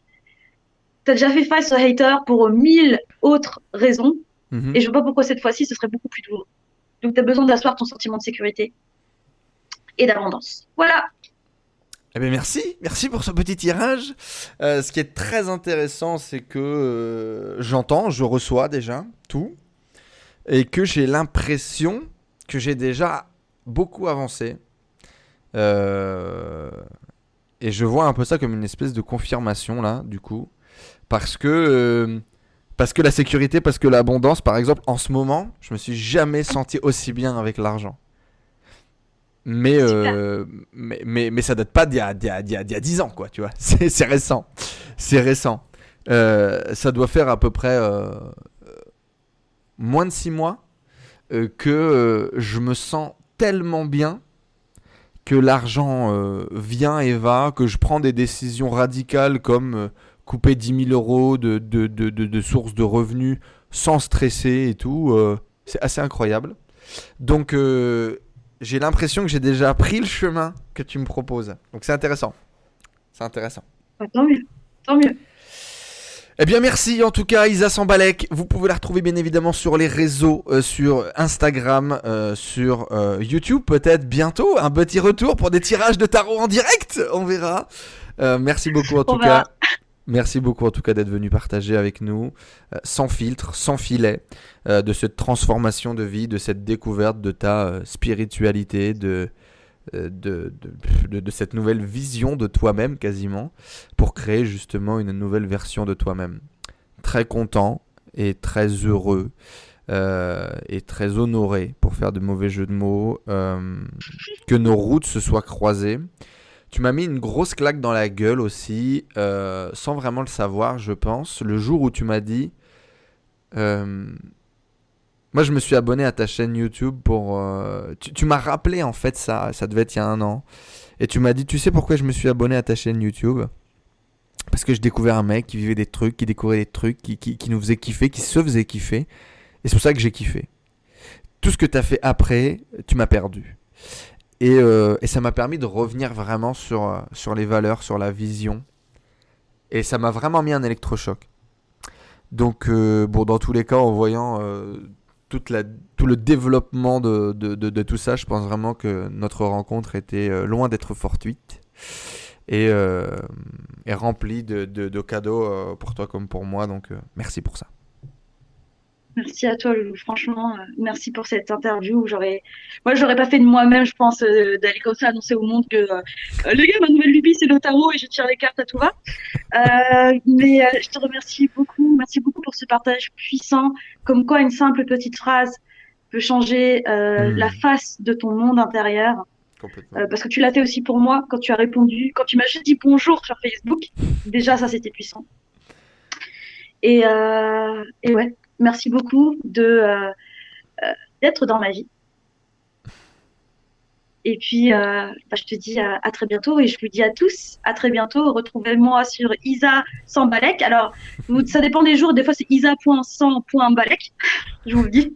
tu as déjà fait face aux haters pour mille autres raisons. Mhm. Et je vois pas pourquoi cette fois-ci, ce serait beaucoup plus douloureux. Donc, tu as besoin d'asseoir ton sentiment de sécurité et d'abondance. Voilà. Eh bien, merci, merci pour ce petit tirage. Euh, ce qui est très intéressant, c'est que euh, j'entends, je reçois déjà tout, et que j'ai l'impression que j'ai déjà beaucoup avancé. Euh, et je vois un peu ça comme une espèce de confirmation là, du coup, parce que parce que la sécurité, parce que l'abondance, par exemple, en ce moment, je me suis jamais senti aussi bien avec l'argent. Mais, euh, mais, mais, mais ça date pas d'il y, a- d'il y, a- d'il y a- d'il y a 10 ans, quoi, tu vois. C'est récent. C'est récent. Euh, ça doit faire à peu près euh, moins de 6 mois euh, que je me sens tellement bien que l'argent vient et va, que je prends des décisions radicales comme couper 10 000 euros de, de, de, de, de sources de revenus sans stresser et tout. c'est assez incroyable. Donc, euh, j'ai l'impression que j'ai déjà pris le chemin que tu me proposes. Donc, c'est intéressant. C'est intéressant. Bah, tant mieux. Tant mieux. Eh bien, merci en tout cas, Isa Sambalek. Vous pouvez la retrouver bien évidemment sur les réseaux, euh, sur Instagram, euh, sur euh, YouTube, peut-être bientôt. Un petit retour pour des tirages de tarot en direct, on verra. Merci beaucoup en tout cas. Merci beaucoup en tout cas d'être venu partager avec nous, euh, sans filtre, sans filet, euh, de cette transformation de vie, de cette découverte de ta euh, spiritualité, de, de, cette nouvelle vision de toi-même quasiment, pour créer justement une nouvelle version de toi-même. Très content et très heureux et très honoré, pour faire de mauvais jeux de mots, que nos routes se soient croisées. Tu m'as mis une grosse claque dans la gueule aussi, euh, sans vraiment le savoir, je pense, le jour où tu m'as dit... euh, moi, je me suis abonné à ta chaîne YouTube pour... euh, tu m'as rappelé en fait ça, ça devait être il y a un an. Et tu m'as dit, tu sais pourquoi je me suis abonné à ta chaîne YouTube? Parce que je découvrais un mec qui vivait des trucs, qui découvrait des trucs, qui, qui, qui nous faisait kiffer, qui se faisait kiffer. Et c'est pour ça que j'ai kiffé. Tout ce que tu as fait après, tu m'as perdu. Et, euh, et ça m'a permis de revenir vraiment sur, euh, sur les valeurs, sur la vision. Et ça m'a vraiment mis un électrochoc. Donc, euh, bon, dans tous les cas, en voyant tout le développement de, tout ça, je pense vraiment que notre rencontre était loin d'être fortuite et, remplie de, de- de cadeaux pour toi comme pour moi. Donc, merci pour ça. Merci à toi, Loulou. Franchement, euh, merci pour cette interview. J'aurais, moi, j'aurais pas fait de moi-même, je pense, euh, d'aller comme ça annoncer au monde que, euh, les gars, ma nouvelle lubie, c'est le tarot et je tire les cartes à tout va. Euh, mais je te remercie beaucoup. Merci beaucoup pour ce partage puissant. Comme quoi, une simple petite phrase peut changer euh, Mm. la face de ton monde intérieur. Euh, parce que tu l'as fait aussi pour moi quand tu as répondu, quand tu m'as juste dit bonjour sur Facebook. Déjà, ça, c'était puissant. Et, euh, et ouais, merci beaucoup de euh, euh, d'être dans ma vie. Et puis, euh, bah, je te dis à, à très bientôt et je vous dis à tous à très bientôt. Retrouvez-moi sur Isa sans balek. Alors, vous- ça dépend des jours. Des fois, c'est isa.sans.balek. Je vous le dis.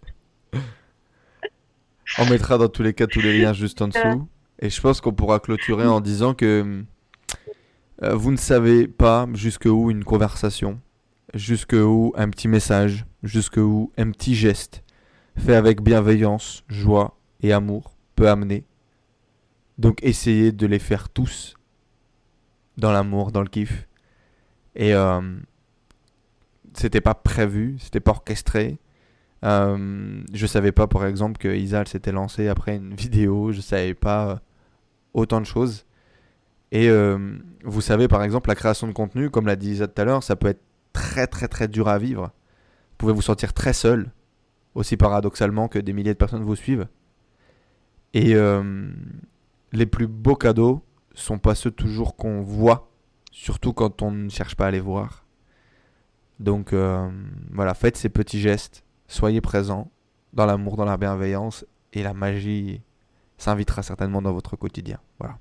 On mettra dans tous les cas tous les liens juste en dessous. Et je pense qu'on pourra clôturer en disant que euh, vous ne savez pas jusqu'où une conversation, jusqu'où un petit message, jusqu'où un petit geste fait avec bienveillance, joie et amour peut amener. Donc essayez de les faire tous dans l'amour, dans le kiff. Et euh, c'était pas prévu, c'était pas orchestré. Euh, je savais pas, par exemple, que Isa elle s'était lancée après une vidéo. Je savais pas euh, autant de choses. Et euh, vous savez, par exemple, la création de contenu, comme l'a dit Isa tout à l'heure, ça peut être très très très dur à vivre. Vous pouvez vous sentir très seul, aussi paradoxalement que des milliers de personnes vous suivent. Et euh, les plus beaux cadeaux sont pas ceux toujours qu'on voit, surtout quand on ne cherche pas à les voir. Donc euh, voilà, faites ces petits gestes, soyez présents dans l'amour, dans la bienveillance, et la magie s'invitera certainement dans votre quotidien. Voilà.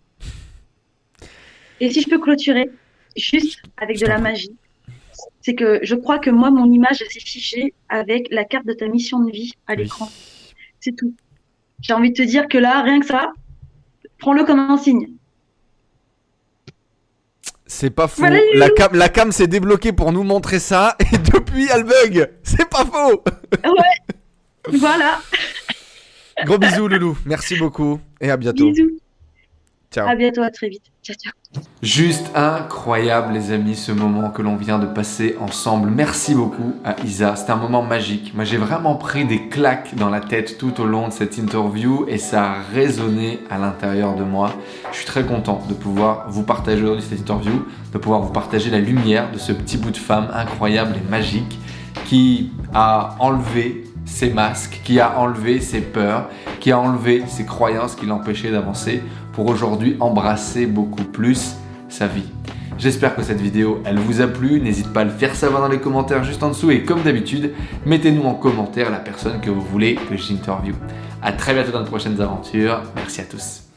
Et si je peux clôturer juste avec de la magie, c'est que je crois que moi, mon image, elle s'est figée avec la carte de ta mission de vie à Oui. l'écran. C'est tout. J'ai envie de te dire que là, rien que ça, prends-le comme un signe. C'est pas faux. Voilà, la, cam, la cam s'est débloquée pour nous montrer ça, et depuis elle bug. C'est pas faux. Voilà. Gros bisous, Loulou. Merci beaucoup, et à bientôt. Bisous. Ciao. À bientôt, à très vite. Ciao, ciao. Juste incroyable les amis ce moment que l'on vient de passer ensemble. Merci beaucoup à Isa, c'était un moment magique. Moi j'ai vraiment pris des claques dans la tête tout au long de cette interview et ça a résonné à l'intérieur de moi. Je suis très content de pouvoir vous partager aujourd'hui cette interview, de pouvoir vous partager la lumière de ce petit bout de femme incroyable et magique qui a enlevé ses masques, qui a enlevé ses peurs, qui a enlevé ses croyances qui l'empêchaient d'avancer pour aujourd'hui embrasser beaucoup plus sa vie. J'espère que cette vidéo, elle vous a plu. N'hésitez pas à le faire savoir dans les commentaires juste en dessous. Et comme d'habitude, mettez-nous en commentaire la personne que vous voulez que j'interviewe. A très bientôt dans de prochaines aventures. Merci à tous.